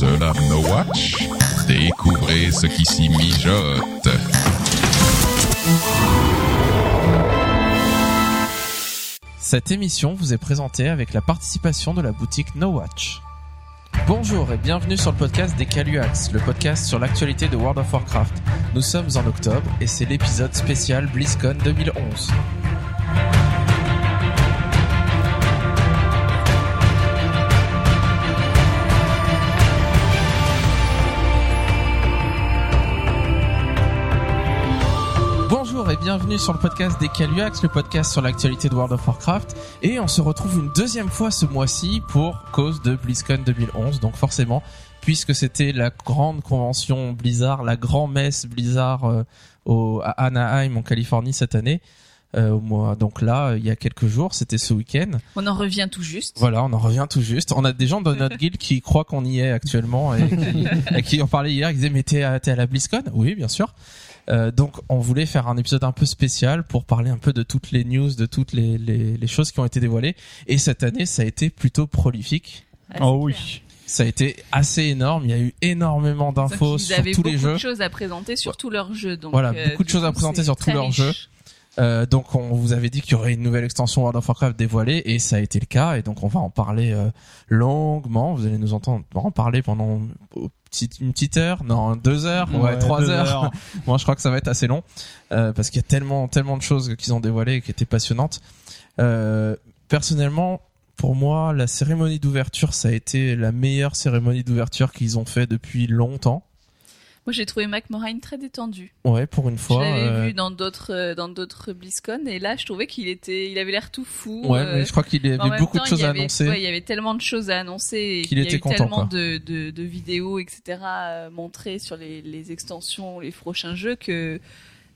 No Watch? Découvrez ce qui s'y mijote. Cette émission vous est présentée avec la participation de la boutique No Watch. Bonjour et bienvenue sur le podcast des Caluax, le podcast sur l'actualité de World of Warcraft. Nous sommes en octobre et c'est l'épisode spécial BlizzCon 2011. Bienvenue sur le podcast des Caluax, le podcast sur l'actualité de World of Warcraft. Et on se retrouve une deuxième fois ce mois-ci pour cause de BlizzCon 2011. Donc forcément, puisque c'était la grande convention Blizzard, la grand messe Blizzard euh, au, à Anaheim en Californie cette année. Euh, donc là, il y a quelques jours, c'était ce week-end. On en revient tout juste. Voilà, on en revient tout juste. On a des gens dans notre guild qui croient qu'on y est actuellement et qui, à qui on parlait hier. Ils disaient mais t'es à, t'es à la BlizzCon? Oui, bien sûr. Euh, donc on voulait faire un épisode un peu spécial pour parler un peu de toutes les news, de toutes les, les, les choses qui ont été dévoilées. Et cette année, ça a été plutôt prolifique. Ah, Oh oui. clair. Ça a été assez énorme. Il y a eu énormément d'infos ils sur avaient tous beaucoup les jeux. de choses à présenter sur tous leurs jeux. Donc, Voilà, euh, beaucoup de choses à présenter sur tous leurs jeux. Euh, donc on vous avait dit qu'il y aurait une nouvelle extension World of Warcraft dévoilée et ça a été le cas et donc on va en parler euh, longuement. Vous allez nous entendre en parler pendant petite, une petite heure, non deux heures, ouais, Ouais, trois heures. Moi je crois que ça va être assez long euh, parce qu'il y a tellement tellement de choses qu'ils ont dévoilées et qui étaient passionnantes. Euh, personnellement, pour moi, la cérémonie d'ouverture ça a été la meilleure cérémonie d'ouverture qu'ils ont fait depuis longtemps. Moi, j'ai trouvé Mac Moraine très détendu. Ouais, pour une Je fois. l'avais euh, vu dans d'autres euh, dans d'autres BlizzCon et là, je trouvais qu'il était, il avait l'air tout fou. Ouais, euh, mais je crois qu'il en avait beaucoup temps, de choses à annoncer. ouais, il y avait tellement de choses à annoncer et Qu'il il y a eu content, tellement de, de, de vidéos, etc. à montrer sur les, les extensions, les prochains jeux que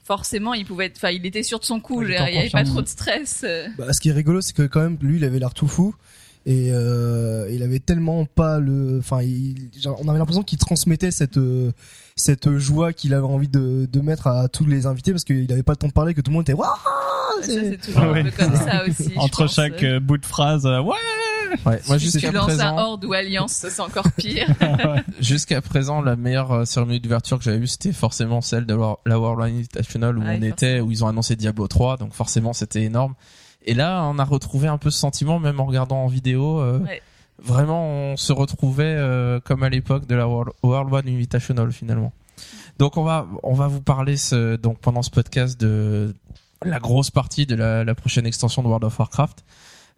forcément, il pouvait être, enfin, il était sûr de son coup. Ouais, il je n'y avait pas trop de stress. Bah, ce qui est rigolo, c'est que quand même, lui, il avait l'air tout fou. Et euh, il avait tellement pas le, enfin, il- genre, on avait l'impression qu'il transmettait cette euh, cette joie qu'il avait envie de, de mettre à tous les invités parce qu'il avait pas le temps de parler, que tout le monde était waouh. C'est- toujours un Ouais. peu comme ça aussi. Entre pense. chaque euh, bout de phrase, euh, ouais. Ouais, moi Si jusqu'à tu lances un présent, Horde ou Alliance, c'est encore pire. jusqu'à présent, la meilleure cérémonie d'ouverture que j'avais vue, c'était forcément celle de la World Invitational où Ouais, on était, où ils ont annoncé Diablo 3, donc forcément c'était énorme. Et là, on a retrouvé un peu ce sentiment, même en regardant en vidéo. euh, Ouais. Vraiment, on se retrouvait euh, comme à l'époque de la World, World One Invitational finalement. Donc on va on va vous parler ce, donc pendant ce podcast de la grosse partie de la, la prochaine extension de World of Warcraft.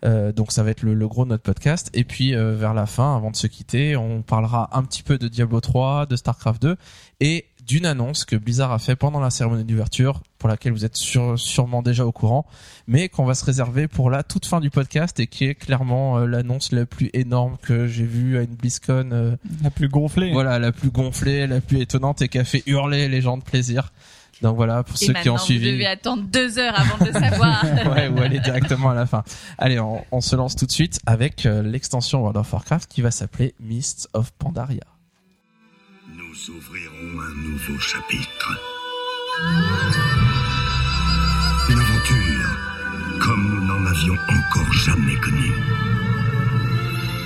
Euh, donc ça va être le, le gros de notre podcast. Et puis euh, vers la fin, avant de se quitter, on parlera un petit peu de Diablo 3, de Starcraft 2 et d'une annonce que Blizzard a fait pendant la cérémonie d'ouverture, pour laquelle vous êtes sûr- sûrement déjà au courant, mais qu'on va se réserver pour la toute fin du podcast et qui est clairement euh, l'annonce la plus énorme que j'ai vue à une BlizzCon. euh, La plus gonflée. voilà, la plus gonflée, la plus étonnante et qui a fait hurler les gens de plaisir. Donc voilà, pour Et ceux qui ont maintenant, vous suivi. devez attendre deux heures avant de le savoir. ouais, ou aller directement à la fin. Allez, on, on se lance tout de suite avec euh, l'extension World of Warcraft qui va s'appeler Mists of Pandaria. Un nouveau chapitre. Une aventure comme nous n'en avions encore jamais connue.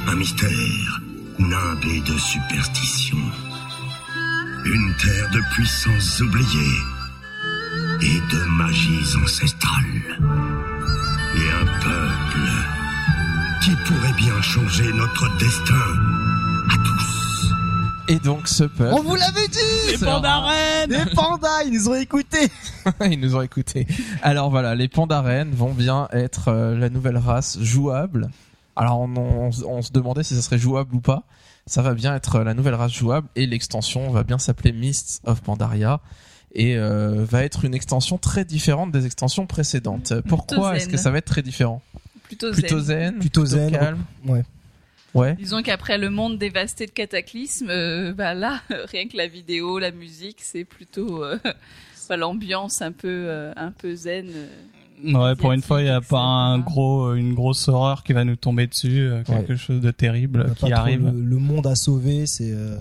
Un mystère nimblé de superstition. Une terre de puissances oubliées et de magies ancestrales. Et un peuple qui pourrait bien changer notre destin à tous. Et donc ce peuple, On vous l'avait dit. Les pandarènes Les pandas, ils nous ont écoutés. ils nous ont écoutés. Alors voilà, les pandarènes vont bien être euh, la nouvelle race jouable. Alors on, on- on se demandait si ça serait jouable ou pas. Ça va bien être euh, la nouvelle race jouable et l'extension va bien s'appeler Mists of Pandaria et euh, va être une extension très différente des extensions précédentes. Pourquoi zen. est-ce que ça va être très différent? Plutôt, Plutôt zen. zen, Plutôt zen, calme. Ouais. Ouais. Disons qu'après le monde dévasté de cataclysmes, euh, bah là, rien que la vidéo, la musique, c'est plutôt euh, bah, l'ambiance un peu, euh, un peu zen. euh. Ouais, pour une fois, il y a pas un gros, une grosse horreur qui va nous tomber dessus, euh, quelque chose de terrible qui arrive. Le, le monde à sauver, c'est euh,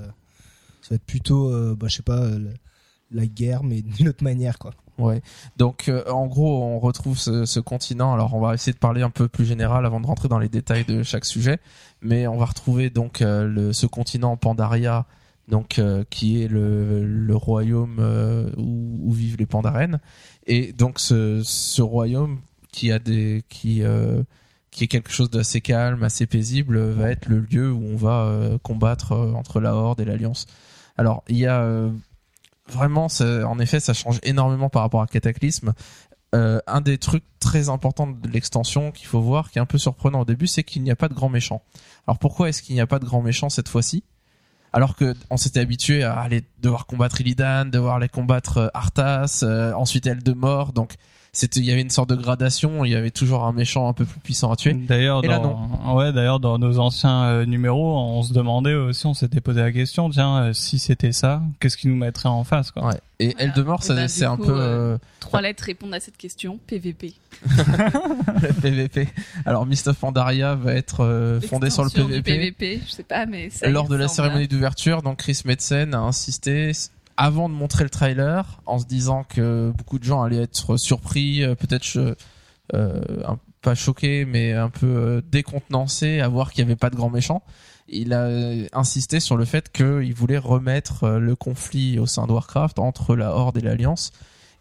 ça va être plutôt, euh, bah, je sais pas, euh, la guerre, mais d'une autre manière, quoi. Ouais. Donc euh, en gros, on retrouve ce, continent. Alors on va essayer de parler un peu plus général avant de rentrer dans les détails de chaque sujet, mais on va retrouver donc euh, ce continent Pandaria, donc euh, qui est le, royaume où, vivent les pandarènes, et donc ce, ce royaume qui a des qui qui est quelque chose d'assez calme, assez paisible, va être le lieu où on va combattre entre la Horde et l'Alliance. Alors il y a vraiment, en effet, ça change énormément par rapport à Cataclysme. Euh, un des trucs très importants de l'extension qu'il faut voir, qui est un peu surprenant au début, c'est qu'il n'y a pas de grand méchant. Alors pourquoi est-ce qu'il n'y a pas de grand méchant cette fois-ci? Alors que on s'était habitué à aller devoir combattre Illidan, devoir les combattre euh, Arthas, euh, ensuite Eldemort, donc c'était il y avait une sorte de gradation, il y avait toujours un méchant un peu plus puissant à tuer. D'ailleurs, Et là, dans, ouais, d'ailleurs, dans nos anciens euh, numéros, on se demandait aussi, on s'était posé la question, tiens, euh, si c'était ça, qu'est-ce qui nous mettrait en face, quoi. Ouais. Et Voilà. Eldemort, Et ça- du c'est un peu euh, Trois lettres répondent à cette question. PVP. le PVP. Alors Mist of Pandaria va être euh, fondé sur le du PVP. PVP, je sais pas, mais ça Lors de la cérémonie d'ouverture, donc Chris Metzen a insisté avant de montrer le trailer, en se disant que beaucoup de gens allaient être surpris, euh, peut-être euh, pas choqués, mais un peu euh, décontenancés à voir qu'il n'y avait pas de grand méchant. Il a insisté sur le fait qu'il voulait remettre le conflit au sein de Warcraft entre la Horde et l'Alliance.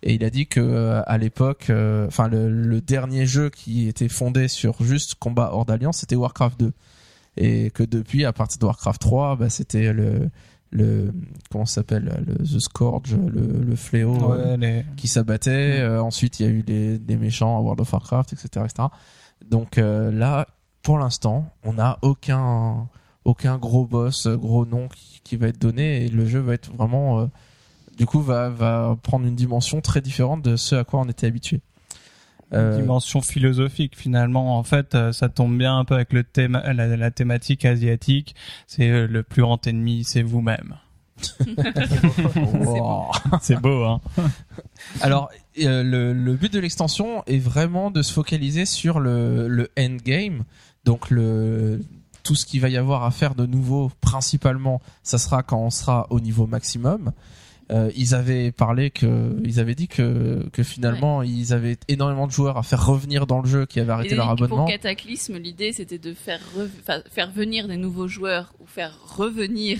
Et il a dit que à l'époque, le dernier jeu qui était fondé sur juste combat Horde Alliance, c'était Warcraft 2 et que depuis à partir de Warcraft 3 bah, c'était le le comment s'appelle le The Scourge le, le fléau euh, les- qui s'abattait Euh, ensuite il y a eu les, les méchants à World of Warcraft etc etc donc euh, là pour l'instant on n'a aucun aucun gros boss gros nom qui, qui va être donné et le jeu va être vraiment du coup va va prendre une dimension très différente de ce à quoi on était habitué Euh, dimension philosophique finalement. En fait euh, ça tombe bien un peu avec le thème la, la thématique asiatique. C'est euh, le plus grand ennemi c'est vous-même. C'est beau hein. Alors, euh, le, le but de l'extension est vraiment de se focaliser sur le, le endgame, donc le tout ce qu'il va y avoir à faire de nouveau, principalement, ça sera quand on sera au niveau maximum. Euh, ils avaient parlé que, ils avaient dit que, que finalement, ils avaient énormément de joueurs à faire revenir dans le jeu qui avaient Et arrêté leur abonnement. Pour Cataclysme, l'idée c'était de faire faire venir des nouveaux joueurs ou faire revenir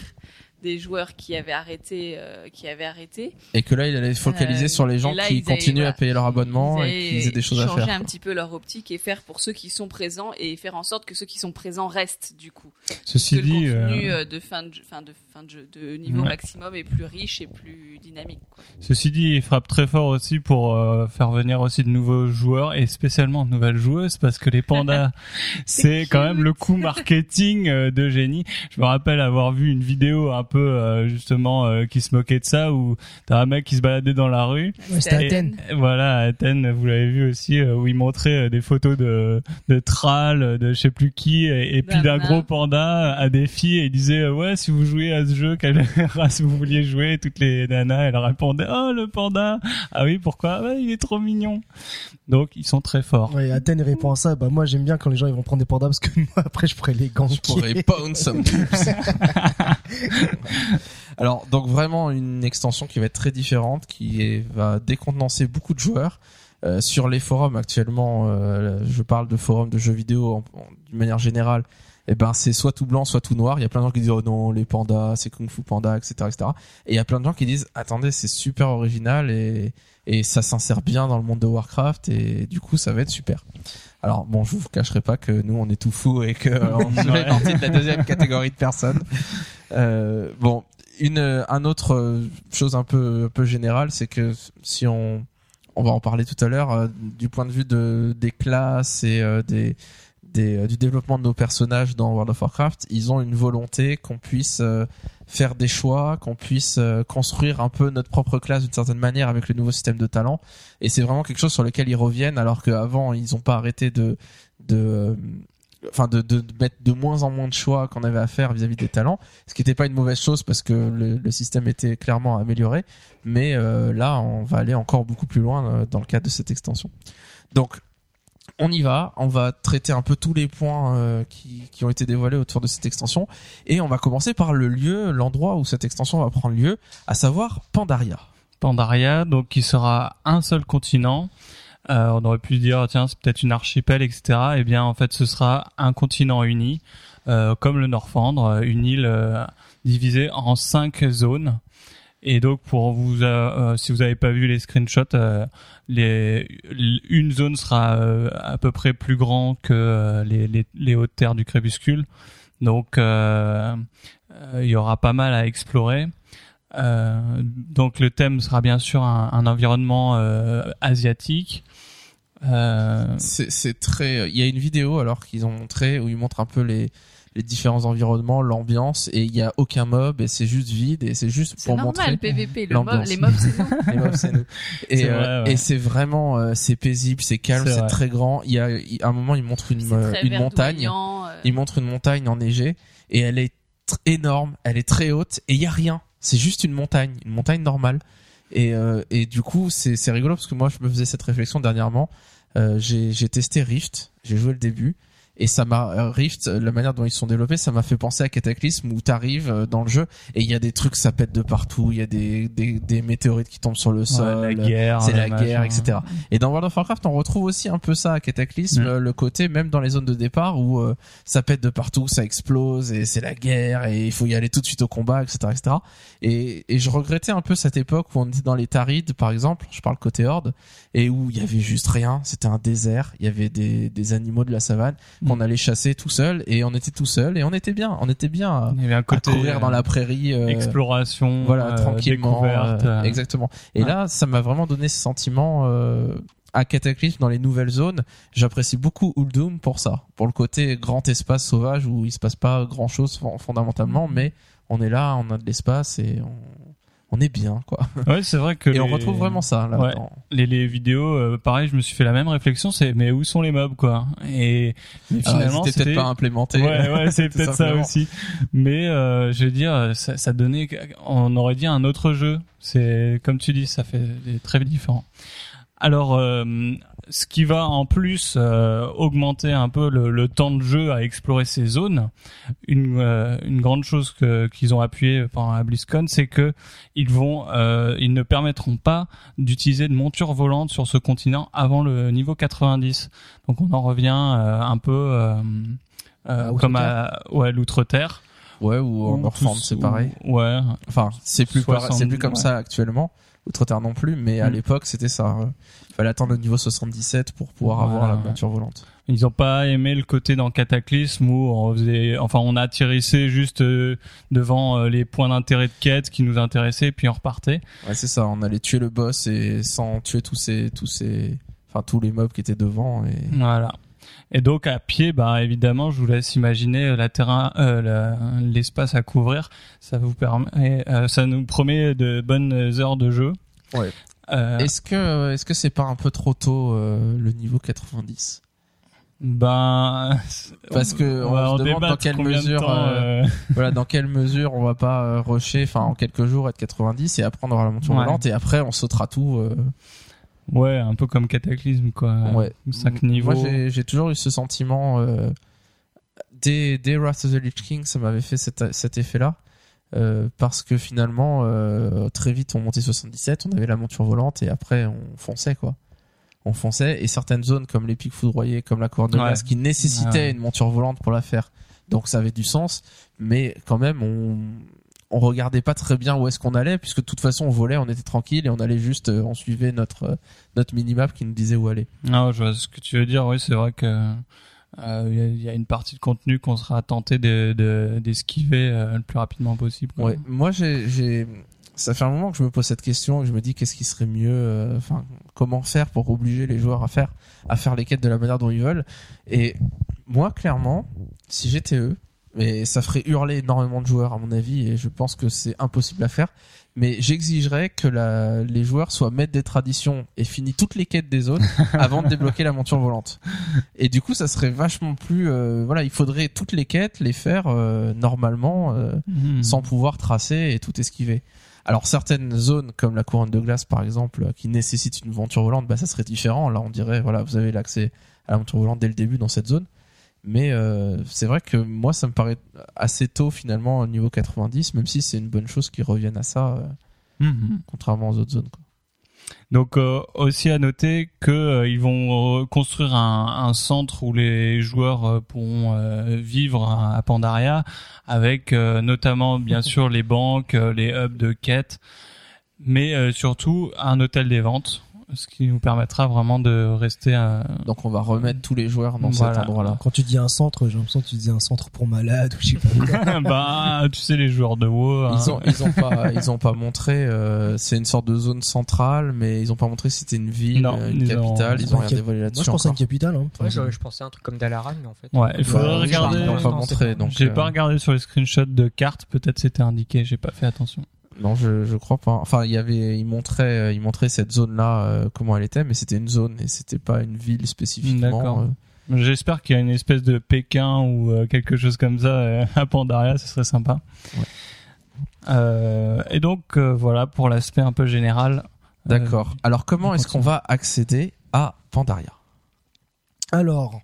des joueurs qui avaient arrêté, euh, qui avaient arrêté. Et que là, il allait focaliser Euh, sur les gens là, qui avaient- continuent à payer leur abonnement ils et qui aient des choses à changer faire. un petit peu leur optique et faire pour ceux qui sont présents et faire en sorte que ceux qui sont présents restent du coup. ceci que le dit contenu euh, de fin de jeu, fin de fin de jeu de niveau Ouais. maximum est plus riche et plus dynamique. Quoi. Ceci dit, il frappe très fort aussi pour euh, faire venir aussi de nouveaux joueurs et spécialement de nouvelles joueuses parce que les pandas, c'est quand même le coup marketing de génie. Je me rappelle avoir vu une vidéo un peu euh, justement euh, qui se moquait de ça où t'as un mec qui se baladait dans la rue. Ouais, c'était Athènes. Voilà, à Athènes, vous l'avez vu aussi, euh, où il montrait des photos de de de je sais plus qui, et, et puis d'un gros panda à des filles, et il disait ouais, si vous jouez à ce jeu, quelle race vous vouliez jouer Et Toutes les nanas, elles répondaient oh le panda, ah oui pourquoi? Ouais, Il est trop mignon. Donc ils sont très forts. Ouais, Athènes répond à ça. Bah moi j'aime bien quand les gens ils vont prendre des pandas parce que moi après je pourrais les ganker. Je pourrais pound some. Alors, donc vraiment une extension qui va être très différente, qui va décontenancer beaucoup de joueurs. Euh, sur les forums actuellement, euh, je parle de forums de jeux vidéo d'une manière générale. Et ben c'est soit tout blanc, soit tout noir. Il y a plein de gens qui disent oh non les pandas, c'est kung fu panda, etc., etc. Et il y a plein de gens qui disent attendez c'est super original et et ça s'insère bien dans le monde de Warcraft et du coup ça va être super. Alors bon, je vous cacherai pas que nous on est tout fou et que euh, on fait partie de la deuxième catégorie de personnes. Euh, bon, une un autre euh, chose un peu un peu générale, c'est que si on on va en parler tout à l'heure euh, du point de vue de des classes et euh, des des, du développement de nos personnages dans World of Warcraft, ils ont une volonté qu'on puisse faire des choix, qu'on puisse euh, construire un peu notre propre classe d'une certaine manière avec le nouveau système de talent. Et c'est vraiment quelque chose sur lequel ils reviennent, alors qu'avant ils n'ont pas arrêté de de euh, enfin de, de, mettre de moins en moins de choix qu'on avait à faire vis-à-vis des talents, ce qui n'était pas une mauvaise chose parce que le, le système était clairement amélioré. Mais euh, là, on va aller encore beaucoup plus loin euh, dans le cadre de cette extension. Donc on y va, on va traiter un peu tous les points euh, qui, qui ont été dévoilés autour de cette extension et on va commencer par le lieu, l'endroit où cette extension va prendre lieu, à savoir Pandaria. Pandaria, donc qui sera un seul continent. Euh, on aurait pu dire tiens c'est peut-être une archipel etc. Eh bien en fait ce sera un continent uni euh, comme le Norfandre, une île euh, divisée en cinq zones. Et donc pour vous, euh, euh, si vous n'avez pas vu les screenshots, les, une zone sera euh, à peu près plus grand que euh, les, les, les hautes terres du crépuscule. Donc euh, il y aura pas mal à explorer. Euh, donc le thème sera bien sûr un, un environnement euh, asiatique. Euh, c'est très. Il y a une vidéo alors qu'ils ont montré où ils montrent un peu les les différents environnements, l'ambiance et il y a aucun mob et c'est juste vide et c'est juste C'est pour normal, montrer PVP. Le mob, les mobs, c'est non. les mobs, c'est nous. Et, C'est euh, vrai, ouais. et c'est vraiment euh, c'est paisible, c'est calme, C'est c'est vrai. très grand. Il y a il- à un moment ils montrent une C'est euh, une montagne, euh, ils montrent une montagne enneigée et elle est tr- énorme, elle est très haute et il y a rien. C'est juste une montagne, une montagne normale. Et euh, et du coup c'est c'est rigolo parce que moi je me faisais cette réflexion dernièrement. Euh, j'ai j'ai testé Rift, j'ai joué le début et ça m'a euh, Rift la manière dont ils sont développés ça m'a fait penser à Cataclysme où t'arrives euh, dans le jeu et il y a des trucs ça pète de partout il y a des des, des météorites qui tombent sur le sol ouais, la guerre, c'est la guerre, machin. etc. Et dans World of Warcraft, on retrouve aussi un peu ça à Cataclysme, Mm. euh, le côté même dans les zones de départ où euh, ça pète de partout, ça explose et c'est la guerre et il faut y aller tout de suite au combat, etc., etc. Et, et je regrettais un peu cette époque où on était dans les Tarides, par exemple, je parle côté Horde, et où il y avait juste rien, c'était un désert, il y avait des, des animaux de la savane qu'on Mm. allait chasser tout seul et on était tout seul et on était bien, on était bien à, Il y avait un à côté courir dans la prairie. euh, exploration, voilà euh, tranquillement découverte. euh, euh, exactement et ouais. là ça m'a vraiment donné ce sentiment euh, à Cataclysme dans les nouvelles zones j'apprécie beaucoup Uldum pour ça pour le côté grand espace sauvage où il se passe pas grand chose Mm. fondamentalement mais on est là on a de l'espace et on, on est bien quoi Ouais, c'est vrai que et on retrouve vraiment ça là Ouais. les, les vidéos. euh, pareil, je me suis fait la même réflexion. C'est mais où sont les mobs quoi? Et mais finalement, c'était peut-être pas implémenté Ouais, ouais, c'est peut-être ça aussi. Mais euh, je veux dire, ça, ça donnait, on aurait dit un autre jeu. C'est comme tu dis, ça fait des très différent. Alors, euh, ce qui va en plus euh, augmenter un peu le, le temps de jeu à explorer ces zones, une, euh, une grande chose que qu'ils ont appuyé pendant la BlizzCon, c'est que ils vont, euh, ils ne permettront pas d'utiliser de monture volante sur ce continent avant le niveau 90. Donc on en revient euh, un peu euh, euh, À comme à ouais l'outre-terre. ouais ou en Northland c'est pareil ou- Ouais. enfin c'est plus pareil- 60, c'est plus comme ouais. ça actuellement Outre-Terre non plus mais à Mm. l'époque c'était ça il fallait attendre le niveau 77 pour pouvoir avoir la monture volante Ils ont pas aimé le côté dans Cataclysme où on faisait, enfin on atterrissait juste euh, devant euh, les points d'intérêt de quête qui nous intéressaient puis on repartait. Ouais, c'est ça. On allait tuer le boss et sans tuer tous ces, tous ces, enfin tous les mobs qui étaient devant. Et Voilà. Et donc à pied, bah évidemment, je vous laisse imaginer la terrain, euh, l'espace à couvrir. Ça vous permet, euh, ça nous promet de bonnes heures de jeu. Ouais. Euh, est-ce que, est-ce que c'est pas un peu trop tôt euh, le niveau 90 ben, Parce que on, se demande dans quelle mesure, temps, euh, euh, voilà, dans quelle mesure on va pas euh, rusher, enfin en quelques jours être 90 et après on aura la monture Ouais. volante et après on sautera tout. euh, ouais, un peu comme Cataclysme quoi. ouais. Cinq niveaux. Moi j'ai, toujours eu ce sentiment. Euh, dès, dès Wrath of the Lich King, ça m'avait fait cet, cet effet-là. Euh, parce que finalement, euh, très vite, on montait 77, on avait la monture volante et après, on fonçait, quoi. On fonçait et certaines zones comme les pics foudroyés, comme la couronne de Ouais. glace, qui nécessitaient Ouais. une monture volante pour la faire. Donc ça avait du sens, mais quand même, on, on regardait pas très bien où est-ce qu'on allait, puisque de toute façon, on volait, on était tranquille et on allait juste, euh, on suivait notre, euh, notre minimap qui nous disait où aller. Ah, je vois ce que tu veux dire. Oui, c'est vrai que euh, il y, a- il y a une partie de contenu qu'on sera tenté de de- d'esquiver euh, le plus rapidement possible. quoi. Ouais, moi j'ai, ça fait un moment que je me pose cette question et je me dis qu'est-ce qui serait mieux, euh, enfin comment faire pour obliger les joueurs à faire, à faire les quêtes de la manière dont ils veulent. Et moi clairement, si j'étais eux, mais ça ferait hurler énormément de joueurs à mon avis et je pense que c'est impossible à faire. Mais j'exigerais que la, les joueurs soient maîtres des traditions et finissent toutes les quêtes des zones avant de débloquer la monture volante. Et du coup, ça serait vachement plus. euh, voilà, il faudrait toutes les quêtes les faire euh, normalement. euh, Mhm. sans pouvoir tracer et tout esquiver. Alors certaines zones comme la couronne de glace par exemple qui nécessitent une monture volante, bah ça serait différent. Là on dirait voilà vous avez l'accès à la monture volante dès le début dans cette zone. Mais euh, c'est vrai que moi ça me paraît assez tôt finalement au niveau 90, même si c'est une bonne chose qu'ils reviennent à ça. euh, Mhm. contrairement aux autres zones. Quoi. Donc euh, aussi à noter que euh, ils vont construire un, un centre où les joueurs euh, pourront vivre à, à Pandaria, avec notamment bien sûr les banques, les hubs de quête, mais surtout un hôtel des ventes, ce qui nous permettra vraiment de rester. à- Donc on va remettre tous les joueurs dans Voilà. cet endroit-là. Quand tu dis un centre, j'ai l'impression que tu disais un centre pour malades ou je sais pas quoi. bah tu sais les joueurs de WoW. hein. Ils ont, ils ont pas, ils ont pas montré. euh, c'est une sorte de zone centrale, mais ils ont pas montré si c'était une ville, Non, une ils ont- capitale. Ils ont rien dévoilé là-dessus. Moi je pense à une capitale. Hein. Ouais, je, je pensais à un truc comme Dalaran, mais en fait. Ouais, il faudrait oui, regarder. Ils l'ont pas montré, donc. J'ai euh, pas regardé sur les screenshots de cartes, peut-être c'était indiqué, j'ai pas fait attention. Non, je, je crois pas. Enfin, il y avait, il montrait, il montrait cette zone-là euh, comment elle était, mais c'était une zone et c'était pas une ville spécifiquement. D'accord. euh. J'espère qu'il y a une espèce de Pékin ou euh, quelque chose comme ça euh, à Pandaria, ce serait sympa. Ouais. Euh, et donc euh, voilà pour l'aspect un peu général. D'accord. Alors, comment est-ce qu'on va accéder à Pandaria? Alors,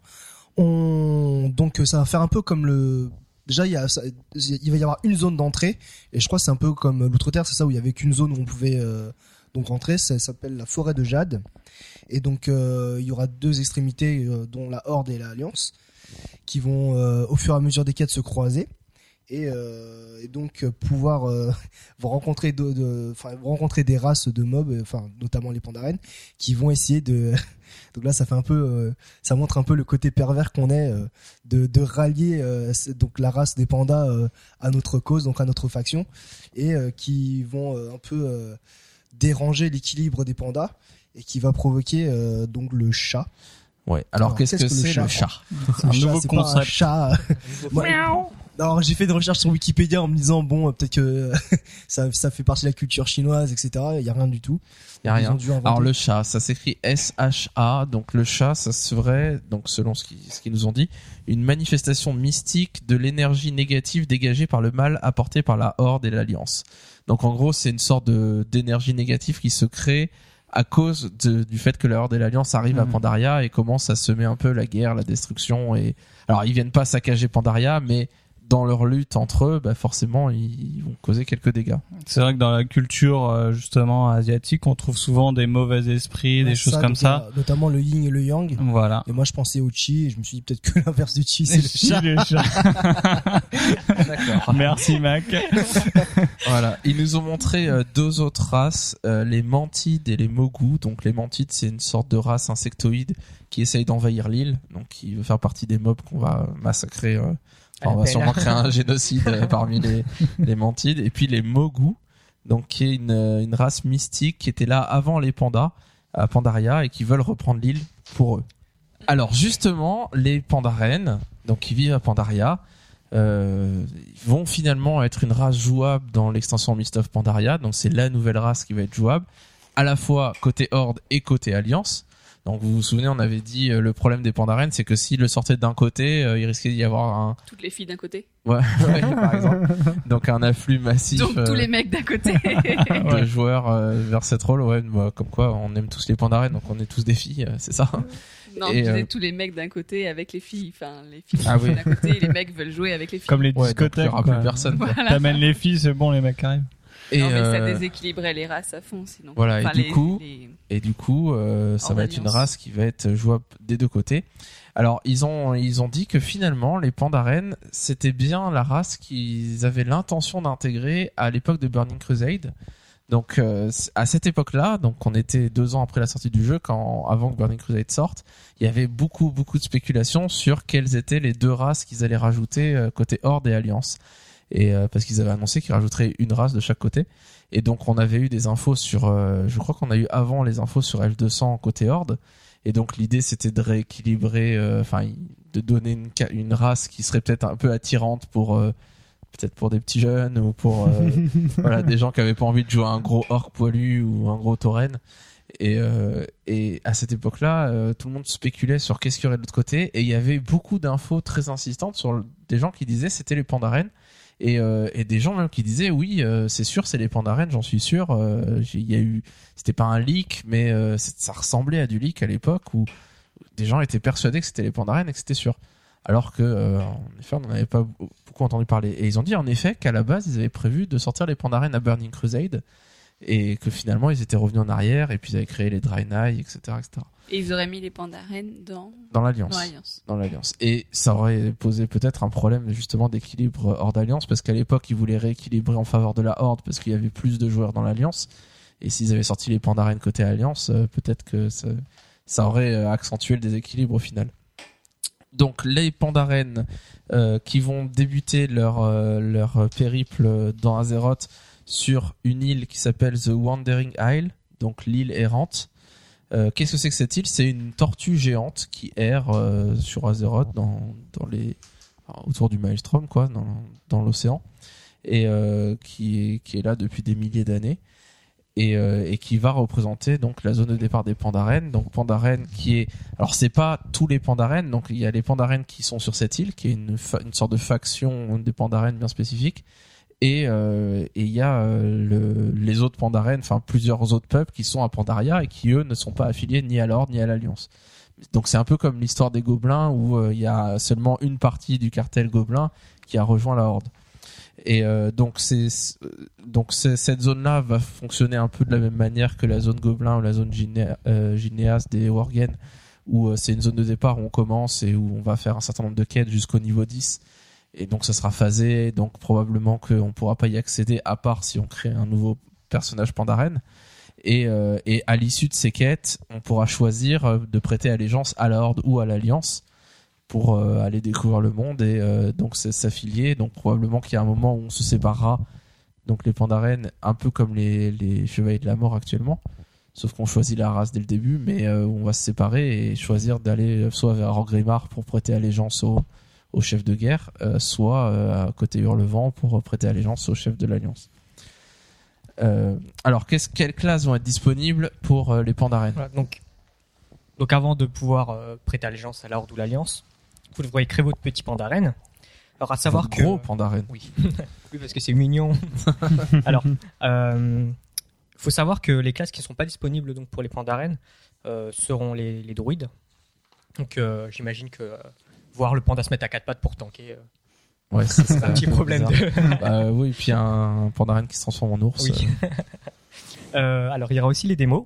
on donc ça va faire un peu comme le déjà il y va y avoir une zone d'entrée et je crois que c'est un peu comme l'outre-terre, c'est ça où il y avait qu'une zone où on pouvait euh, donc rentrer, ça s'appelle la forêt de Jade. Et donc euh, il y aura deux extrémités euh, dont la Horde et l'Alliance qui vont au fur et à mesure des quêtes se croiser et, euh, et donc euh, pouvoir euh, rencontrer de, rencontrer des races de mobs notamment les pandaren qui vont essayer de donc là ça fait un peu ça montre un peu le côté pervers qu'on est de, de rallier donc la race des pandas à notre cause donc à notre faction et qui vont un peu déranger l'équilibre des pandas et qui va provoquer donc le chat Ouais. Alors, Alors, qu'est-ce que qu'est-ce que le c'est le chat? chat Un chat, nouveau c'est pas un concept. chat Moi, alors j'ai fait des recherches sur Wikipédia en me disant bon peut-être que ça, ça fait partie de la culture chinoise etc il y a rien du tout Il y a Ils rien. Alors le chat, ça s'écrit S-H-A. Donc le chat, ça serait, donc selon ce qu'ils ce qu'ils nous ont dit, une manifestation mystique de l'énergie négative dégagée par le mal apporté par la Horde et l'Alliance. Donc en gros, c'est une sorte de d'énergie négative qui se crée à cause de- du fait que la Horde et l'Alliance arrivent à Mhm. Pandaria et commencent à semer un peu la guerre, la destruction. Et alors ils viennent pas saccager Pandaria, mais dans leur lutte entre eux, bah forcément, ils vont causer quelques dégâts. C'est vrai que dans la culture euh, justement asiatique, on trouve souvent des mauvais esprits, des choses ça, comme ça. notamment le yin et le yang Voilà. et moi je pensais au chi et je me suis dit peut-être que l'inverse du chi c'est le Si, chat chats. D'accord. Merci Mac. Voilà, ils nous ont montré euh, deux autres races, euh, les mantides et les mogus. Donc les mantides, c'est une sorte de race insectoïde qui essaye d'envahir l'île, donc qui veut faire partie des mobs qu'on va massacrer. On va sûrement créer un génocide euh, parmi les, les mantides. Et puis les mogus, donc qui est une, euh, une race mystique qui était là avant les pandas à Pandaria et qui veulent reprendre l'île pour eux. Alors justement, les pandarènes, donc qui vivent à Pandaria, euh, vont finalement être une race jouable dans l'extension Mist of Pandaria. Donc c'est la nouvelle race qui va être jouable, à la fois côté Horde et côté Alliance. Donc vous vous souvenez, on avait dit euh, le problème des pandarènes, c'est que s'ils le sortaient d'un côté, euh, il risquait d'y avoir un, Toutes les filles d'un côté. ouais, ouais, par exemple, donc un afflux massif. Donc tous euh, les mecs d'un côté. de joueurs euh, vers cette rôle, ouais, bah, comme quoi on aime tous les pandarènes, donc on est tous des filles, euh, c'est ça. non, Et, disais euh, tous les mecs d'un côté avec les filles. Enfin, les filles Ah oui. d'un côté et les mecs veulent jouer avec les filles. Comme les Ouais, donc il y discothèques. aura quoi. plus personne. quoi. Voilà. T'amènes les filles, c'est bon, les mecs arrivent. Et, non, mais ça euh, déséquilibrait les races à fond, sinon. Voilà, et Enfin, du les- coup- les- Et du coup, euh, ça va être une race qui va être jouable des deux côtés. Alors, ils ont ils ont dit que finalement, les pandaren, c'était bien la race qu'ils avaient l'intention d'intégrer à l'époque de Burning Crusade. Donc, euh, à cette époque-là, donc on était deux ans après la sortie du jeu, quand avant que Burning Crusade sorte, il y avait beaucoup beaucoup de spéculations sur quelles étaient les deux races qu'ils allaient rajouter euh, côté Horde et Alliance. Et euh, parce qu'ils avaient annoncé qu'ils rajouteraient une race de chaque côté. Et donc on avait eu des infos sur, euh, je crois qu'on a eu avant les infos sur F200 côté Horde. Et donc l'idée c'était de rééquilibrer, euh, enfin de donner une, race qui serait peut-être un peu attirante pour peut-être pour des petits jeunes ou pour voilà des gens qui avaient pas envie de jouer à un gros orc poilu ou un gros tauren. Et, euh, et à cette époque-là, euh, tout le monde spéculait sur qu'est-ce qu'il y aurait de l'autre côté, et il y avait beaucoup d'infos très insistantes sur le- des gens qui disaient c'était les pandaren, et, euh, et des gens même qui disaient oui, euh, c'est sûr, c'est les pandaren, j'en suis sûr. euh, Il y a eu, c'était pas un leak, mais ça ressemblait à du leak à l'époque où des gens étaient persuadés que c'était les pandaren et que c'était sûr. Alors que, effet, on n'en avait pas beaucoup entendu parler. Et ils ont dit en effet qu'à la base, ils avaient prévu de sortir les pandaren à Burning Crusade et que finalement ils étaient revenus en arrière et puis ils avaient créé les Draenei, etc., etc. Et ils auraient mis les pandarènes dans, Dans l'Alliance. dans l'Alliance. Et ça aurait posé peut-être un problème justement d'équilibre hors d'Alliance, parce qu'à l'époque, ils voulaient rééquilibrer en faveur de la Horde, parce qu'il y avait plus de joueurs dans l'Alliance. Et s'ils avaient sorti les Pandaren côté Alliance, euh, peut-être que ça, ça aurait euh, accentué le déséquilibre au final. Donc les Pandaren euh, qui vont débuter leur, euh, leur périple dans Azeroth sur une île qui s'appelle The Wandering Isle, donc l'île errante. Euh, Qu'est-ce que c'est que cette île? C'est une tortue géante qui erre euh, sur Azeroth dans, dans les autour du Maelstrom quoi, dans, dans l'océan et euh, qui est qui est là depuis des milliers d'années et, et qui va représenter donc la zone de départ des Pandaren. Donc Pandaren qui est alors c'est pas tous les Pandaren, donc il y a les Pandaren qui sont sur cette île qui est une une sorte de faction des Pandaren bien spécifique et euh, et il y a euh, le, les autres Pandaren, enfin plusieurs autres peuples qui sont à Pandaria et qui eux ne sont pas affiliés ni à l'Ordre ni à l'Alliance. Donc c'est un peu comme l'histoire des Gobelins où euh, il y a seulement une partie du cartel Gobelin qui a rejoint la Horde. Et euh, donc c'est euh, donc c'est- cette zone-là va fonctionner un peu de la même manière que la zone Gobelin ou la zone euh, Ginéas des Worgen où euh, c'est une zone de départ où on commence et où on va faire un certain nombre de quêtes jusqu'au niveau 10 et donc ça sera phasé. Donc probablement qu'on pourra pas y accéder à part si on crée un nouveau personnage Pandaren. Et, euh, à l'issue de ces quêtes on pourra choisir euh, de prêter allégeance à la Horde ou à l'Alliance pour euh, aller découvrir le monde et donc s'affilier. Donc probablement qu'il y a un moment où on se séparera donc les Pandaren un peu comme les, les Chevaliers de la Mort actuellement. Sauf qu'on choisit la race dès le début mais on va se séparer et choisir d'aller soit vers Orgrimmar pour prêter allégeance au, au chef de guerre euh, soit euh, à côté Hurlevent pour prêter allégeance au chef de l'Alliance euh, alors qu'est-ce quelles classes vont être disponibles pour euh, les Pandaren Voilà, donc, donc avant de pouvoir euh, prêter allégeance à la Horde ou l'Alliance, vous devrez créer votre petit pandaren. Alors à savoir Votre que gros Pandaren oui, oui parce que c'est mignon. Alors, euh, faut savoir que les classes qui sont pas disponibles donc pour les pandaren euh, seront les, les druides. Donc euh, j'imagine que euh, voir le panda se mettre à quatre pattes pour tanker, euh, ouais c'est un petit problème. De... Bah oui, puis un Pandaren qui se transforme en ours. Oui. euh, Euh, alors il y aura aussi les démos,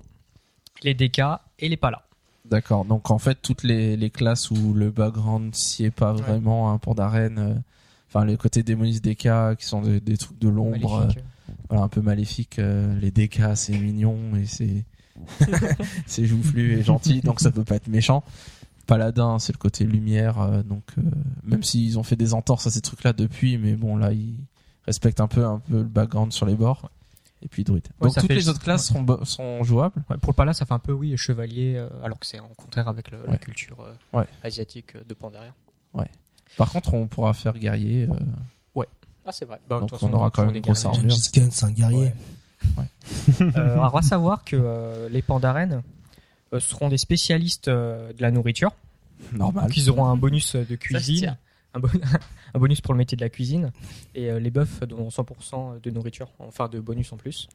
les DK et les palas. D'accord. Donc en fait, toutes les, les classes où le background s'y est pas vraiment un Pandaren, euh, enfin les côtés démonistes des cas qui sont des, des trucs de l'ombre, euh, voilà un peu maléfiques. les DK c'est mignon et c'est c'est joufflu et gentil, donc ça peut pas être méchant. Paladin, c'est le côté lumière, euh, donc euh, même s'ils ont fait des entorses à ces trucs-là depuis, mais bon là ils respectent un peu un peu le background sur les bords. Et puis druide. Ouais, donc toutes fait- les autres classes sont jouables. Ouais, pour le pala, ça fait un peu oui chevalier, euh, alors que c'est en contraire avec le- la Ouais. culture euh, Ouais. asiatique de Pandaria. Par contre, on pourra faire guerrier. euh, Ah c'est vrai. Bah, Donc, on aura quand même une grosse armure. C'est un guerrier. Euh, alors, va savoir que euh, les pandaren euh, seront des spécialistes euh, de la nourriture. normal. Donc ils auront un bonus de Ça se cuisine, un, bon- un bonus pour le métier de la cuisine, et euh, les buffs dont 100% de nourriture, enfin de bonus en plus.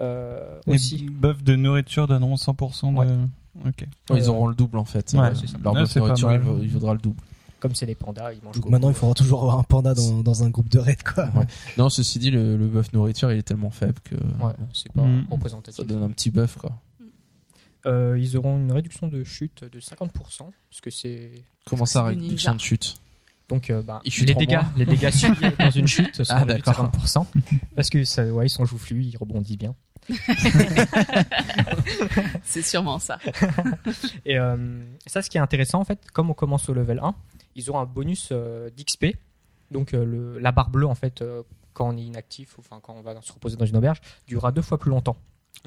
Euh, Les aussi, buffs de nourriture donneront 100% de. Ok. Ouais, ils Euh, auront le double en fait. Ouais, Euh, c'est ça. Leur pas nourriture, il, il vaudra le double. comme c'est des pandas, ils mangent Donc beaucoup. maintenant, il faudra toujours avoir un panda dans, dans un groupe de raid, quoi. Ouais. Non, ceci dit, le, le buff nourriture, il est tellement faible que Ouais, c'est pas Mm. ça représentatif. donne un petit buff quoi. Euh, ils auront une réduction de chute de 50%, parce que c'est Comment ça, réduction de chute donc euh, bah, les dégâts, moins. les dégâts subis dans une chute seront Ah, réduits de d'accord. 50%, parce que ça, ouais, ils sont joufflus, ils rebondissent bien. C'est sûrement ça. Et euh, ça, ce qui est intéressant, en fait, comme on commence au level 1, ils auront un bonus euh, d'XP. Donc, euh, le, la barre bleue, en fait, euh, quand on est inactif, enfin, quand on va se reposer dans une auberge, durera deux fois plus longtemps.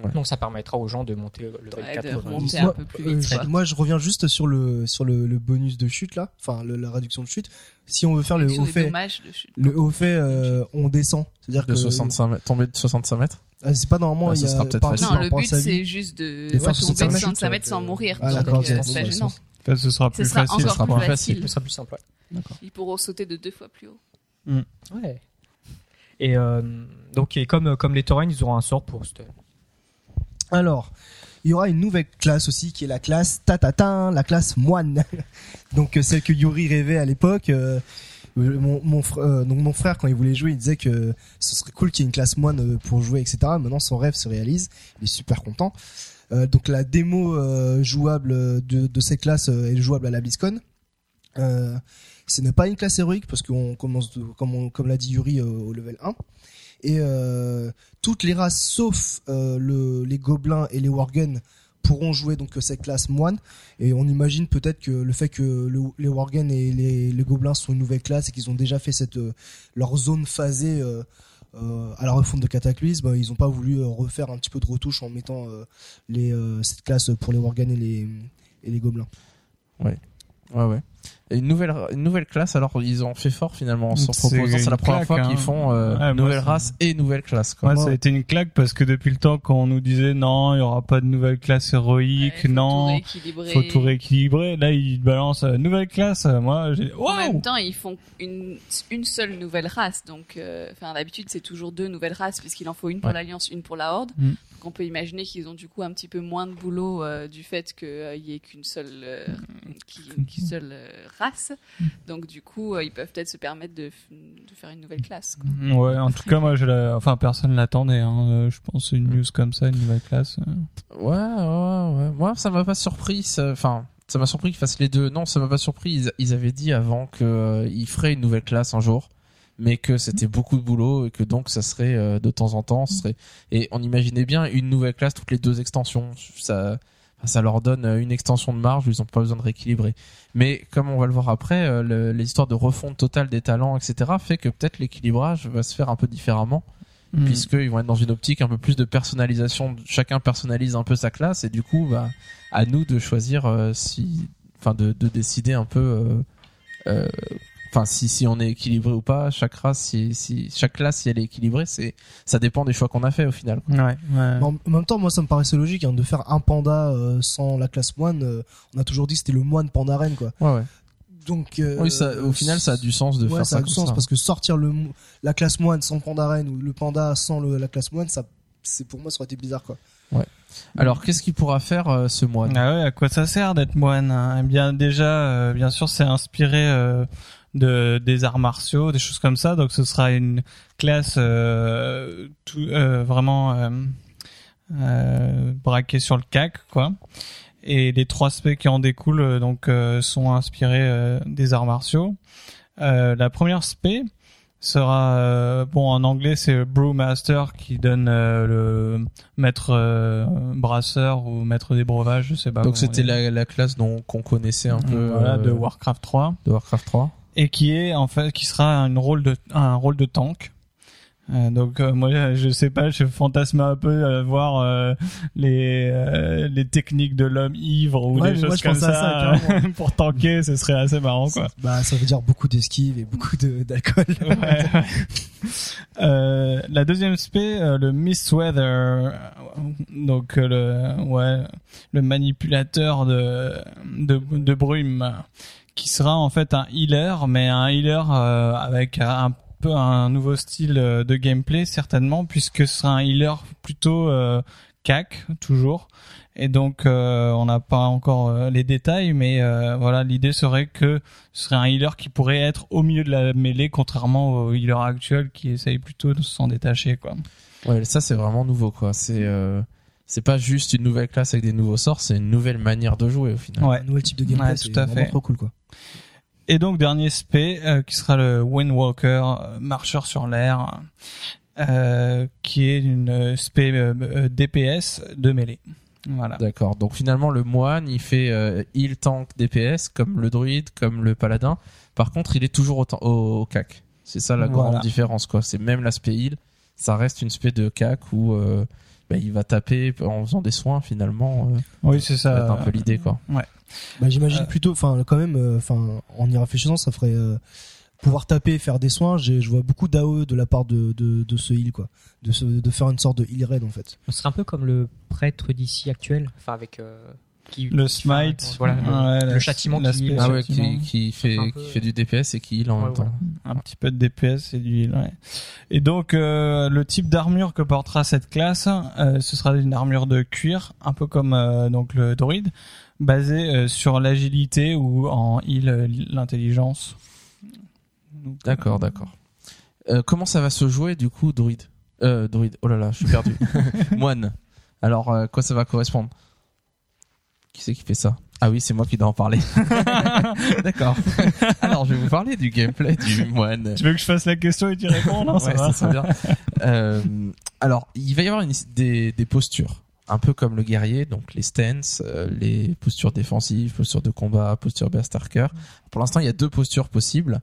Ouais. Donc, ça permettra aux gens de monter le de 90. remonter Moi, un peu plus euh, vite. moi, je reviens juste sur le sur le, le bonus de chute là, enfin le- la réduction de chute. Si on veut faire le haut fait, le haut fait, euh, on descend. C'est-à-dire De que 65 mètres, tomber de 65 mètres Ah, c'est pas normalement. Ouais, il ce y a sera peut-être facile. Non, le but c'est juste de De faire ouais, 65 tomber de mètres, 65 ça mètres sans mourir. Ah, d'accord, euh, Bon, bah, gênant. ça- Ça, ce sera plus facile. encore ce sera plus facile. Ce sera plus simple. Ils pourront sauter de deux fois plus haut. Ouais. Et euh, donc, et comme, comme les taurennes, ils auront un sort pour cette- Alors, il y aura une nouvelle classe aussi qui est la classe tatatin, la classe moine. Donc euh, celle que Yuri rêvait à l'époque. euh, Euh, Mon, donc mon frère, quand il voulait jouer, il disait que ce serait cool qu'il y ait une classe moine pour jouer, etc. Maintenant, son rêve se réalise. Il est super content. Donc la démo jouable de, de classes euh, est jouable à la BlizzCon. Ce n'est pas une classe héroïque parce qu'on commence, comme, comme l'a dit Yuri, au level 1. Et euh, toutes les races, sauf euh, le, les gobelins et les worgen, pourront jouer donc cette classe moine. Et on imagine peut-être que le fait que le- les worgen et les, gobelins sont une nouvelle classe et qu'ils ont déjà fait cette euh, leur zone phasée à la refonte de Cataclysme, ils n'ont pas voulu refaire un petit peu de retouche en mettant cette classe pour les worgen et les, et les gobelins. Ouais, ouais. Et une nouvelle, une nouvelle classe, alors ils ont fait fort finalement en s'en C'est proposant. C'est la première fois qu'ils hein. font euh, Ouais, nouvelle race et nouvelle classe. Quoi. Ouais, ça a été une claque parce que depuis le temps qu'on nous disait non, il y aura pas de nouvelle classe héroïque, Ouais, faut non, tout rééquilibrer. faut tout rééquilibrer. Là, ils balancent euh, nouvelle classe. Moi, j'ai En même temps, ils font une, une seule nouvelle race. Donc, euh, enfin, d'habitude, c'est toujours deux nouvelles races, puisqu'il en faut une pour Ouais. l'Alliance, une pour la Horde. Mm. Donc, on peut imaginer qu'ils ont du coup un petit peu moins de boulot euh, du fait qu'il y ait qu'une seule, euh, qui- qu'une seule euh, race. Donc, du coup, euh, ils peuvent peut-être se permettre de, faire une nouvelle classe. quoi. Ouais, en tout cas, moi, je la... enfin, personne l'attendait. Hein. Euh, Je pense une news comme ça, une nouvelle classe. euh. Ouais, ouais, ouais. Moi, ça m'a pas surpris. ça- Enfin, ça m'a surpris qu'ils fassent les deux. Non, ça m'a pas surpris. Ils, ils avaient dit avant que euh, ils feraient une nouvelle classe un jour, mais que c'était beaucoup de boulot et que donc ça serait euh, de temps en temps. Ce serait et on imaginait bien une nouvelle classe toutes les deux extensions. Ça, ça leur donne euh, une extension de marge. Ils ont pas besoin de rééquilibrer. Mais comme on va le voir après, euh, le- l'histoire de refonte totale des talents, etc., fait que peut-être l'équilibrage va se faire un peu différemment Hmm. puisqu'ils vont être dans une optique un peu plus de personnalisation. Chacun personnalise un peu sa classe et du coup, bah, à nous de choisir euh, si, enfin, de, de décider un peu, euh, euh, enfin, si si on est équilibré ou pas. Chaque race, si, si chaque classe, si elle est équilibrée, c'est, ça dépend des choix qu'on a fait au final. Ouais, ouais. Mais En, en même temps, moi, ça me paraissait logique hein, de faire un panda euh, sans la classe moine. euh, on a toujours dit que c'était le moine pandaren, quoi. Ouais, ouais. Donc, euh, Oui, ça, au final, ça a du sens de ouais, faire ça ça, a comme du sens ça. parce que sortir le la classe moine sans pandaren ou le panda sans le, la classe moine, ça, c'est pour moi, ça aurait été bizarre, quoi. Alors, qu'est-ce qu'il pourra faire euh, ce moine? Ah ouais, à quoi ça sert d'être moine hein? Eh bien, déjà, euh, bien sûr, c'est inspiré euh, de des arts martiaux, des choses comme ça. Donc, ce sera une classe euh, tout, euh, vraiment euh, euh, braquée sur le CAC, quoi. Et les trois aspects qui en découlent, euh, donc, euh, sont inspirés des arts martiaux. Euh, la première spé sera euh, bon en anglais c'est brewmaster qui donne le maître brasseur ou maître des breuvages je sais pas Donc, c'était la, la classe dont qu'on connaissait un peu voilà de Warcraft 3 de Warcraft 3. Et qui est en fait qui sera un rôle de un rôle de tank. Euh, donc euh, moi je sais pas je fantasme un peu à voir euh, les euh, les techniques de l'homme ivre ou Ouais, des moi, choses comme ça, ça, euh, pour tanker ce serait assez marrant quoi. Bah, ça veut dire beaucoup d'esquive et beaucoup de, d'alcool. Ouais. Euh, la deuxième spé, euh, le Miss Weather, euh, donc euh, le ouais le manipulateur de de, de brume, qui sera en fait un healer, mais un healer euh, avec un peu un nouveau style euh, de gameplay certainement, puisque ce sera un healer plutôt euh, CAC toujours. Et donc euh, on n'a pas encore euh, les détails, mais euh, voilà l'idée serait que ce serait un healer qui pourrait être au milieu de la mêlée, contrairement au healer actuel qui essaye plutôt de s'en détacher quoi. Ouais, ça c'est vraiment nouveau quoi. C'est euh, c'est pas juste une nouvelle classe avec des nouveaux sorts, c'est une nouvelle manière de jouer au final. Ouais. Un nouvel type de gameplay, Ouais, c'est tout à vraiment fait. trop cool, quoi. Et donc dernier spé euh, qui sera le Windwalker, euh, marcheur sur l'air, euh, qui est une spé euh, DPS de mêlée. Voilà. D'accord. Donc finalement le moine il fait heal tank DPS comme le druide, comme le paladin. Par contre il est toujours au, au, au CAC. C'est ça la Voilà. grande différence quoi. C'est même l'aspect heal, ça reste une spé de CAC où bah, il va taper en faisant des soins finalement. euh, Oui c'est ça être un peu l'idée quoi. Bah, j'imagine Euh. plutôt, enfin, quand même, euh, enfin, en y réfléchissant, ça ferait euh, pouvoir taper, faire des soins. J'ai, je vois beaucoup d'AOE de la part de, de, de ce heal, quoi. De, ce, de faire une sorte de heal raid, en fait. Ce serait un peu comme le prêtre d'ici actuel, enfin avec euh, qui, Le smite, voilà, le- ouais, le, la- châtiment qui. Ah ouais, qui, qui fait Un peu- qui fait du DPS et qui heal en Ouais, même temps. un petit peu de DPS et du heal, ouais. Et donc euh, le type d'armure que portera cette classe, euh, ce sera une armure de cuir, un peu comme euh, donc le druide, basée euh, sur l'agilité ou en heal l'intelligence. D'accord, d'accord. Euh, comment ça va se jouer du coup, druide? Euh, Druide. Oh là là, je suis perdu. Moine. Alors, euh, quoi ça va correspondre? Qui c'est qui fait ça Ah oui, c'est moi qui dois en parler. d'accord. Alors, je vais vous parler du gameplay du moine. Tu veux que je fasse la question et tu réponds Non, ça Ouais, va. ça serait bien. Euh, alors, il va y avoir une- des, des postures, un peu comme le guerrier, donc les stances, euh, les postures défensives, postures de combat, posture berserker. Pour l'instant, il y a deux postures possibles,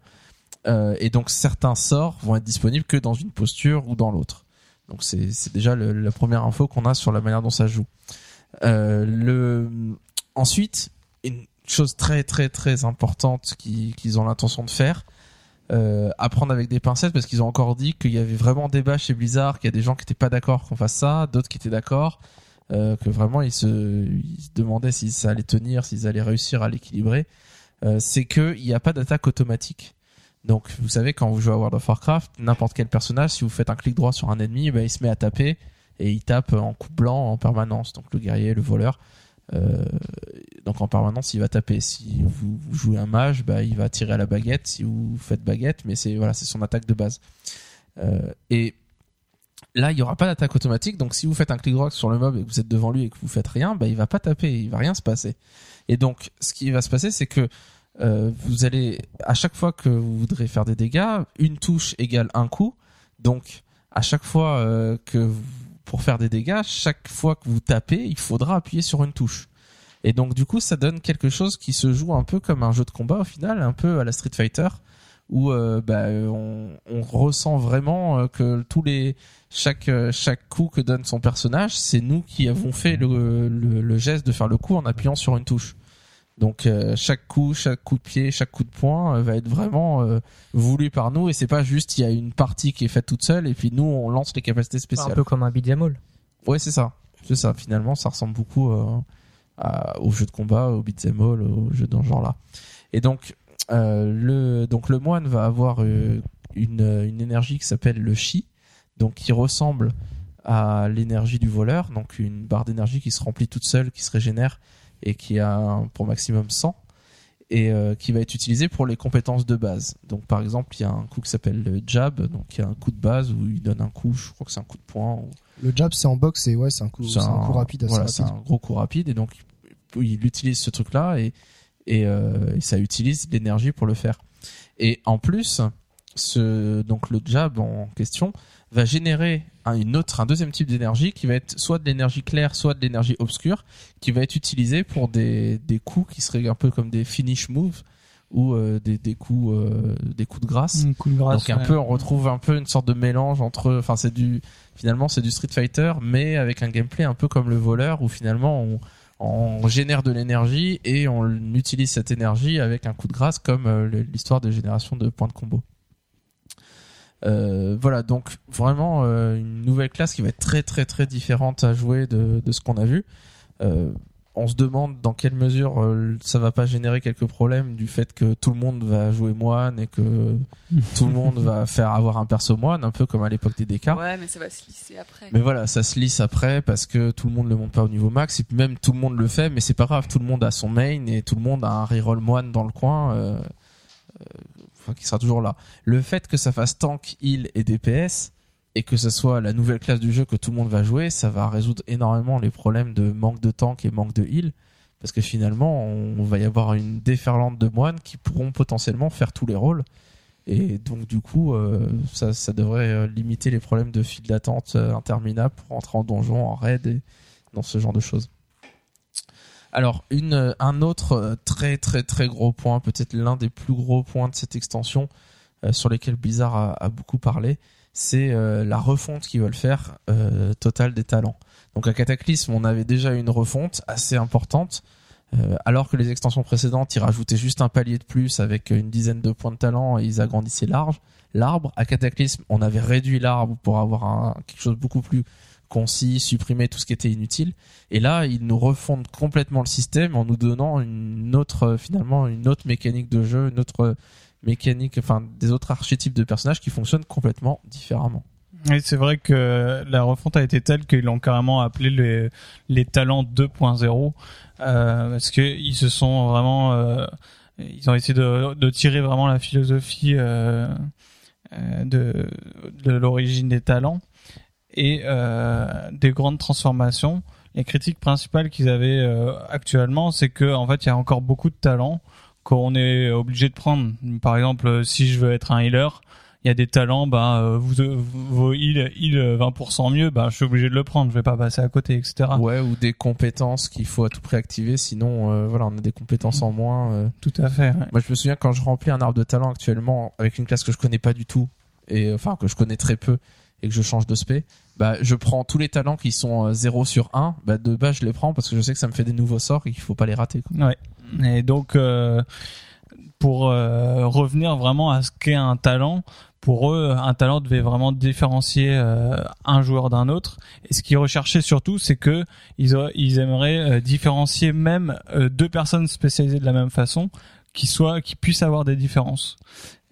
euh, et donc certains sorts vont être disponibles que dans une posture ou dans l'autre. Donc c'est déjà le- la première info qu'on a sur la manière dont ça joue. Euh, le ensuite, une chose très très très importante qui- qu'ils ont l'intention de faire, euh, à prendre avec des pincettes parce qu'ils ont encore dit qu'il y avait vraiment débat chez Blizzard, qu'il y a des gens qui étaient pas d'accord qu'on fasse ça, d'autres qui étaient d'accord, euh, que vraiment ils se, demandaient si ça allait tenir, s'ils allaient réussir à l'équilibrer. Euh, c'est que il n'y a pas d'attaque automatique. Donc vous savez quand vous jouez à World of Warcraft, n'importe quel personnage, si vous faites un clic droit sur un ennemi, ben, il se met à taper et il tape en coup blanc en permanence. Donc le guerrier, le voleur. Euh, donc en permanence il va taper. Si vous, jouez un mage, bah, il va tirer à la baguette. Si vous faites baguette, mais c'est voilà, c'est son attaque de base. Euh, et là il y aura pas d'attaque automatique. Donc si vous faites un clic droit sur le mob et que vous êtes devant lui et que vous faites rien, bah, il va pas taper, il va rien se passer. Et donc ce qui va se passer, c'est que euh, vous allez à chaque fois que vous voudrez faire des dégâts, une touche égale un coup. Donc à chaque fois que vous- pour faire des dégâts, chaque fois que vous tapez, il faudra appuyer sur une touche. Et donc du coup, ça donne quelque chose qui se joue un peu comme un jeu de combat au final, un peu à la Street Fighter, où euh, bah, euh, on, ressent vraiment euh, que tous les chaque chaque coup que donne son personnage, c'est nous qui avons fait le, le geste de faire le coup en appuyant sur une touche. Donc euh, chaque coup, chaque coup de pied, chaque coup de poing euh, va être vraiment euh, voulu par nous et c'est pas juste il y a une partie qui est faite toute seule et puis nous on lance les capacités Un spéciales. peu comme un beat'em all. Ouais, c'est ça. C'est ça. Finalement, ça ressemble beaucoup à, aux jeux de combat, aux beat'em all, aux jeux dans ce genre-là. Et donc, le donc le moine va avoir une, une énergie qui s'appelle le chi, donc qui ressemble à l'énergie du voleur, donc une barre d'énergie qui se remplit toute seule, qui se régénère et qui a un- pour maximum 100 et euh, qui va être utilisé pour les compétences de base. Donc par exemple, il y a un coup qui s'appelle le jab, donc il y a un coup de base où il donne un coup, je crois que c'est un coup de poing ou Le jab, c'est en boxe et ouais, c'est un coup, c'est un coup rapide, assez voilà, c'est un gros coup rapide et donc il utilise ce truc là et et, euh, et ça utilise l'énergie pour le faire. Et en plus, ce donc le jab en question va générer un, une autre un deuxième type d'énergie qui va être soit de l'énergie claire, soit de l'énergie obscure qui va être utilisé pour des des coups qui seraient un peu comme des finish moves ou euh, des des coups euh, des coups de grâce. Un coup de grâce, Donc un ouais. peu, on retrouve un peu une sorte de mélange entre, enfin c'est du, finalement c'est du Street Fighter, mais avec un gameplay un peu comme le voleur où finalement on, on génère de l'énergie et on utilise cette énergie avec un coup de grâce comme euh, l'histoire de génération de points de combo. Euh, voilà, donc vraiment euh, une nouvelle classe qui va être très très très différente à jouer de, de ce qu'on a vu. Euh, on se demande dans quelle mesure euh, ça va pas générer quelques problèmes du fait que tout le monde va jouer moine et que tout le monde va faire avoir un perso moine, un peu comme à l'époque des DK. Ouais, mais ça va se lisser après. Mais voilà, ça se lisse après parce que tout le monde le monte pas au niveau max et puis même tout le monde le fait, mais c'est pas grave, tout le monde a son main et tout le monde a un reroll moine dans le coin, euh, euh, sera toujours là. Le fait que ça fasse tank, heal et DPS et que ce soit la nouvelle classe du jeu que tout le monde va jouer, ça va résoudre énormément les problèmes de manque de tank et manque de heal parce que finalement on va y avoir une déferlante de moines qui pourront potentiellement faire tous les rôles. Et donc du coup, euh, ça, ça devrait euh, limiter les problèmes de file d'attente euh, interminable pour entrer en donjon, en raid et dans ce genre de choses. Alors, euh, un autre euh, très très très gros point, peut-être l'un des plus gros points de cette extension euh, sur lesquels Blizzard a, beaucoup parlé, c'est la refonte qu'ils veulent faire euh, totale des talents. Donc à Cataclysme, on avait déjà une refonte assez importante, alors que les extensions précédentes, ils rajoutaient juste un palier de plus avec une dizaine de points de talent et ils agrandissaient large l'arbre. À Cataclysme, on avait réduit l'arbre pour avoir un, quelque chose de beaucoup plus concis, supprimer tout ce qui était inutile. Et là, ils nous refondent complètement le système en nous donnant une autre, euh, finalement, une autre mécanique de jeu, une autre mécanique, enfin, des autres archétypes de personnages qui fonctionnent complètement différemment. Oui, c'est vrai que la refonte a été telle qu'ils l'ont carrément appelé les, les talents 2.0 euh, parce que ils se sont vraiment euh, ils ont essayé de, tirer vraiment la philosophie euh, euh, de, de l'origine des talents et euh, des grandes transformations. Les critiques principales qu'ils avaient euh, actuellement, c'est que en fait, il y a encore beaucoup de talents qu'on est obligé de prendre. Par exemple, si je veux être un healer, il y a des talents, bah, euh, vous, vos heal, heal 20% mieux, bah, je suis obligé de le prendre, je vais pas passer à côté, etc. Ouais, ou des compétences qu'il faut à tout prix activer, sinon, euh, voilà, on a des compétences en moins. euh. Tout à fait. ouais. Moi, je me souviens quand je remplis un arbre de talent actuellement avec une classe que je connais pas du tout, et enfin que je connais très peu, et que je change de spé, bah, je prends tous les talents qui sont euh, 0 sur 1, bah, de base, je les prends parce que je sais que ça me fait des nouveaux sorts et qu'il faut pas les rater. Quoi. Ouais. Et donc, euh, pour euh, revenir vraiment à ce qu'est un talent, pour eux, un talent devait vraiment différencier euh, un joueur d'un autre. Et ce qu'ils recherchaient surtout, c'est que ils, ils aimeraient euh, différencier même euh, deux personnes spécialisées de la même façon, qui soient, qui puissent avoir des différences.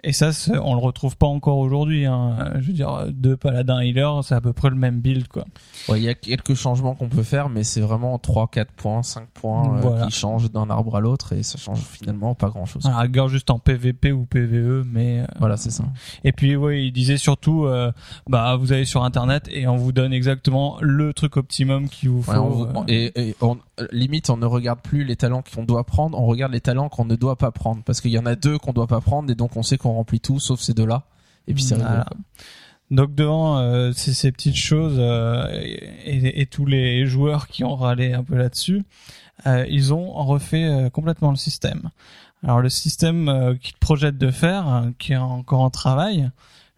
Et ça, on le retrouve pas encore aujourd'hui. Hein. Je veux dire, deux paladins healers, c'est à peu près le même build, quoi. Ouais, il y a quelques changements qu'on peut faire, mais c'est vraiment 3, 4 points, 5 points euh, Voilà. qui changent d'un arbre à l'autre et ça change finalement pas grand chose. À la juste en PVP ou PVE, mais euh, Voilà, c'est ça. Et puis oui, il disait surtout, euh, bah vous allez sur internet et on vous donne exactement le truc optimum qu'il vous faut. Ouais, on- euh, et, et on- limite, on ne regarde plus les talents qu'on doit prendre, on regarde les talents qu'on ne doit pas prendre. Parce qu'il y en a deux qu'on doit pas prendre, et donc on sait qu'on remplit tout, sauf ces deux-là. Et puis c'est. Voilà. Donc devant euh, ces, ces petites choses euh, et, et tous les joueurs qui ont râlé un peu là-dessus, euh, ils ont refait euh, complètement le système. Alors le système euh, qu'ils projettent de faire, hein, qui est encore en travail,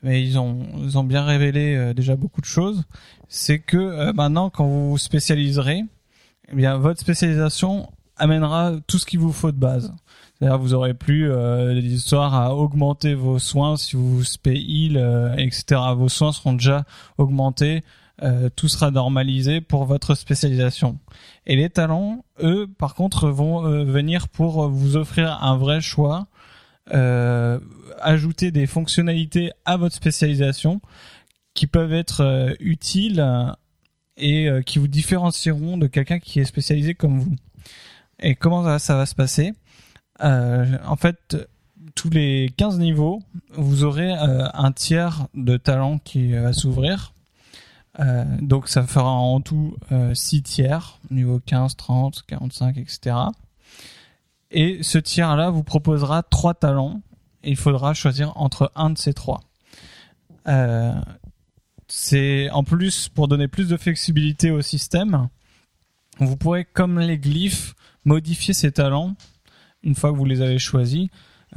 mais ils ont ils ont bien révélé euh, déjà beaucoup de choses, c'est que euh, maintenant quand vous vous spécialiserez, eh bien votre spécialisation amènera tout ce qu'il vous faut de base. C'est-à-dire vous aurez plus euh, des à augmenter vos soins si vous spé heal, euh, etc. Vos soins seront déjà augmentés, euh, tout sera normalisé pour votre spécialisation. Et les talents, eux, par contre, vont euh, venir pour vous offrir un vrai choix, euh, ajouter des fonctionnalités à votre spécialisation qui peuvent être euh, utiles et euh, qui vous différencieront de quelqu'un qui est spécialisé comme vous. Et comment ça, ça va se passer? Euh, En fait, tous les 15 niveaux, vous aurez euh, un tiers de talent qui va s'ouvrir. Euh, donc ça fera en tout euh, 6 tiers, niveau 15, 30, 45, etc. Et ce tiers-là vous proposera 3 talents et il faudra choisir entre un de ces 3 c'est en plus pour donner plus de flexibilité au système. Vous pourrez, comme les glyphes, modifier ces talents une fois que vous les avez choisis.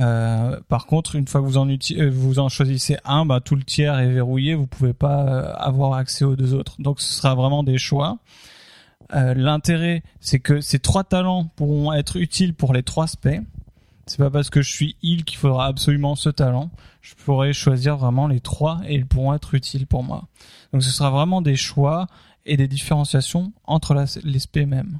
Euh, par contre, une fois que vous en, uti- euh, vous en choisissez un, bah, tout le tiers est verrouillé. Vous pouvez pas euh, avoir accès aux deux autres. Donc, ce sera vraiment des choix. L'intérêt, c'est que ces trois talents pourront être utiles pour les trois specs. C'est pas parce que je suis heal qu'il faudra absolument ce talent. Je pourrais choisir vraiment les trois et ils pourront être utiles pour moi. Donc ce sera vraiment des choix et des différenciations entre les specs même.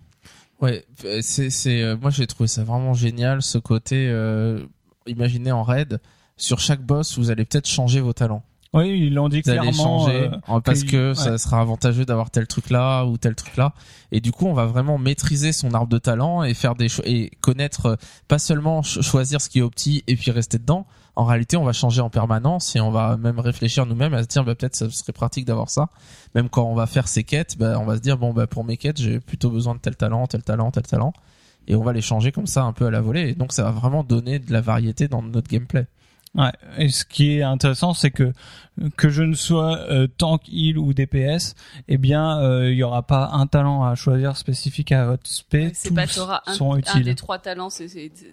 Ouais, euh, c'est, c'est, euh, moi j'ai trouvé ça vraiment génial, ce côté, euh, imaginez en raid, sur chaque boss, vous allez peut-être changer vos talents. Oui, ils l'ont dit clairement. changer euh, parce que- ouais. ça sera avantageux d'avoir tel truc là ou tel truc là. Et du coup, on va vraiment maîtriser son arbre de talent et faire des et connaître euh, pas seulement ch- choisir ce qui est opti et puis rester dedans. En réalité, on va changer en permanence et on va même réfléchir nous-mêmes à se dire bah, peut-être ça serait pratique d'avoir ça. Même quand on va faire ses quêtes, bah, on va se dire bon bah pour mes quêtes, j'ai plutôt besoin de tel talent, tel talent, tel talent et on va les changer comme ça un peu à la volée. Et donc ça va vraiment donner de la variété dans notre gameplay. Ouais. Et ce qui est intéressant, c'est que que je ne sois euh, tank, heal ou DPS, eh bien, euh, il y aura pas un talent à choisir spécifique à votre spé. Tous pas t'auras un, sont un des trois talents, c'est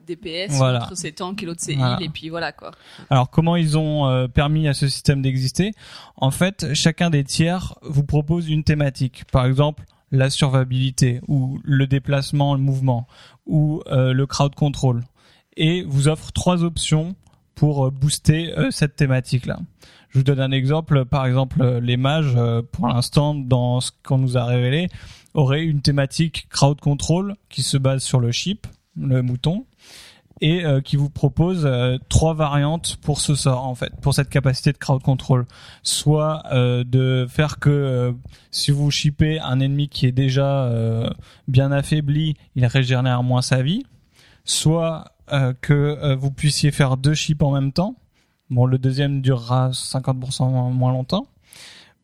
DPS, Voilà. l'autre c'est tank et l'autre c'est Voilà. heal, et puis voilà quoi. Alors comment ils ont euh, permis à ce système d'exister? En fait, chacun des tiers vous propose une thématique. Par exemple, la survivabilité ou le déplacement, le mouvement ou euh, le crowd control et vous offre trois options pour euh, booster euh, cette thématique-là. Je vous donne un exemple. Par exemple, euh, les mages, pour l'instant, dans ce qu'on nous a révélé, auraient une thématique crowd control qui se base sur le chip, le mouton, et qui vous propose trois variantes pour ce sort en fait, pour cette capacité de crowd control. Soit de faire que si vous shippez un ennemi qui est déjà bien affaibli, il régénère moins sa vie. Soit euh, que euh, vous puissiez faire deux chips en même temps. Bon, le deuxième durera 50% moins- longtemps.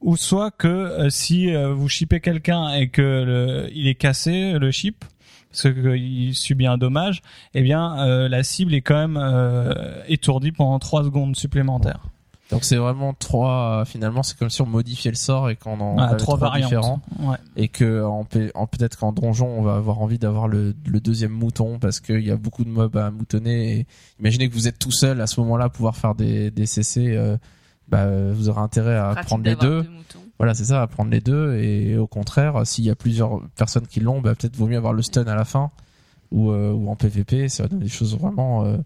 Ou soit que euh, si vous chippez quelqu'un et que le- il est cassé le chip parce qu'il subit un dommage, eh bien la cible est quand même étourdie pendant 3 secondes supplémentaires. Donc c'est vraiment trois. Finalement, c'est comme si on modifiait le sort et qu'on en Ah, avait trois variantes. différents. Ouais. et que en, P- en- peut-être qu'en donjon on va avoir envie d'avoir le, le deuxième mouton parce qu'il y a beaucoup de mobs à moutonner et imaginez que vous êtes tout seul à ce moment-là à pouvoir faire des, des CC euh, bah, euh, vous aurez intérêt à prendre les deux moutons. voilà c'est ça à prendre les deux et au contraire s'il y a plusieurs personnes qui l'ont bah, peut-être vaut mieux avoir le stun à la fin ou, euh, ou en PVP ça va donner des choses vraiment euh,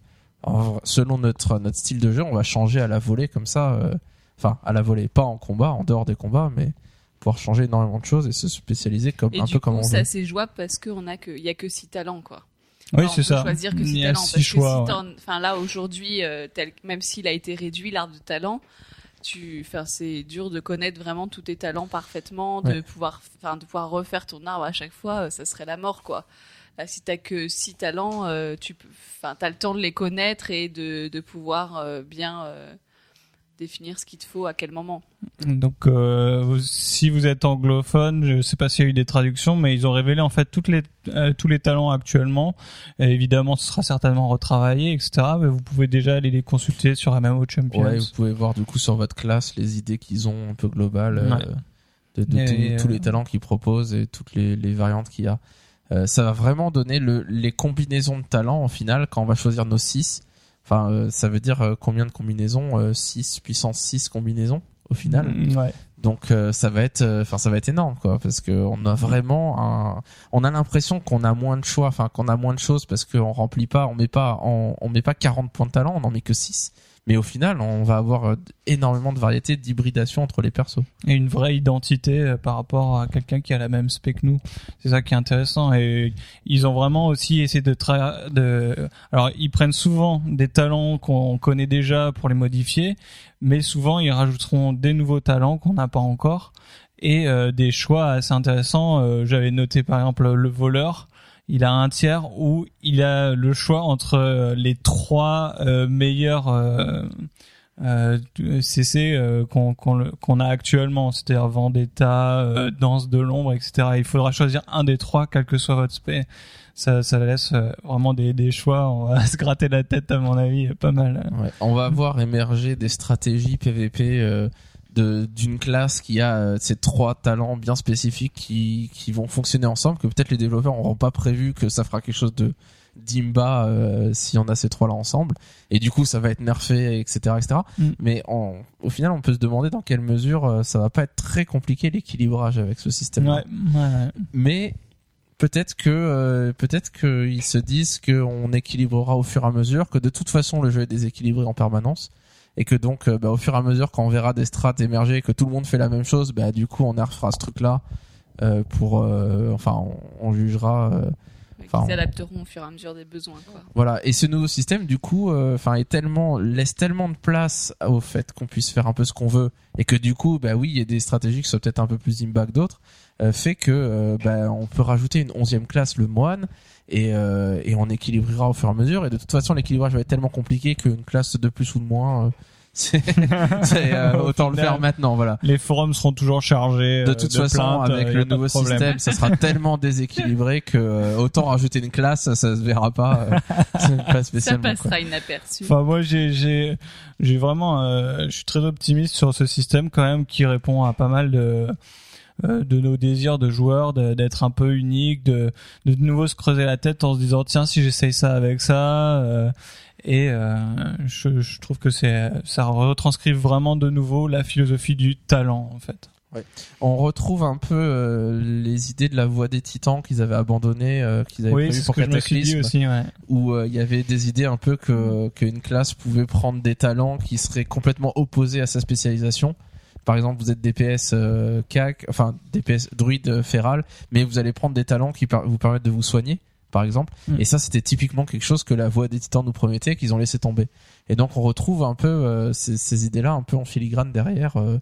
en selon notre notre style de jeu on va changer à la volée comme ça euh, enfin à la volée pas en combat en dehors des combats mais pouvoir changer énormément de choses et se spécialiser comme Et un du peu coup, comme on c'est veut. assez jouable parce qu'on a que, il y a que six talents, quoi. Oui, c'est ça. choisir que Il six y a talents. six parce choix. que ouais. enfin là aujourd'hui, euh, tel- même s'il a été réduit l'arbre de talent, tu, enfin c'est dur de connaître vraiment tous tes talents parfaitement, de Ouais. pouvoir, enfin de pouvoir refaire ton arbre à chaque fois, euh, ça serait la mort quoi. Là, si t'as que six talents, euh, tu peux, enfin t'as le temps de les connaître et de, de pouvoir euh, bien euh, définir ce qu'il te faut à quel moment. Donc, euh, si vous êtes anglophone, je sais pas s'il y a eu des traductions, mais ils ont révélé en fait toutes les, euh, tous les talents actuellement. Et évidemment, ce sera certainement retravaillé, etc. Mais vous pouvez déjà aller les consulter sur MMO Champions. Ouais, vous pouvez voir du coup sur votre classe les idées qu'ils ont un peu globales euh, Ouais. de, de Et, tous- euh, tous les talents qu'ils proposent et toutes les, les variantes qu'il y a. Euh, ça va vraiment donner le, les combinaisons de talents en final quand on va choisir nos 6. Enfin, euh, ça veut dire euh, combien de combinaisons 6 puissance 6 combinaisons au final. Mm, ouais. Donc ça va être enfin ça va être énorme quoi parce que on a vraiment un on a l'impression qu'on a moins de choix enfin qu'on a moins de choses parce qu'on remplit pas on met pas on, on met pas 40 points de talent on en met que 6 mais au final on va avoir euh, énormément de variétés d'hybridation entre les persos. Et une vraie identité euh, par rapport à quelqu'un qui a la même spec que nous. C'est ça qui est intéressant. Et ils ont vraiment aussi essayé de tra de. Alors, ils prennent souvent des talents qu'on connaît déjà pour les modifier, mais souvent ils rajouteront des nouveaux talents qu'on n'a pas encore et euh, des choix assez intéressants. J'avais noté par exemple le voleur. Il a un tiers où il a le choix entre euh, les trois euh, meilleurs euh, euh, CC euh, qu'on a actuellement, c'est-à-dire Vendetta, euh, Danse de l'ombre, etc. Il faudra choisir un des trois, quel que soit votre spé. Ça, ça laisse vraiment des, des choix. On va se gratter la tête, à mon avis, pas mal. Ouais. On va voir émerger des stratégies PVP d'une classe qui a euh, ces trois talents bien spécifiques qui qui vont fonctionner ensemble que peut-être les développeurs n'auront pas prévu que ça fera quelque chose de d'imba euh, si on a ces trois là ensemble et du coup ça va être nerfé etc etc Mm. mais au final on peut se demander dans quelle mesure euh, ça va pas être très compliqué l'équilibrage avec ce système Ouais, ouais. mais peut-être que euh, peut-être qu'ils se disent qu'on équilibrera au fur et à mesure, que de toute façon le jeu est déséquilibré en permanence et que donc euh, bah, au fur et à mesure quand on verra des strats émerger et que tout le monde fait la même chose, bah du coup on nerfera ce truc là euh, pour euh, enfin on, on jugera euh, Enfin, Ils adapteront au fur et à mesure des besoins. Quoi. voilà et ce nouveau système du coup euh, enfin est tellement laisse tellement de place au fait qu'on puisse faire un peu ce qu'on veut et que du coup bah oui il y a des stratégies qui sont peut-être un peu plus impact que d'autres euh, fait que euh, bah, on peut rajouter une onzième classe le moine et, et on équilibrera au fur et à mesure et de toute façon l'équilibrage va être tellement compliqué qu'une classe de plus ou de moins c'est c'est, euh, Au autant le faire maintenant voilà Les forums seront toujours chargés. de euh, toute façon, plaintes, avec euh, y le nouveau système, ça sera tellement déséquilibré que euh, autant rajouter une classe, ça, ça se verra pas, euh, c'est pas Ça spécialement. quoi. passera inaperçu. Enfin, moi, j'ai, j'ai, j'ai vraiment, euh, je suis très optimiste sur ce système quand même qui répond à pas mal de, euh, de nos désirs de joueurs, d'être un peu unique, de, de de nouveau se creuser la tête en se disant tiens si j'essaye ça avec ça. euh, et euh, je, je trouve que c'est, ça retranscrit vraiment de nouveau la philosophie du talent en fait. On retrouve un peu euh, les idées de la voix des titans qu'ils avaient abandonnées, euh, qu'ils avaient Oui, ce pour Cataclysme, aussi. Ouais. où euh, il y avait des idées un peu que qu'une classe pouvait prendre des talents qui seraient complètement opposés à sa spécialisation. Par exemple, vous êtes DPS euh, CAC, enfin DPS druide euh, féral, mais vous allez prendre des talents qui vous permettent de vous soigner, par exemple. Mm. Et ça, c'était typiquement quelque chose que la voix des titans nous promettait, qu'ils ont laissé tomber. Et donc, on retrouve un peu euh, ces, ces idées-là, un peu en filigrane derrière. euh,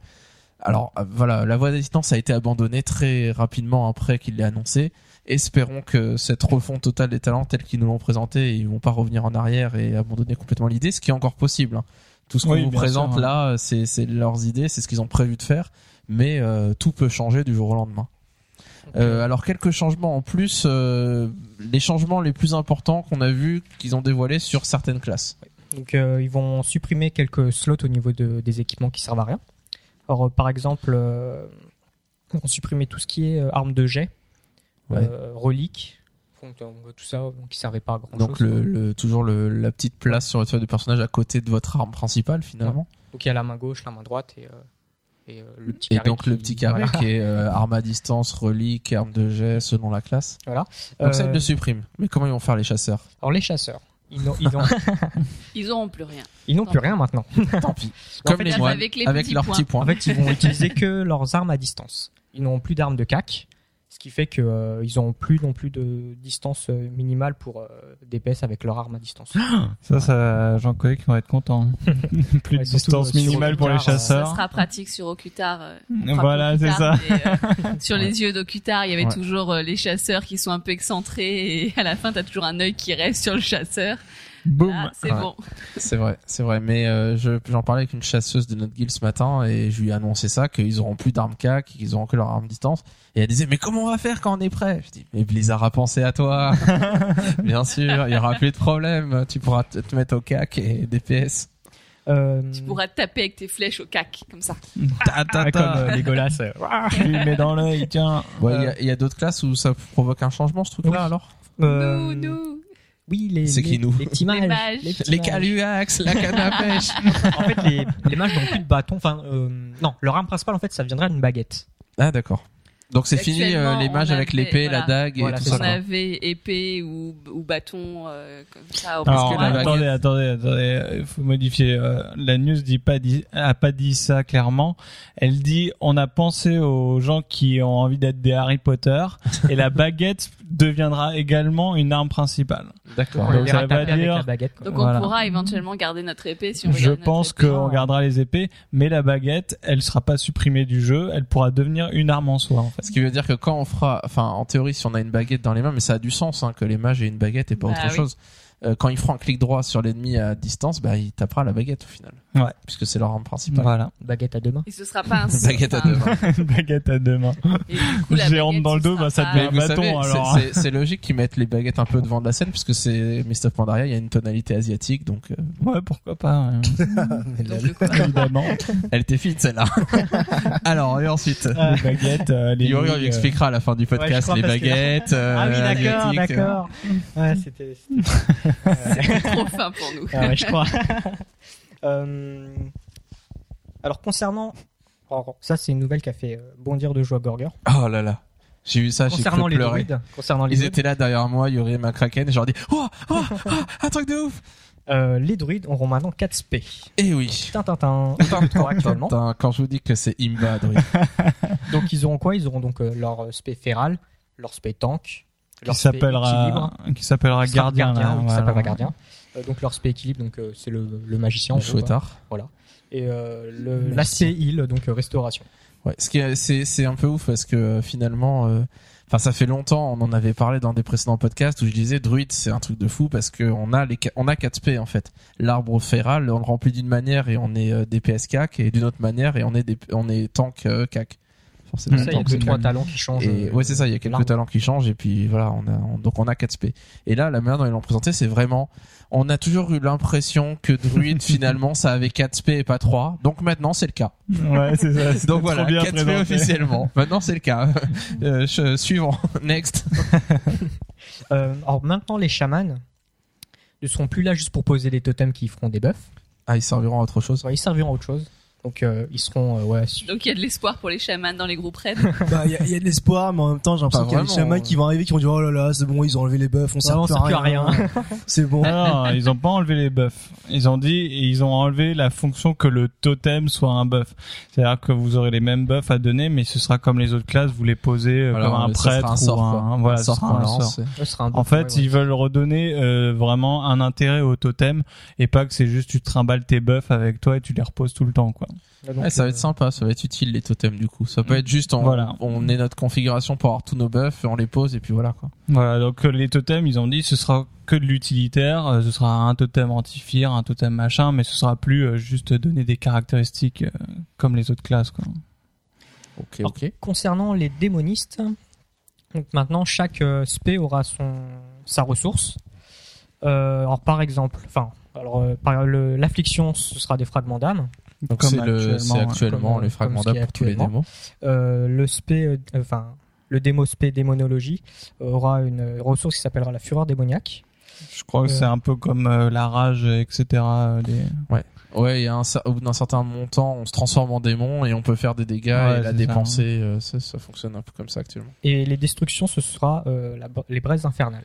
Alors euh, voilà, la voie d'assistance a été abandonnée très rapidement après qu'il l'ait annoncé. Espérons que cette refonte totale des talents telle qu'ils nous l'ont présenté, ils vont pas revenir en arrière et abandonner complètement l'idée, ce qui est encore possible. hein. Tout ce qu'on Oui, vous présente sûr, là, c'est leurs idées, c'est ce qu'ils ont prévu de faire, mais tout peut changer du jour au lendemain. Euh, alors quelques changements en plus, euh, les changements les plus importants qu'on a vus qu'ils ont dévoilés sur certaines classes. Donc euh, ils vont supprimer quelques slots au niveau de, des équipements qui servent à rien. Alors par exemple, ils vont supprimer tout ce qui est armes de jet, Ouais. reliques, tout ça qui servait pas à grand Donc chose. le, le- toujours le, la petite place sur votre feuille de personnage à côté de votre arme principale finalement. Donc il y a la main gauche, la main droite et, et euh, le petit Et carré. donc le petit carré voilà. qui est euh, arme à distance, relique, arme de jet selon la classe. Voilà. Donc ça Euh, ils le suppriment. Mais comment ils vont faire les chasseurs? Alors les chasseurs, ils n'ont ils n'ont- Ils auront plus rien. ils n'ont plus rien maintenant. Tant pis. En Comme fait, les avec moines les avec petits leurs points. petits points. En fait, ils vont utiliser que leurs armes à distance. Ils n'auront plus d'armes de cac, qui fait que euh, ils n'auront plus non plus de distance euh, minimale pour euh, DPS avec leur arme à distance. Ça, ça, j'en connais qui vont être contents. Plus Ouais, de distance sur minimale pour les euh, Ça chasseurs. sera pratique sur enfin, Voilà, c'est ça. Euh, sur les yeux d'Okutar, il y avait Ouais. toujours euh, les chasseurs qui sont un peu excentrés et à la fin, t'as toujours un œil qui reste sur le chasseur. Boum. Là, c'est Ouais. bon. C'est vrai, c'est vrai. Mais euh, je- j'en parlais avec une chasseuse de notre guild ce matin et je lui ai annoncé ça, qu'ils auront plus d'armes cac, qu'ils auront que leur arme distance. Et elle disait mais comment on va faire quand on est prêt? Je dis mais Blizzard a pensé à toi. Bien sûr, il y aura plus de problème. Tu pourras te, te mettre au cac et DPS. Euh, Tu pourras te taper avec tes flèches au cac, comme ça. Ta, ta, ta. comme euh, Legolas. euh, Je lui mets dans l'œil, tiens. Ouais, il y a- y a, d'autres classes où ça provoque un changement ce truc-là Oui. alors? Euh, Nous, nous. Oui, les, C'est les, qui, nous les petits mages. Les mages. petits Les mages. caluax, la canne à pêche. En fait, les, les mages n'ont plus de bâton. Enfin, euh, non, leur arme principale, en fait, ça viendrait d'une baguette. Ah d'accord. Donc c'est fini euh, les mages avec l'épée, voilà. la dague et Voilà, tout c'est ça. On quoi. avait épée ou, ou bâton, euh, comme ça. au Alors, que la attendez, attendez, attendez, il faut modifier. euh, la news dit pas dit, a pas dit ça clairement. Elle dit, on a pensé aux gens qui ont envie d'être des Harry Potter et la baguette deviendra également une arme principale. D'accord. Donc ça avec dire- la baguette. Donc Voilà. on pourra éventuellement garder notre épée si on veut Je pense qu'on gardera les épées, mais la baguette, elle sera pas supprimée du jeu, elle pourra devenir une arme en soi. En fait. Ce qui veut dire que quand on fera, enfin en théorie si on a une baguette dans les mains, mais ça a du sens hein, que les mages aient une baguette et pas Bah autre oui. chose. Euh, quand ils feront un clic droit sur l'ennemi à distance, bah il tapera la baguette au final. Ouais. Puisque c'est leur arme principale. Voilà, Baguette à deux mains. Et ce sera pas un Baguette à deux mains. baguette à deux mains. Et du coup, la Géante dans le dos, bah, ça devient un bâton, savez, alors. c'est- logique qu'ils mettent les baguettes un peu devant de la scène puisque c'est Mist of Pandaria, il y a une tonalité asiatique donc euh, Ouais, pourquoi pas, évidemment. elle était fine celle-là. Alors et ensuite les baguettes, euh, les Yuri on billes, lui euh, expliquera à la fin du je podcast les baguettes. euh, ah oui, d'accord, euh. d'accord. Ouais, c'était. C'est trop fin pour nous. Ah ouais, je crois. Euh, Alors concernant, alors, ça c'est une nouvelle qui a fait euh, bondir de joie Gorger. Oh là là. J'ai vu ça, j'ai Concernant cru les pleurer. druides, concernant les Ils druides, étaient là derrière moi, Yuri et McCracken, et je leur dis Oh, oh, oh, un truc de ouf euh, les druides auront maintenant 4 spé. Eh oui Tintintin, actuellement. Putain, quand je vous dis que c'est Imba, Druid. Donc ils auront quoi? Ils auront donc euh, leur spé féral, leur spé tank, qui s'appellera, qui s'appellera sera gardien, là, qui voilà. gardien. Euh, donc leur spé équilibre, donc euh, c'est le, le magicien. en Le chouettard. Et euh, l'aspect heal, donc euh, restauration. Ouais, ce qui est, c'est, c'est un peu ouf parce que euh, finalement, euh, enfin, ça fait longtemps, on en avait parlé dans des précédents podcasts où je disais Druid, c'est un truc de fou parce que on a les, on a 4 P en fait. L'arbre féral, on le remplit d'une manière et on est euh, DPS CAC et d'une autre manière et on est des, on est tank euh, CAC. Forcément, Ça, il y a deux trois talents qui changent. Et euh, ouais, c'est ça, il y a quelques talents qui changent et puis voilà, on a on- donc on a 4 SP. Et là, la manière dont ils l'ont présenté, c'est vraiment on a toujours eu l'impression que Druid finalement ça avait 4 SP et pas 3. Donc maintenant, c'est le cas. Ouais, c'est ça. Donc voilà, bien 4 SP présenté. officiellement. Maintenant, c'est le cas. Euh, je- suivant, next. Euh, alors maintenant, les chamans ne seront plus là juste pour poser des totems qui feront des buffs. Ah, ils serviront à autre chose. Ils serviront à autre chose. Donc euh, ils seront euh, ouais. Donc il y a de l'espoir pour les chamans dans les groupes raids. Bah, il y, a- il y a de l'espoir, mais en même temps, j'ai l'impression qu'il y a des chamans qui vont arriver, qui vont dire, oh là là, c'est bon, ils ont enlevé les buffs, on sert on plus, sert à plus à rien. rien. c'est bon. Non, ils ont pas enlevé les buffs. Ils ont dit, ils ont enlevé la fonction que le totem soit un buff. C'est-à-dire que vous aurez les mêmes buffs à donner, mais ce sera comme les autres classes, vous les posez euh, Voilà, comme un ça sera prêtre un sort, ou un, voilà, sort sera qu'on un lance. sort. Ce sera un En fait, ouais, ouais. ils veulent redonner euh, vraiment un intérêt au totem et pas que c'est juste tu te trimbales tes buffs avec toi et tu les reposes tout le temps, quoi. Donc, Ouais, ça va euh, être sympa, ça va être utile les totems du coup. Ça peut être juste on, Voilà. on est notre configuration pour avoir tous nos buffs, on les pose et puis voilà quoi. Voilà, donc euh, les totems, ils ont dit ce sera que de l'utilitaire, euh, ce sera un totem anti-fear, un totem machin, mais ce sera plus juste donner des caractéristiques comme les autres classes. Quoi. Ok, Alors, ok. Concernant les démonistes, donc maintenant chaque euh, spé aura son sa ressource. Euh, alors par exemple, enfin, alors euh, par l'affliction, ce sera des fragments d'âme. Donc c'est le, actuellement, ouais. actuellement Comme, les euh, fragments d'âme pour tous les démos. Euh, le spé, euh, enfin, le démo spé démonologie aura une ressource qui s'appellera la fureur démoniaque. Je crois que c'est un peu comme euh, la rage, etc. des- Ouais, il y a un, au bout d'un certain montant, on se transforme en démon et on peut faire des dégâts Ouais, et la dépenser. euh, ça, ça fonctionne un peu comme ça actuellement. Et les destructions, ce sera euh, la- les braises infernales.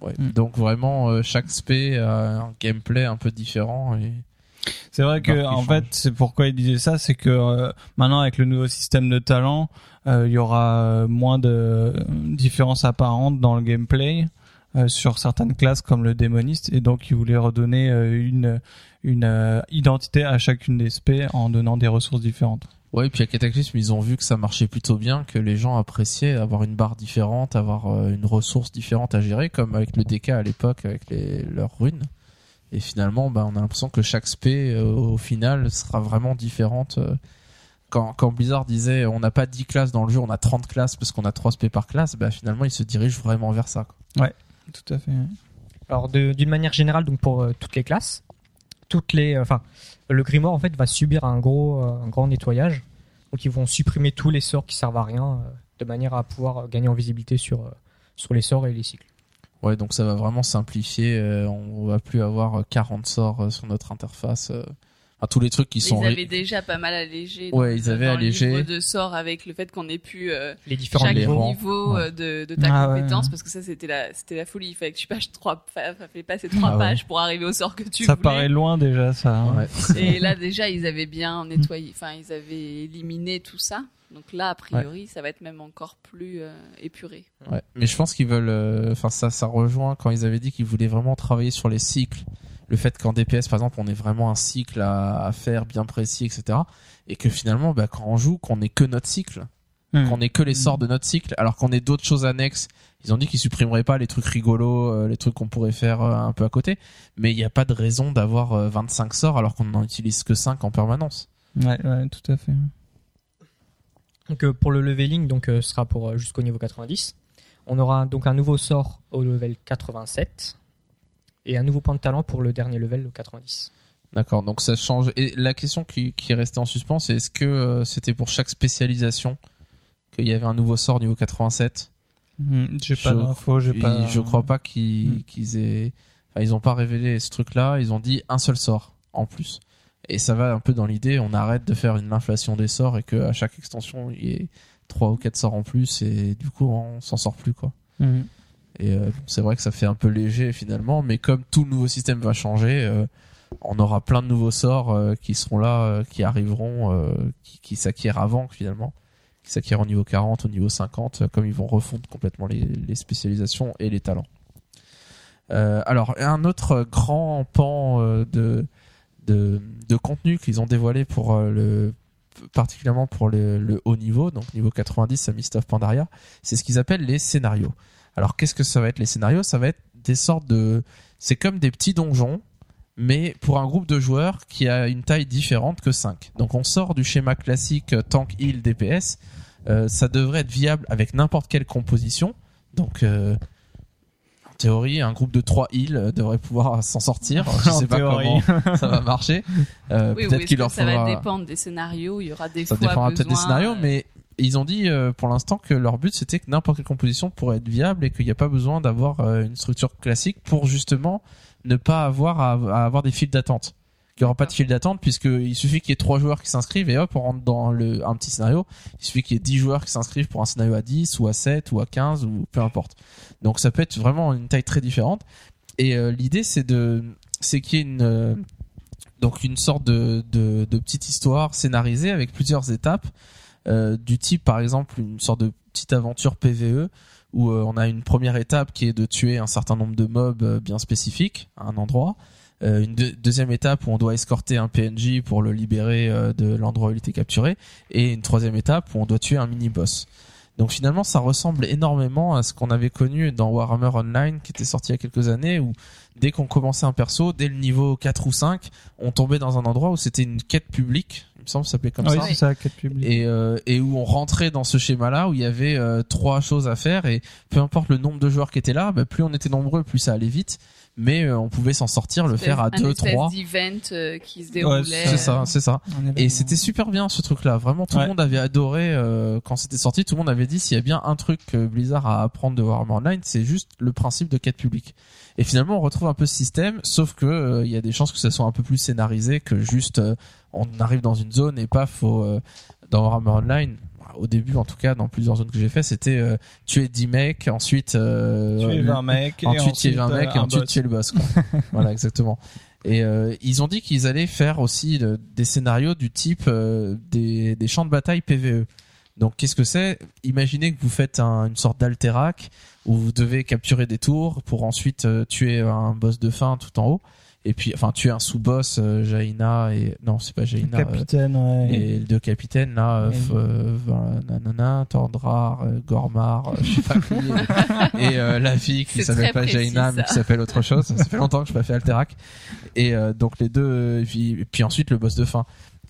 Ouais. Mm. Donc vraiment, euh, chaque spé a un gameplay un peu différent et C'est vrai que en fait, c'est pourquoi il disait ça, c'est que euh, maintenant avec le nouveau système de talent, euh, il y aura euh, moins de différences apparentes dans le gameplay euh, sur certaines classes comme le démoniste, et donc il voulait redonner euh, une une euh, identité à chacune des spé en donnant des ressources différentes. Ouais, et puis à Cataclysme, ils ont vu que ça marchait plutôt bien, que les gens appréciaient avoir une barre différente, avoir euh, une ressource différente à gérer, comme avec le DK à l'époque, avec les, leurs runes. Et finalement, bah, on a l'impression que chaque spé, euh, au final, sera vraiment différente. euh. Quand, quand Blizzard disait on n'a pas 10 classes dans le jeu, on a 30 classes parce qu'on a 3 spé par classe, bah, finalement, ils se dirigent vraiment vers ça. quoi. Tout à fait. Alors de- d'une manière générale, donc pour euh, toutes les classes, toutes les, euh, enfin, le grimoire en fait va subir un gros, euh, un grand nettoyage. Donc ils vont supprimer tous les sorts qui servent à rien, euh, de manière à pouvoir gagner en visibilité sur euh, sur les sorts et les cycles. Ouais, donc ça va vraiment simplifier. euh, on va plus avoir euh, 40 sorts euh, sur notre interface. euh. Enfin, tous les trucs qui sont Ils avaient déjà pas mal allégé. Ouais, dans- ils avaient dans le allégé. livre de sort avec le fait qu'on ait pu euh, Les différents chaque les niveaux. niveau Ouais. euh, de, de ta Ah compétence ouais. parce que ça c'était la c'était la folie. Il fallait que tu passes trois, fa- fa- fallait passer trois Ah ouais. pages pour arriver au sort que tu ça voulais. paraît loin déjà, ça. hein. Ouais. Et là déjà ils avaient bien nettoyé, enfin ils avaient éliminé tout ça. Donc là a priori ça va être même encore plus euh, épuré. Ouais, mais je pense qu'ils veulent. euh, Enfin, ça, ça rejoint quand ils avaient dit qu'ils voulaient vraiment travailler sur les cycles. Le fait qu'en DPS, par exemple, on ait vraiment un cycle à, à faire bien précis, etc. Et que finalement, bah, quand on joue, qu'on ait que notre cycle, Hmm. qu'on ait que les sorts de notre cycle, alors qu'on ait d'autres choses annexes. Ils ont dit qu'ils supprimeraient pas les trucs rigolos, euh, les trucs qu'on pourrait faire euh, un peu à côté. Mais il n'y a pas de raison d'avoir euh, 25 sorts alors qu'on n'en utilise que 5 en permanence. Ouais, ouais, tout à fait. Donc euh, pour le leveling, donc euh, ce sera pour euh, jusqu'au niveau 90. On aura donc un nouveau sort au level 87 et un nouveau point de talent pour le dernier level, le 90. D'accord, donc ça change. Et la question qui, qui est restée en suspens, c'est est-ce que euh, c'était pour chaque spécialisation qu'il y avait un nouveau sort niveau 87 Hmm, J'ai pas Je- d'infos, j'ai pas. Je crois pas qu'ils Hmm. qu'ils aient. Enfin, ils ont pas révélé ce truc-là. Ils ont dit un seul sort en plus. Et ça va un peu dans l'idée. On arrête de faire une inflation des sorts et que à chaque extension il y ait trois ou quatre sorts en plus et du coup on s'en sort plus quoi. Hmm. Et euh, c'est vrai que ça fait un peu léger finalement, mais comme tout le nouveau système va changer, euh, on aura plein de nouveaux sorts euh, qui seront là, euh, qui arriveront, euh, qui, qui s'acquièrent avant finalement, qui s'acquièrent au niveau 40, au niveau 50, euh, comme ils vont refondre complètement les, les spécialisations et les talents. Euh, alors un autre grand pan euh, de, de contenu qu'ils ont dévoilé pour euh, le particulièrement pour le, haut niveau, donc niveau 90 à Mist of Pandaria, c'est ce qu'ils appellent les scénarios. Alors qu'est-ce que ça va être les scénarios? Ça va être des sortes de... C'est comme des petits donjons, mais pour un groupe de joueurs qui a une taille différente que 5. Donc on sort du schéma classique euh, tank heal DPS. Euh, ça devrait être viable avec n'importe quelle composition. Donc en théorie, un groupe de 3 heals euh, devrait pouvoir s'en sortir. Je sais pas théorie. comment ça va marcher. Euh, Oui, Peut-être est-ce qu'il leur ça faudra... va dépendre des scénarios. Il y aura des Ça fois dépendra peut-être des scénarios, euh, mais ils ont dit euh, pour l'instant que leur but c'était que n'importe quelle composition pourrait être viable et qu'il n'y a pas besoin d'avoir euh, une structure classique pour justement ne pas avoir à, à avoir des files d'attente. Il n'y aura pas de file d'attente puisqu'il suffit qu'il y ait trois joueurs qui s'inscrivent et hop on rentre dans le, un petit scénario. Il suffit qu'il y ait 10 joueurs qui s'inscrivent pour un scénario à 10 ou à 7 ou à 15 ou peu importe. Donc ça peut être vraiment une taille très différente. Et euh, l'idée c'est de c'est qu'il y ait une euh, donc une sorte de, de, petite histoire scénarisée avec plusieurs étapes euh, du type par exemple une sorte de petite aventure PVE où on a une première étape qui est de tuer un certain nombre de mobs bien spécifiques à un endroit. Euh, une deux- deuxième étape où on doit escorter un PNJ pour le libérer euh, de l'endroit où il était capturé, et une troisième étape où on doit tuer un mini-boss. Donc finalement, ça ressemble énormément à ce qu'on avait connu dans Warhammer Online, qui était sorti il y a quelques années, où dès qu'on commençait un perso, dès le niveau 4 ou 5, on tombait dans un endroit où c'était une quête publique, il me semble s'appelait comme oui, ça c'est ça, quête publique. et, euh, et où on rentrait dans ce schéma-là où il y avait euh, trois choses à faire et peu importe le nombre de joueurs qui étaient là, bah, plus on était nombreux, plus ça allait vite, mais euh, on pouvait s'en sortir, le faire à un deux, trois. d'event euh, qui se déroulait. C'est ça, c'est ça. Et c'était super bien ce truc-là. Vraiment, tout le Ouais. monde avait adoré euh, quand c'était sorti. Tout le monde avait dit s'il y a bien un truc que Blizzard a à apprendre de Warhammer Online, c'est juste le principe de quête publique. Et finalement, on retrouve un peu ce système, sauf que euh, il y a des chances que ça soit un peu plus scénarisé que juste euh, on arrive dans une zone et paf, faut, euh, dans Warhammer Online. Au début, en tout cas, dans plusieurs zones que j'ai fait, c'était euh, tuer 10 mecs, ensuite euh, Tu es le- 20 mecs, et ensuite tuer un euh, mec et ensuite tuer le boss. Quoi. voilà, exactement. Et euh, ils ont dit qu'ils allaient faire aussi le- des scénarios du type euh, des, des champs de bataille PVE. Donc qu'est-ce que c'est? Imaginez que vous faites un- une sorte d'alterac où vous devez capturer des tours pour ensuite euh, tuer un boss de fin tout en haut. Et puis, enfin, tuer un sous-boss, euh, Jaina et... Non, c'est pas Jaina. euh, Capitaine, ouais. et les deux capitaines là, euh, Et- f- euh, nanana, Tordrar, euh, Gormar, euh, je sais pas qui, et, et, euh, la fille qui s'appelle pas précis, Jaina mais qui s'appelle autre chose. Ça fait longtemps que je pas fait Alterac. Et euh, donc les deux, euh, et puis, et puis ensuite le boss de fin.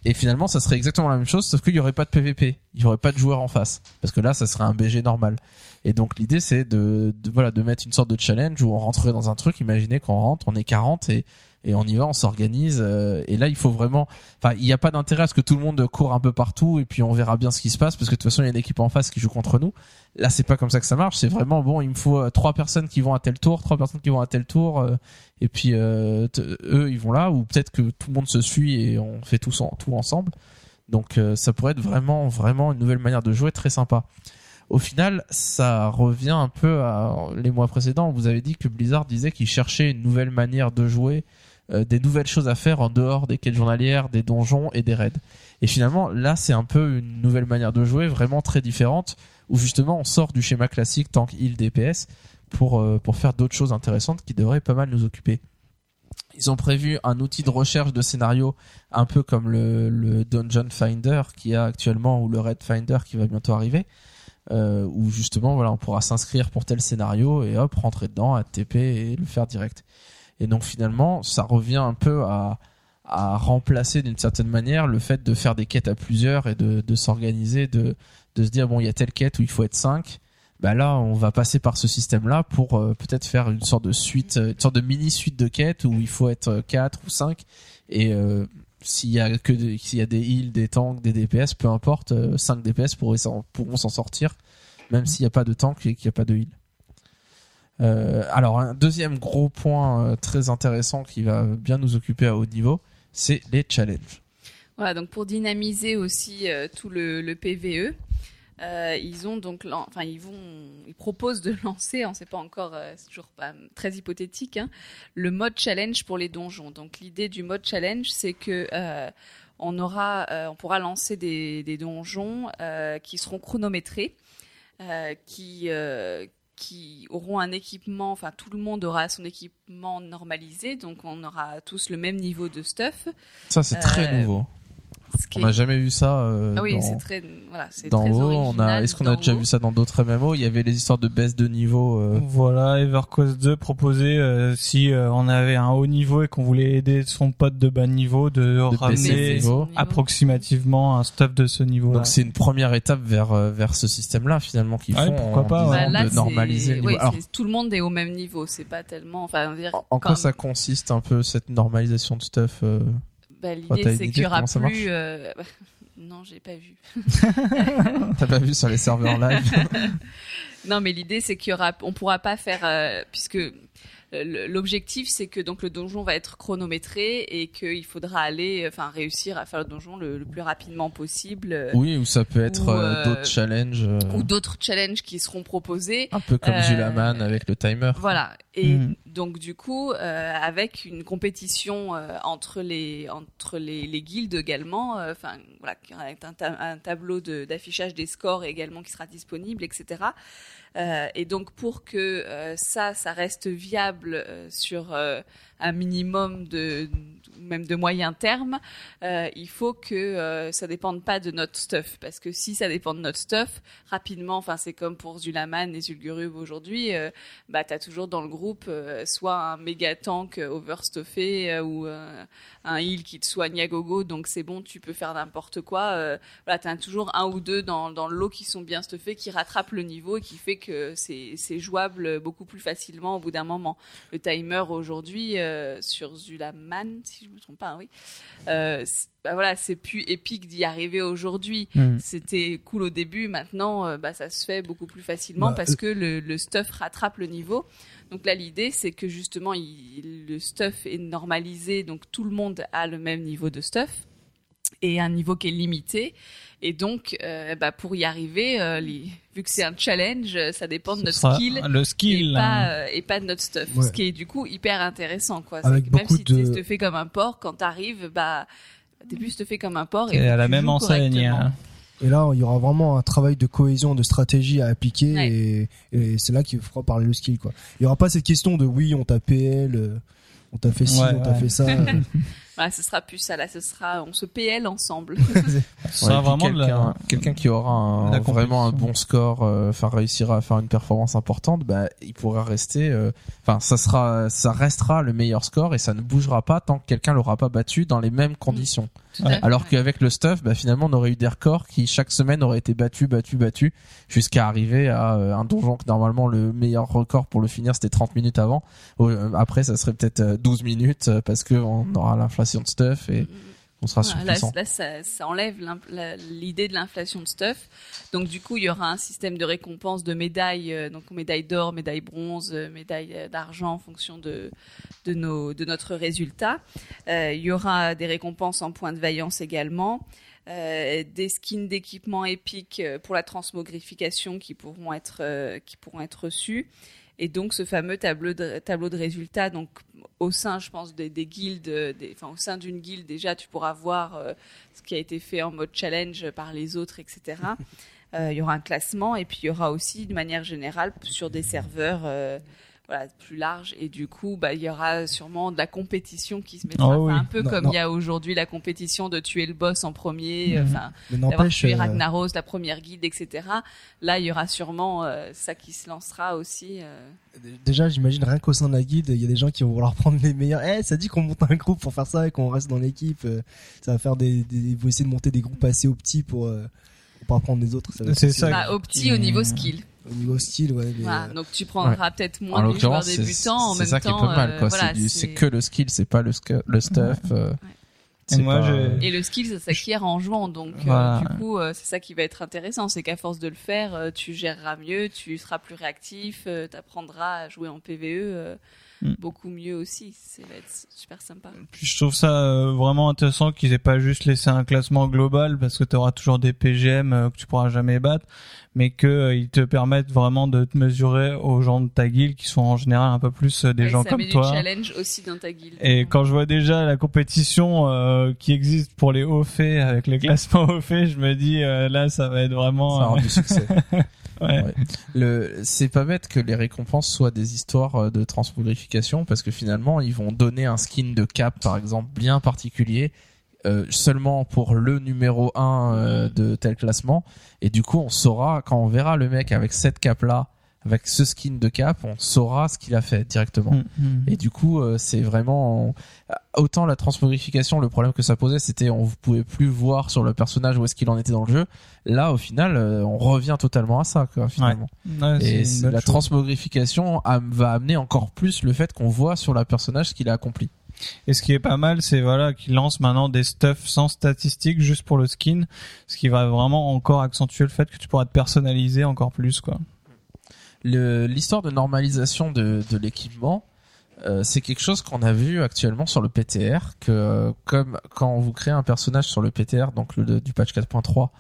Et finalement, ça serait exactement la même chose, sauf qu'il y aurait pas de PVP, il y aurait pas de joueur en face, parce que là, ça serait un BG normal. Et donc l'idée, c'est de, voilà de mettre une sorte de challenge où on rentrerait dans un truc. Imaginez qu'on rentre, on est 40 et et on y va, on s'organise. euh, et là, il faut vraiment. Enfin, il n'y a pas d'intérêt à ce que tout le monde court un peu partout et puis on verra bien ce qui se passe parce que de toute façon, il y a une équipe en face qui joue contre nous. Là, c'est pas comme ça que ça marche. C'est vraiment bon. Il me faut euh, trois personnes qui vont à tel tour, trois personnes qui vont à tel tour, euh, et puis euh, eux, ils vont là. Ou peut-être que tout le monde se suit et on fait tout, tout ensemble. Donc, euh, ça pourrait être vraiment, vraiment une nouvelle manière de jouer très sympa. Au final, ça revient un peu à les mois précédents. Vous avez dit que Blizzard disait qu'il cherchait une nouvelle manière de jouer, euh, des nouvelles choses à faire en dehors des quêtes journalières, des donjons et des raids. Et finalement, là, c'est un peu une nouvelle manière de jouer, vraiment très différente, où justement on sort du schéma classique tank heal DPS pour euh, pour faire d'autres choses intéressantes qui devraient pas mal nous occuper. Ils ont prévu un outil de recherche de scénario un peu comme le, le Dungeon Finder qui a actuellement ou le Red Finder qui va bientôt arriver, euh, où justement voilà on pourra s'inscrire pour tel scénario et hop rentrer dedans, TP et le faire direct. Et donc finalement ça revient un peu à à remplacer d'une certaine manière le fait de faire des quêtes à plusieurs et de, de s'organiser, de, de se dire bon il y a telle quête où il faut être 5 bah là on va passer par ce système là pour euh, peut-être faire une sorte de suite euh, une sorte de mini suite de quêtes où il faut être 4 ou 5 et euh, s'il y a que des- s'il y a des heals des tanks des DPS peu importe euh, 5 DPS pourront s'en sortir même s'il n'y a pas de tank et qu'il n'y a pas de heal. Euh, alors un deuxième gros point euh, très intéressant qui va bien nous occuper à haut niveau c'est les challenges. Voilà, donc pour dynamiser aussi euh, tout le PVE, euh, ils ont donc, enfin ils vont, ils proposent de lancer, on ne sait pas encore, euh, c'est toujours pas très hypothétique, hein, le mode challenge pour les donjons. Donc l'idée du mode challenge, c'est que euh, on aura, euh, on pourra lancer des, des donjons qui seront chronométrés, qui qui auront un équipement, enfin tout le monde aura son équipement normalisé, donc on aura tous le même niveau de stuff. ça c'est très nouveau on n'a jamais vu ça euh, ah oui, dans- c'est très, voilà, c'est dans très WoW, on a, original est-ce qu'on a déjà vu ça dans d'autres MMO Il y avait les histoires de baisse de niveau. euh, Voilà, EverQuest 2 proposait euh, si euh, on avait un haut niveau et qu'on voulait aider son pote de bas niveau de, ramener niveau. approximativement un stuff de ce niveau. Donc c'est une première étape vers euh, vers ce système-là finalement qu'ils Ouais, font pourquoi en pas. Bah, là, de normaliser le niveau. oui, Alors c'est- tout le monde est au même niveau. C'est pas tellement, enfin, on va dire, en, en quoi comme- ça consiste un peu cette normalisation de stuff euh, bah, l'idée c'est qu'il y aura plus. euh, Non, j'ai pas vu. T'as pas vu sur les serveurs live Non, mais l'idée c'est qu'il y aura, on pourra pas faire euh, puisque euh, l'objectif c'est que donc le donjon va être chronométré et qu'il faudra aller, enfin réussir à faire le donjon le, le plus rapidement possible. Oui, ou ça peut être euh, d'autres challenges, Ou d'autres challenges qui seront proposés. un peu comme euh, Zulaman avec le timer. Voilà. Et Mhm. donc du coup, euh, avec une compétition euh, entre les entre les, les guildes également, euh, enfin voilà, avec un, ta- un tableau de- d'affichage des scores également qui sera disponible, etc. Euh, et donc pour que euh, ça, ça reste viable euh, sur euh, un minimum de même de moyen terme, euh, il faut que euh, ça dépende pas de notre stuff parce que si ça dépend de notre stuff, rapidement, enfin c'est comme pour Zulaman et Zulgurub aujourd'hui, euh, bah t'as toujours dans le groupe euh, soit un méga tank euh, overstuffé ou un heal qui te soigne à gogo, donc c'est bon, tu peux faire n'importe quoi. Voilà, t'as toujours un ou deux dans, dans le qui sont bien stuffés, qui rattrapent le niveau et qui fait que c'est jouable beaucoup plus facilement au bout d'un moment. Le timer aujourd'hui euh, sur Zulaman, si je me trompe pas, hein, oui, euh, c'est- bah voilà, c'est plus épique d'y arriver aujourd'hui. Mhm. C'était cool au début, maintenant euh, bah, ça se fait beaucoup plus facilement Bah, parce que le, le stuff rattrape le niveau. Donc là, l'idée, c'est que justement, il- le stuff est normalisé, donc tout le monde a le même niveau de stuff et un niveau qui est limité. Et donc, euh, bah, pour y arriver, euh, les- vu que c'est un challenge, euh, ça dépend de notre skill le et skill. pas, hein. euh, et pas de notre stuff. Ouais. Ce qui est du coup hyper intéressant, quoi. C'est Avec que même beaucoup si tu te fais comme un porc, quand t'arrives, bah, t'es plus te fais comme un porc. Et à la même enseigne. hein. Et là, il y aura vraiment un travail de cohésion, de stratégie à appliquer, Ouais. et, et c'est là qu'il fera parler le skill, quoi. Il y aura pas cette question de oui, on t'a PL, on t'a fait ci, Ouais, on t'a fait ça. Voilà, ce sera plus ça, là, ce sera, on se PL ensemble. Ce Ouais, sera vraiment quelqu'un quelqu'un qui aura un- la vraiment un bon score, euh, enfin réussira à faire une performance importante, bah il pourra rester, euh, enfin ça sera, ça restera le meilleur score et ça ne bougera pas tant que quelqu'un l'aura pas battu dans les mêmes conditions. Alors qu'avec le stuff, bah finalement on aurait eu des records qui chaque semaine auraient été battus, battus, battus, jusqu'à arriver à euh, un donjon que normalement le meilleur record pour le finir c'était 30 minutes avant. Euh, Après ça serait peut-être euh, 12 minutes euh, parce que on aura l'inflation de stuff et on sera Voilà, là, là, ça, ça enlève l'idée de l'inflation de stuff. Donc du coup, il y aura un système de récompense de médailles, euh, donc médaille d'or, médaille bronze, euh, médaille euh, d'argent en fonction de de nos de notre résultat. Euh, il y aura des récompenses en points de vaillance également. Euh, des skins d'équipement épiques pour la transmogrification qui pourront être euh, qui pourront être reçus et donc ce fameux tableau de tableau de résultats donc au sein je pense des, des guildes des, enfin au sein d'une guilde déjà tu pourras voir euh, ce qui a été fait en mode challenge par les autres etc Euh, il y aura un classement et puis il y aura aussi de manière générale sur des serveurs euh, voilà, plus larges et du coup bah il y aura sûrement de la compétition qui se mettra Oh oui. un peu Non, comme non. il y a aujourd'hui la compétition de tuer le boss en premier Mhm. enfin d'avoir tué euh, Ragnaros, la première guilde, etc. Là, il y aura sûrement euh, ça qui se lancera aussi. euh. déjà, j'imagine rien qu'au sein de la guide, il y a des gens qui vont vouloir prendre les meilleurs. Eh, ça dit qu'on monte un groupe pour faire ça et qu'on reste dans l'équipe. Ça va faire des, des, ils vont essayer de monter des groupes assez au petit pour, euh, pour pas prendre les autres. va être C'est ça. euh, Bah, au petit, au niveau skill. Au niveau style, ouais. mais, Voilà. euh, Donc, tu prendras peut-être En moins les joueurs l'occurrence, c'est débutants. En c'est même ça qui est temps, pas mal, euh, quoi. voilà, c'est du- c'est que le skill, c'est pas le, le stuff. euh, Et c'est moi, pas- j'ai- Et le skill, ça s'acquiert en jouant. Donc, euh, du coup, euh, c'est ça qui va être intéressant. C'est qu'à force de le faire, euh, tu géreras mieux, tu seras plus réactif, tu apprendras à jouer en PVE euh, Mm. beaucoup mieux aussi. Ça va être super sympa. Puis je trouve ça euh, vraiment intéressant qu'ils aient pas juste laissé un classement global parce que tu auras toujours des PGM euh, que tu pourras jamais battre, mais que euh, ils te permettent vraiment de te mesurer aux gens de ta guilde qui sont en général un peu plus euh, des Ouais, gens ça comme met toi. du challenge aussi dans ta guilde. Et quand je vois déjà la compétition euh, qui existe pour les hauts faits avec les classements hauts faits, je me dis euh, là ça va être vraiment ça aura euh, du succès. ouais. Ouais. Le, c'est pas bête que les récompenses soient des histoires euh, de transmogrification parce que finalement ils vont donner un skin de cap par exemple bien particulier euh, seulement pour le numéro 1 euh, de tel classement et du coup on saura quand on verra le mec avec cette cap là avec ce skin de cap on saura ce qu'il a fait directement. Mm, mm. Et du coup, euh, c'est vraiment autant la transmogrification. Le problème que ça posait, c'était on pouvait plus voir sur le personnage où est-ce qu'il en était dans le jeu. Là, au final, euh, on revient totalement à ça, quoi, finalement. Ouais, Et la chose. transmogrification va amener encore plus le fait qu'on voit sur le personnage ce qu'il a accompli. Et ce qui est pas mal, c'est voilà qu'ils lancent maintenant des stuff sans statistiques juste pour le skin, ce qui va vraiment encore accentuer le fait que tu pourras te personnaliser encore plus quoi. L'histoire de normalisation de, de l'équipement, euh, c'est quelque chose qu'on a vu actuellement sur le PTR, que euh, comme quand vous créez un personnage sur le PTR, donc le, du patch 4.3,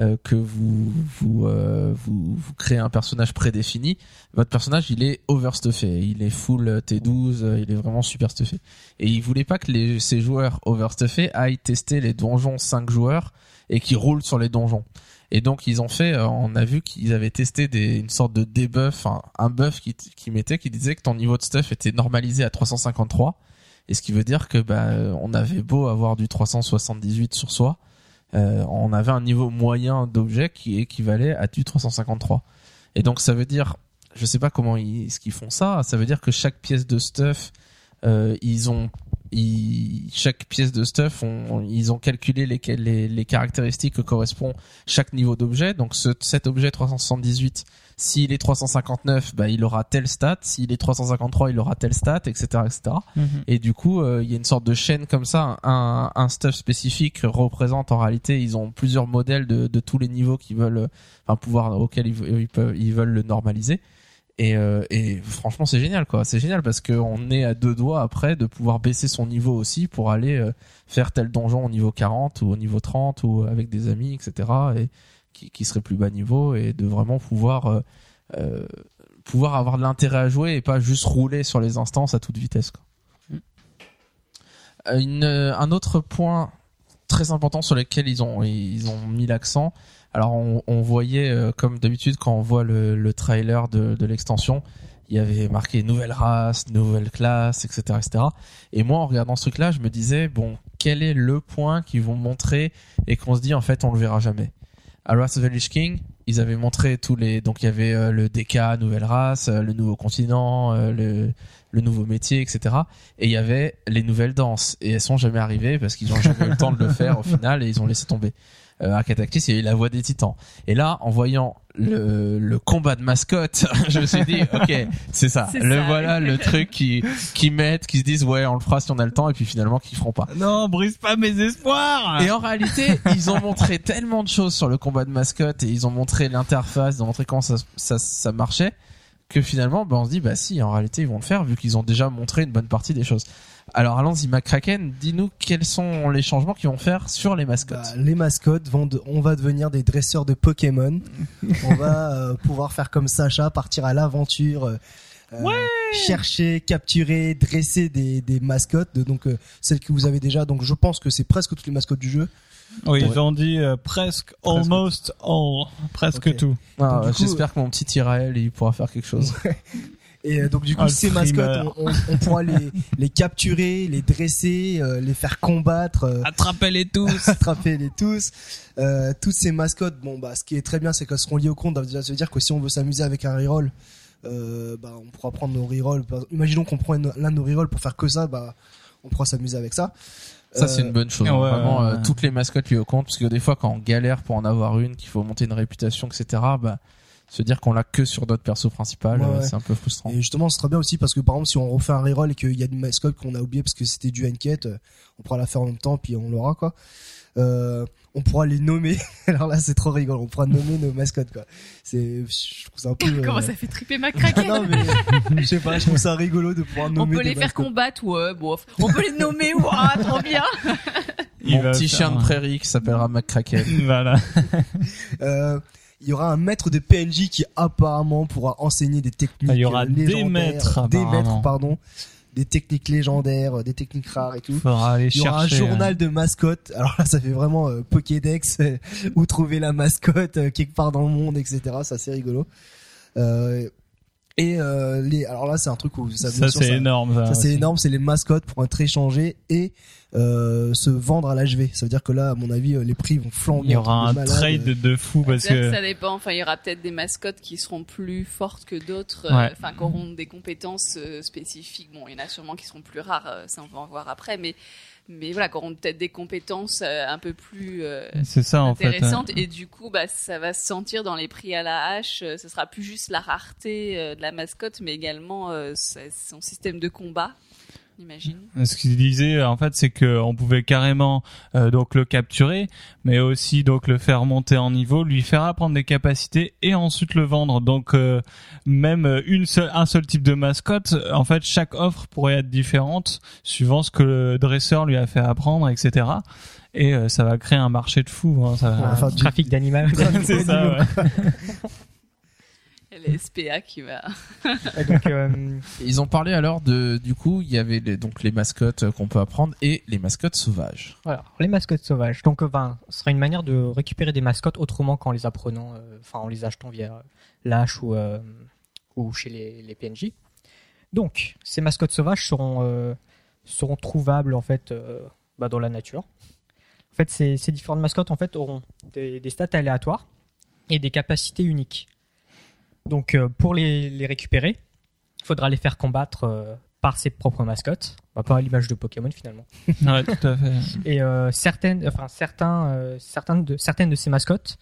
euh, que vous vous, euh, vous vous créez un personnage prédéfini, votre personnage il est overstuffé, il est full T12, euh, il est vraiment super stuffé. Et il voulait pas que les, ces joueurs overstuffés aillent tester les donjons 5 joueurs et qui roulent sur les donjons. Et donc ils ont fait, euh, on a vu qu'ils avaient testé des, une sorte de debuff, un, buff qui, qui mettait, qui disait que ton niveau de stuff était normalisé à 353. Et ce qui veut dire que bah, euh, on avait beau avoir du 378 sur soi, euh, on avait un niveau moyen d'objet qui équivalait à du 353. Et donc ça veut dire, je sais pas comment ils, ce qu'ils font ça, ça veut dire que chaque pièce de stuff, euh, ils ont, ils, chaque pièce de stuff, on- ils ont calculé les, les, les caractéristiques que correspond chaque niveau d'objet. Donc ce, cet objet 378, s'il est 359, bah, il aura tel stat. S'il est 353, il aura tel stat, etc., etc. Et du coup, euh, il y a une sorte de chaîne comme ça. Un, un stuff spécifique représente en réalité, ils ont plusieurs modèles de, de tous les niveaux qu'ils veulent, enfin pouvoir auxquels ils, ils peuvent, ils veulent le normaliser. Et, euh, et franchement, c'est génial, quoi. C'est génial parce qu'on est à deux doigts après de pouvoir baisser son niveau aussi pour aller euh, faire tel donjon au niveau 40 ou au niveau 30 ou avec des amis, etc. Et qui, qui serait plus bas niveau et de vraiment pouvoir euh, pouvoir avoir de l'intérêt à jouer et pas juste rouler sur les instances à toute vitesse. Quoi. Une, euh, un autre point très important sur lequel ils ont ils ont mis l'accent. Alors on, on voyait euh, comme d'habitude quand on voit le, le trailer de, de l'extension, il y avait marqué nouvelle race, nouvelle classe, etc., etc. Et moi en regardant ce truc-là, je me disais bon quel est le point qu'ils vont montrer et qu'on se dit en fait on le verra jamais? À Wrath of the Lich King, ils avaient montré tous les donc il y avait euh, le DK nouvelle race, euh, le nouveau continent, euh, le le nouveau métier, etc. Et il y avait les nouvelles danses. Et elles sont jamais arrivées parce qu'ils ont jamais eu le temps de le faire au final et ils ont laissé tomber. Euh, à Cataclysm, il y a eu la voix des titans. Et là, en voyant le, le combat de mascotte, je me suis dit, ok, c'est ça. Le ça. voilà, le truc qui, qui mettent, qui se disent, ouais, on le fera si on a le temps, et puis finalement, qui feront pas. Non, brise pas mes espoirs. Et en réalité, ils ont montré tellement de choses sur le combat de mascotte et ils ont montré l'interface, ils ont montré comment ça, ça, ça marchait que finalement, bah, on se dit, bah si, en réalité, ils vont le faire vu qu'ils ont déjà montré une bonne partie des choses. Alors allons-y, McCracken, dis-nous quels sont les changements qu'ils vont faire sur les mascottes. Bah, les mascottes vont de- on va devenir des dresseurs de Pokémon. on va euh, pouvoir faire comme Sacha, partir à l'aventure, euh, euh, chercher, capturer, dresser des, des mascottes. de- donc euh, celles que vous avez déjà. Donc je pense que c'est presque toutes les mascottes du jeu. Oui, Ouais. ils ont dit euh, presque, almost all, presque tout. Ah, J'espère que mon petit Iraël, il pourra faire quelque chose. Et euh, donc du coup Ah, ces mascottes, on, on- on pourra les, les capturer, les dresser, euh, les faire combattre. euh, Attrapez-les tous. attrapez-les tous. Euh, toutes ces mascottes, bon bah ce qui est très bien, c'est qu'elles seront liées au compte. Ça veut dire que si on veut s'amuser avec un reroll, euh, bah on pourra prendre nos rerolls. Par- Imaginons qu'on prend l'un de nos rerolls pour faire que ça, bah on pourra s'amuser avec ça. Ça, c'est une bonne chose. ouais, Vraiment, ouais, euh, ouais. toutes les mascottes lui au compte, parce que des fois, quand on galère pour en avoir une, qu'il faut monter une réputation, etc., bah, se dire qu'on l'a que sur notre perso principal, Ouais, euh, ouais. c'est un peu frustrant. Et justement, c'est très bien aussi parce que par exemple, si on refait un reroll et qu'il y a une mascotte qu'on a oublié parce que c'était du enquête, euh, on pourra la faire en même temps puis on l'aura quoi. Euh, on pourra les nommer. Alors là, c'est trop rigolo. On pourra nommer nos mascottes quoi. C'est, je trouve ça un peu. euh, Comment ça fait triper ma Ah non mais je sais pas, je trouve ça rigolo de pouvoir On nommer peut des les faire mascottes. combattre, ouais, bof. On peut les nommer, ouah, trop bien. Il Mon petit faire chien de prairie qui s'appellera McCracken. Voilà. Euh, il y aura un maître de PNJ qui apparemment pourra enseigner des techniques Ah, il y aura euh, des légendaires, maîtres, des maîtres pardon, des techniques légendaires, euh, des techniques rares et tout. Faudra aller Il y aura un journal de mascotte. Alors là, ça fait vraiment euh, Pokédex euh, où trouver la mascotte euh, quelque part dans le monde, etc. Ça c'est rigolo. Euh, et euh, les, alors là, c'est un truc où ça, Ça, c'est énorme. Ça, ça, c'est énorme, c'est les mascottes pour être échangées et euh, se vendre à l'HV. Ça veut dire que là, à mon avis, euh, les prix vont flamber. Il y aura un trade de fou parce C'est-à-dire que ça dépend. Enfin, il y aura peut-être des mascottes qui seront plus fortes que d'autres, euh, Ouais. enfin, qui auront des compétences euh, spécifiques. Bon, il y en a sûrement qui seront plus rares, ça on va en voir après, mais, mais voilà, qui auront peut-être des compétences euh, un peu plus euh, c'est ça en fait. hein. intéressantes. Et du coup, bah, ça va se sentir dans les prix à la hache. Euh, Ce sera plus juste la rareté de la mascotte, mais également son système de combat. J'imagine. Ce qu'il disait en fait, c'est que on pouvait carrément euh, donc le capturer, mais aussi donc le faire monter en niveau, lui faire apprendre des capacités et ensuite le vendre. Donc euh, même une seule, un seul type de mascotte, en fait, chaque offre pourrait être différente suivant ce que le dresseur lui a fait apprendre, etc. Et euh, ça va créer un marché de fou. Hein, ça va- Enfin, Un du- trafic d'animal. c'est ça. Ouais. La SPA qui va. Donc, euh, Ils ont parlé alors de, du coup, il y avait les, donc les mascottes qu'on peut apprendre et les mascottes sauvages. Voilà, les mascottes sauvages. Donc, euh, ben, ce sera une manière de récupérer des mascottes autrement qu'en les apprenant, euh, enfin en les achetant via l'H ou, euh, ou chez les, les PNJ. Donc, ces mascottes sauvages seront, euh, seront trouvables en fait euh, bah, dans la nature. En fait, ces, ces différentes mascottes en fait auront des, des stats aléatoires et des capacités uniques. Donc, euh, pour les, les récupérer, il faudra les faire combattre euh, par ses propres mascottes, bah, pas à l'image de Pokémon finalement. ouais, tout à fait. Et euh, certaines, enfin certains, euh, de certaines de ces mascottes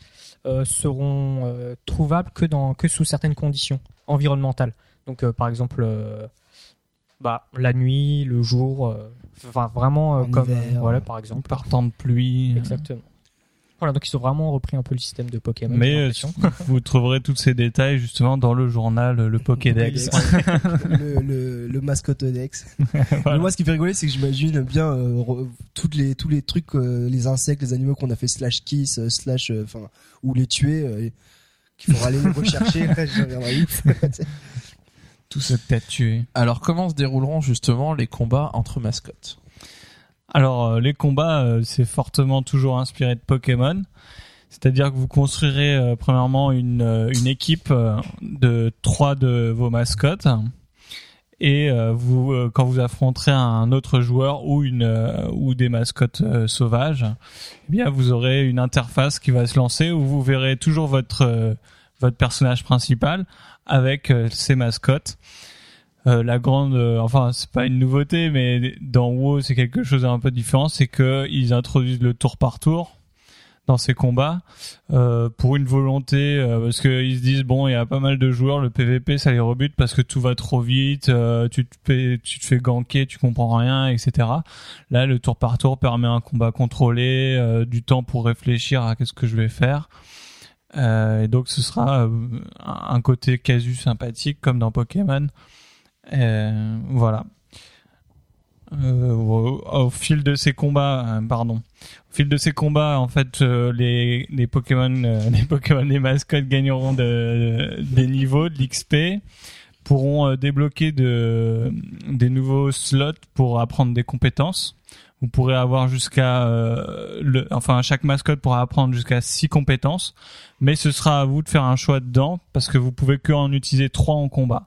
euh, seront euh, trouvables que dans que sous certaines conditions environnementales. Donc euh, par exemple, euh, bah la nuit, le jour, euh, enfin vraiment euh, En comme hiver. voilà par exemple. Par temps de pluie. Exactement. Voilà, donc ils ont vraiment repris un peu le système de Pokémon. Mais euh, vous trouverez tous ces détails justement dans le journal, le Pokédex. le, le, le mascotte Dex. Mais moi, ce qui fait rigoler, c'est que j'imagine bien euh, re- toutes les tous les trucs, euh, les insectes, les animaux qu'on a fait slash kiss, euh, slash, euh, enfin, ou les tuer, euh, qu'il faudra aller les rechercher. Tous cette tête tuée. Alors, comment se dérouleront justement les combats entre mascottes? Alors euh, les combats, euh, c'est fortement toujours inspiré de Pokémon. C'est-à-dire que vous construirez euh, premièrement une, équipe de trois de vos mascottes et quand vous affronterez un autre joueur ou des mascottes sauvages, eh bien vous aurez une interface qui va se lancer où vous verrez toujours votre votre personnage principal avec ses mascottes. Euh, la grande, euh, enfin c'est pas une nouveauté, mais dans WoW c'est quelque chose d'un peu différent, c'est que ils introduisent le tour par tour dans ces combats euh, pour une volonté, euh, parce qu'ils se disent bon il y a pas mal de joueurs, le PVP ça les rebute parce que tout va trop vite, euh, tu te fais, tu te fais ganker, tu comprends rien, etc. Là le tour par tour permet un combat contrôlé, du temps pour réfléchir à qu'est-ce que je vais faire. Et donc ce sera un côté casu sympathique comme dans Pokémon. Voilà. Euh, au, fil de ces combats, euh, pardon, au fil de ces combats, en fait, euh, les les Pokémon, les Pokémon, les mascottes gagneront de, des niveaux, de l'XP, pourront débloquer de des nouveaux slots pour apprendre des compétences. Vous pourrez avoir jusqu'à, euh, le, enfin, chaque mascotte pourra apprendre jusqu'à six compétences, mais ce sera à vous de faire un choix dedans parce que vous pouvez que en utiliser trois en combat.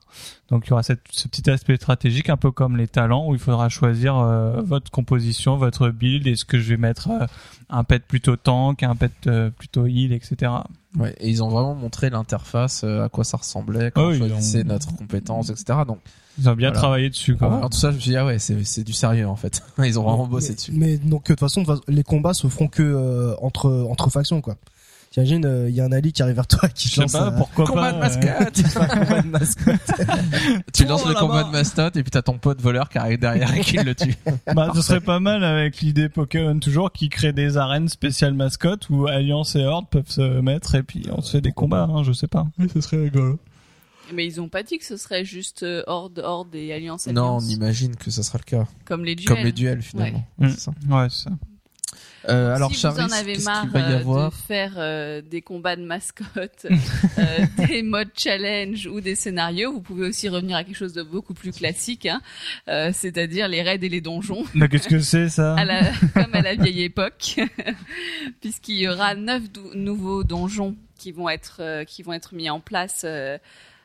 Donc il y aura cette, ce petit aspect stratégique, un peu comme les talents, où il faudra choisir euh, votre composition, votre build. Est-ce que je vais mettre euh, un pet plutôt tank, un pet euh, plutôt heal, etc. Ouais, et ils ont vraiment montré l'interface, euh, à quoi ça ressemblait, quand Oh, on choisissait ont- notre compétence, etc. Donc, Ils ont bien Voilà. travaillé dessus. Quoi. en tout ça, je me suis dit, ah ouais, c'est, c'est du sérieux, en fait. Ils ont vraiment bossé mais, dessus. mais donc de toute façon, les combats se feront que euh, entre entre factions quoi. T'imagines, euh, il y a un Ali qui arrive vers toi qui Je sais lance pas pourquoi Combat pas. de euh, mascotte qui fait un combat de mascotte. Tu lances Oh, le combat de mascotte et puis t'as ton pote voleur qui arrive derrière et qui le tue. Bah, ce serait pas mal avec l'idée Pokémon toujours qui crée des arènes spéciales mascottes où Alliance et Horde peuvent se mettre et puis on se fait des combats, hein, je sais pas. Oui, ce serait rigolo. Mais ils ont pas dit que ce serait juste euh, Horde, Horde et Alliance Non, on imagine que ça sera le cas. Comme les duels. Comme les duels, finalement. Ouais. C'est ça. Ouais, c'est ça. Euh, alors, si Charis, vous en avez qu'est-ce marre qu'il va y euh, avoir de faire euh, des combats de mascottes, euh, des modes challenge ou des scénarios, vous pouvez aussi revenir à quelque chose de beaucoup plus classique, hein, euh, c'est-à-dire les raids et les donjons, Mais qu'est-ce que c'est ça à la, comme à la vieille époque, puisqu'il y aura neuf dou- nouveaux donjons qui vont être euh, qui vont être mis en place euh,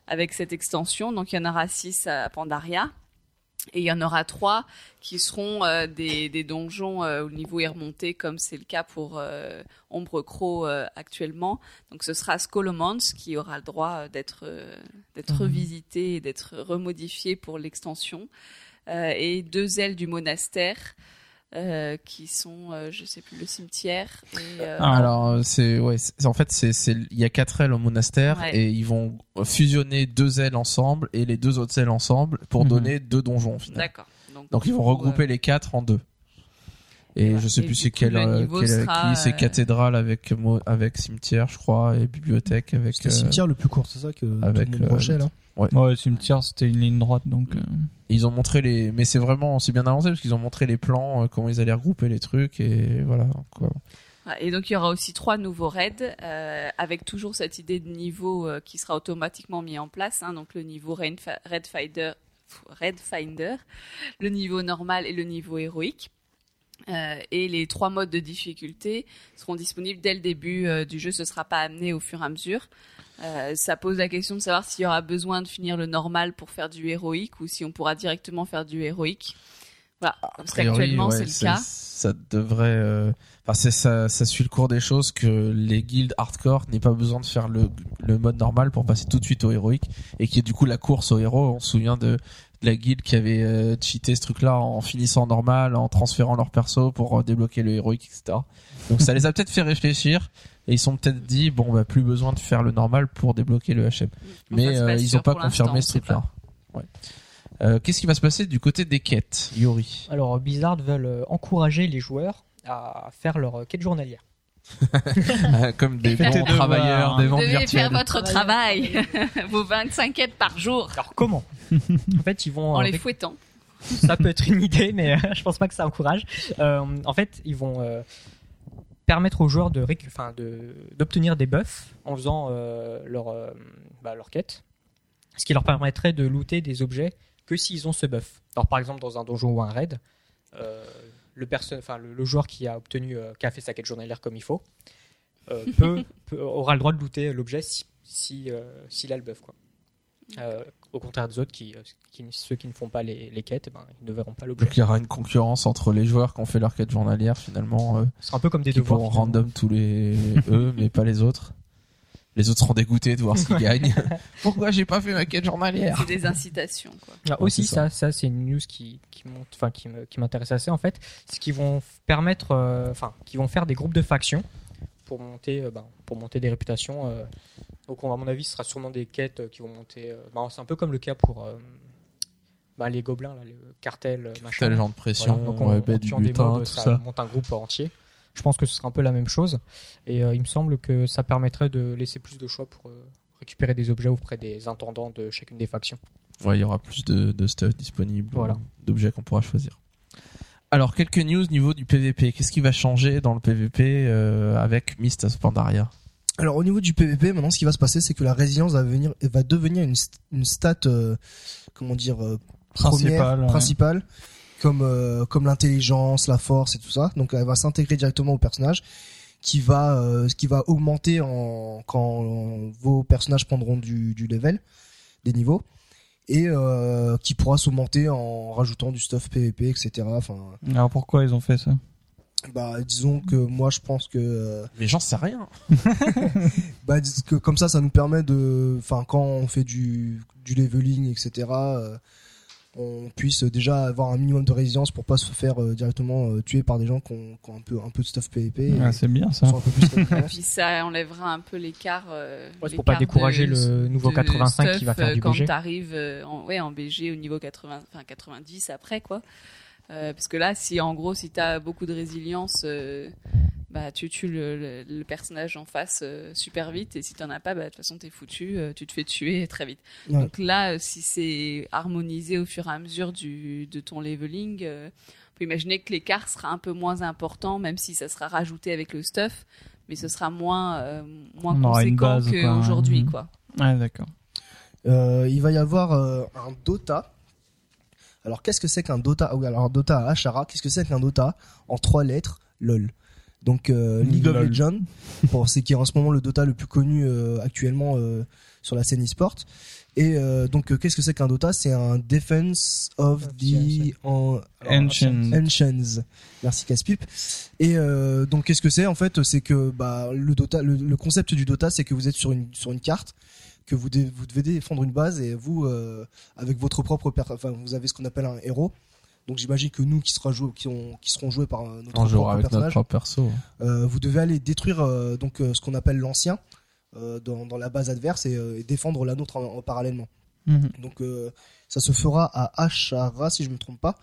avec cette extension. Donc il y en aura six à Pandaria. Et il y en aura trois qui seront euh, des, des donjons euh, le niveau est remonté, comme c'est le cas pour euh, Ombre Crow euh, actuellement. Donc ce sera Skolomans qui aura le droit d'être d'être Mhm. revisité et d'être remodifié pour l'extension. Et deux ailes du monastère euh, qui sont, euh, je sais plus, le cimetière. Et, euh, Ah. Alors c'est ouais, c'est- en fait c'est c'est il y a quatre ailes au monastère Ouais. et ils vont fusionner deux ailes ensemble et les deux autres ailes ensemble pour Mhm. donner deux donjons finalement. D'accord. Donc ils vont regrouper euh, les quatre en deux. Et Voilà. je sais Et plus c'est coup, quel, le niveau quel- sera, qui c'est euh, cathédrale avec mo- avec cimetière je crois et bibliothèque avec C'était euh, cimetière le plus court, c'est ça que avec, tout le monde euh, reprochait, là. Ouais, cimetière, c'était une ligne droite, donc. Ils ont montré les mais c'est vraiment c'est bien avancé parce qu'ils ont montré les plans euh, comment ils allaient regrouper les trucs et voilà. Voilà. Et donc il y aura aussi trois nouveaux raids euh, avec toujours cette idée de niveau euh, qui sera automatiquement mis en place. hein. donc le niveau Raid, Finder, Raid Finder, le niveau normal et le niveau héroïque. Et les trois modes de difficulté seront disponibles dès le début du jeu. Ce sera pas amené au fur et à mesure. Euh, ça pose la question de savoir s'il y aura besoin de finir le normal pour faire du héroïque ou si on pourra directement faire du héroïque. Voilà. Parce A priori, qu'actuellement ouais, c'est le cas. Ça devrait. euh, Enfin, c'est ça, ça suit le cours des choses que les guildes hardcore n'aient pas besoin de faire le, le mode normal pour passer tout de suite au héroïque et qui est du coup la course au héros. On se souvient de, de la guilde qui avait euh, cheaté ce truc-là en finissant normal, en transférant leur perso pour débloquer le héroïque, etc. Donc ça les a peut-être fait réfléchir et ils sont peut-être dit bon bah plus besoin de faire le normal pour débloquer le HM. Mais euh, ils sûr ont pas confirmé ce truc-là. Ouais. Euh, Qu'est-ce qui va se passer du côté des quêtes, Yori Alors Blizzard veulent euh, encourager les joueurs à faire leur euh, quête journalière. Euh, Comme des bons travailleurs des Vous ventes devez faire votre travail. Vos 25 quêtes par jour. Alors comment? En fait, ils vont En les fouettant. ça peut être une idée, mais euh, je pense pas que ça encourage. Euh, en fait, ils vont euh, permettre aux joueurs de enfin, de d'obtenir des buffs en faisant euh, leur euh, bah, leur quête, ce qui leur permettrait de looter des objets que s'ils ont ce buff. Alors par exemple dans un donjon ou un raid, euh, le le, le joueur qui a obtenu euh, qui a fait sa quête journalière comme il faut euh, peut, peut- aura le droit de looter l'objet si si s'il a le buff quoi. Au contraire des autres qui, euh, qui ceux qui ne font pas les, les quêtes, eh ben, ils ne verront pas l'objet. Donc il y aura une concurrence entre les joueurs qui ont fait leur quête journalière finalement, euh, Ce sera un peu comme des qui devoirs. finalement. random tous les eux, mais pas les autres. Les autres seront dégoûtés de voir ce qu'ils gagnent. Pourquoi j'ai pas fait ma quête journalière? C'est des incitations, quoi. Aussi, ça. ça, ça, c'est une news qui, qui monte, enfin, qui me, qui m'intéresse assez en fait, c'est qu'ils vont permettre, euh, enfin, qu'ils vont faire des groupes de factions pour monter, euh, ben, pour monter des réputations. Donc, on- à mon avis, ce sera sûrement des quêtes euh, qui vont monter. euh, ben, c'est un peu comme le cas pour euh, ben, les gobelins, là, le cartel, euh, machin. Tel genre de pression, Voilà, donc en, ouais, du butin, mobs, tout ça, ça. monte un groupe entier. Je pense que ce sera un peu la même chose. Et il me semble que ça permettrait de laisser plus de choix pour récupérer des objets auprès des intendants de chacune des factions. Ouais, il y aura plus de, de stuff disponible, Voilà. d'objets qu'on pourra choisir. Alors quelques news niveau du PVP. Qu'est-ce qui va changer dans le PVP euh, avec Mist of Pandaria? Alors au niveau du PVP, maintenant ce qui va se passer, c'est que la résilience va, venir, va devenir une, une stat, euh, comment dire, euh, Principale, première, ouais. principale, comme euh, comme l'intelligence, la force et tout ça. Donc elle va s'intégrer directement au personnage, qui va euh, qui va augmenter en quand vos personnages prendront du, du level, des niveaux, et euh, qui pourra s'augmenter en rajoutant du stuff PVP, etc. Enfin, Alors pourquoi ils ont fait ça? Bah disons que moi je pense que euh, Mais j'en sais rien. bah dis- que comme ça ça nous permet de enfin quand on fait du du leveling etc euh, on puisse déjà avoir un minimum de résilience pour pas se faire euh, directement euh, tuer par des gens qui ont, qui ont un peu un peu de stuff PVP et Ah, C'est bien ça. sont un peu plus références. Puis ça enlèvera un peu l'écart. Euh, Ouais, pour pas décourager de- le nouveau de 85 qui va faire du quand BG. t'arrives euh, en, ouais, en BG au niveau 80, enfin 90 après quoi. Euh, parce que là, si en gros, si t'as beaucoup de résilience, euh, bah tu tues le, le- le personnage en face euh, super vite, et si t'en as pas, bah de toute façon t'es foutu, euh, tu te fais tuer très vite. Ouais. Donc là, euh, si c'est harmonisé au fur et à mesure du, de ton leveling, euh, on peut imaginer que l'écart sera un peu moins important, même si ça sera rajouté avec le stuff, mais ce sera moins euh, moins On conséquent quoi. qu'aujourd'hui, Mhm. quoi. Ouais, d'accord. Euh, il va y avoir euh, un Dota alors qu'est-ce que c'est qu'un Dota alors Dota à Ashara qu'est-ce que c'est qu'un Dota en trois lettres? Lol donc euh, League of. Legends pour c'est qui est en ce moment le Dota le plus connu euh, actuellement euh, sur la scène e-sport et euh, donc euh, qu'est-ce que c'est qu'un Dota? C'est un Defense of the en- Ancients. Ancients. Merci Caspip. Et euh, donc qu'est-ce que c'est? En fait C'est que bah le Dota, le, le concept du Dota, c'est que vous êtes sur une sur une carte, que vous devez, vous devez défendre une base et vous euh, avec votre propre enfin vous avez ce qu'on appelle un héros. Donc j'imagine que nous qui sera joué, qui, ont, qui seront joués par euh, notre On propre avec personnage, perso. euh, vous devez aller détruire euh, donc euh, ce qu'on appelle l'ancien euh, dans, dans la base adverse et, euh, et défendre la nôtre en- en parallèlement. Mhm. Donc euh, ça se fera à Ashara si je me trompe pas.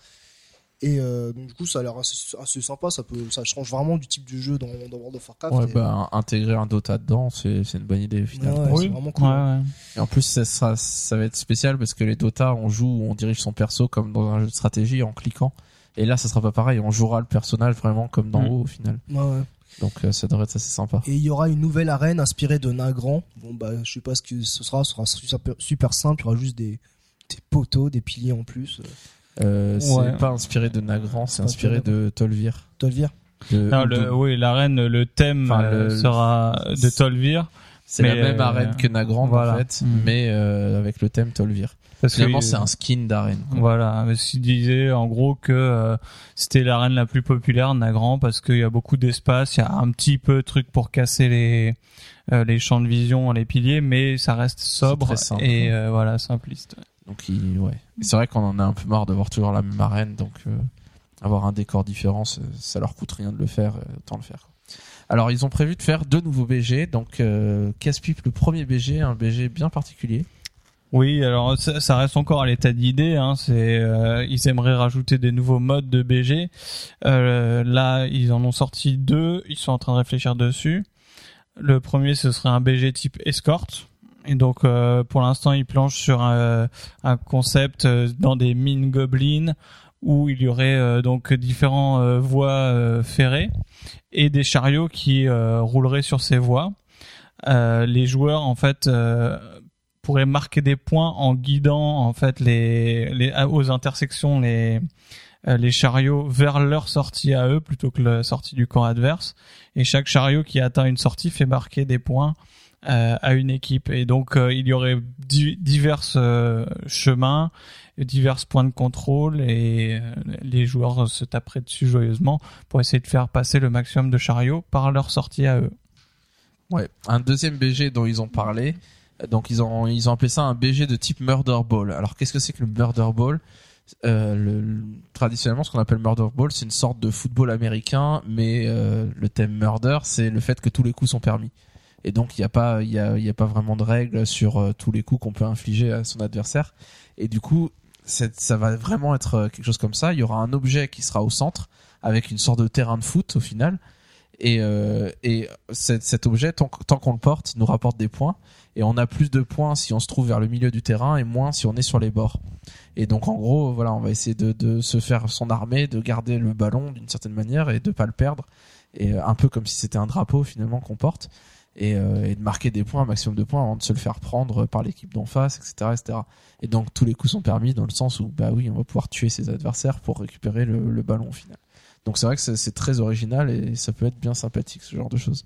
Et euh, donc, du coup, ça a l'air assez, assez sympa. Ça peut, ça change vraiment du type de jeu dans, dans World of Warcraft. Ouais, et, bah, intégrer un Dota dedans, c'est c'est une bonne idée au final. ouais, Oui. c'est vraiment cool. Ouais, ouais. Et en plus, ça, sera, ça va être spécial parce que les Dota, on joue, on dirige son perso comme dans un jeu de stratégie en cliquant. Et là, ça sera pas pareil. On jouera le personnage vraiment comme d'en Mm. haut au final. Ouais, ouais. Donc, euh, ça devrait être assez sympa. Et il y aura une nouvelle arène inspirée de Nagrand. Bon, bah, je sais pas ce que ce sera. Ce sera super, super simple. Il y aura juste des, des poteaux, des piliers en plus. Euh, c'est Ouais. pas inspiré de Nagrand, c'est inspiré de Tolvir. Tolvir. De- Non, ou le, de- oui, l'arène, le thème Enfin, euh, le- sera de Tolvir. c'est la même euh, arène que Nagrand voilà. en fait, Mm. mais euh, avec le thème Tolvir. Parce Finalement, que- c'est un skin d'arène. Voilà, mais il disait en gros que euh, c'était l'arène la plus populaire, Nagrand, parce qu'il y a beaucoup d'espace, il y a un petit peu de trucs pour casser les euh, les champs de vision, les piliers, mais ça reste sobre très simple. et euh, voilà simpliste. Il, C'est vrai qu'on en a un peu marre de voir toujours la même arène, donc euh, avoir un décor différent, ça, leur coûte rien de le faire, euh, autant le faire. Alors, ils ont prévu de faire deux nouveaux BG. Donc, euh, Casse-Pipe, le premier BG, un BG bien particulier. Oui, alors ça, ça reste encore à l'état d'idée. Hein, c'est euh, ils aimeraient rajouter des nouveaux modes de BG. Euh, là, ils en ont sorti deux. Ils sont en train de réfléchir dessus. Le premier, ce serait un BG type escorte. Et donc, euh, pour l'instant, ils planchent sur un, un concept euh, dans des mines goblins où il y aurait euh, donc différents euh, voies euh, ferrées et des chariots qui euh, rouleraient sur ces voies. Les joueurs, en fait, pourraient marquer des points en guidant en fait les, les aux intersections les les chariots vers leur sortie à eux plutôt que la sortie du camp adverse et chaque chariot qui atteint une sortie fait marquer des points à une équipe et donc euh, il y aurait di- divers euh, chemins divers points de contrôle et euh, les joueurs se taperaient dessus joyeusement pour essayer de faire passer le maximum de chariots par leur sortie à eux. Ouais. Un deuxième BG dont ils ont parlé. Donc ils ont ils ont appelé ça un BG de type Murder Ball. Alors qu'est-ce que c'est que le Murder Ball? Euh, le- traditionnellement, ce qu'on appelle Murder Ball, c'est une sorte de football américain, mais euh, le thème Murder, c'est le fait que tous les coups sont permis. Et donc il n'y a pas il y a y a pas vraiment de règles sur euh, tous les coups qu'on peut infliger à son adversaire. Et du coup, ça va vraiment être euh, quelque chose comme ça. Il y aura un objet qui sera au centre avec une sorte de terrain de foot au final. Et, euh, et cet, objet, tant, tant qu'on le porte, nous rapporte des points. Et on a plus de points si on se trouve vers le milieu du terrain et moins si on est sur les bords. Et donc en gros, voilà, on va essayer de, de se faire son armée, de garder le ballon d'une certaine manière et de pas le perdre. Et euh, un peu comme si c'était un drapeau finalement qu'on porte. Et, euh, et de marquer des points, un maximum de points avant de se le faire prendre par l'équipe d'en face, etc., etc. Et donc tous les coups sont permis dans le sens où bah oui, on va pouvoir tuer ses adversaires pour récupérer le, le ballon au final. Donc c'est vrai que c'est c'est très original et ça peut être bien sympathique ce genre de choses.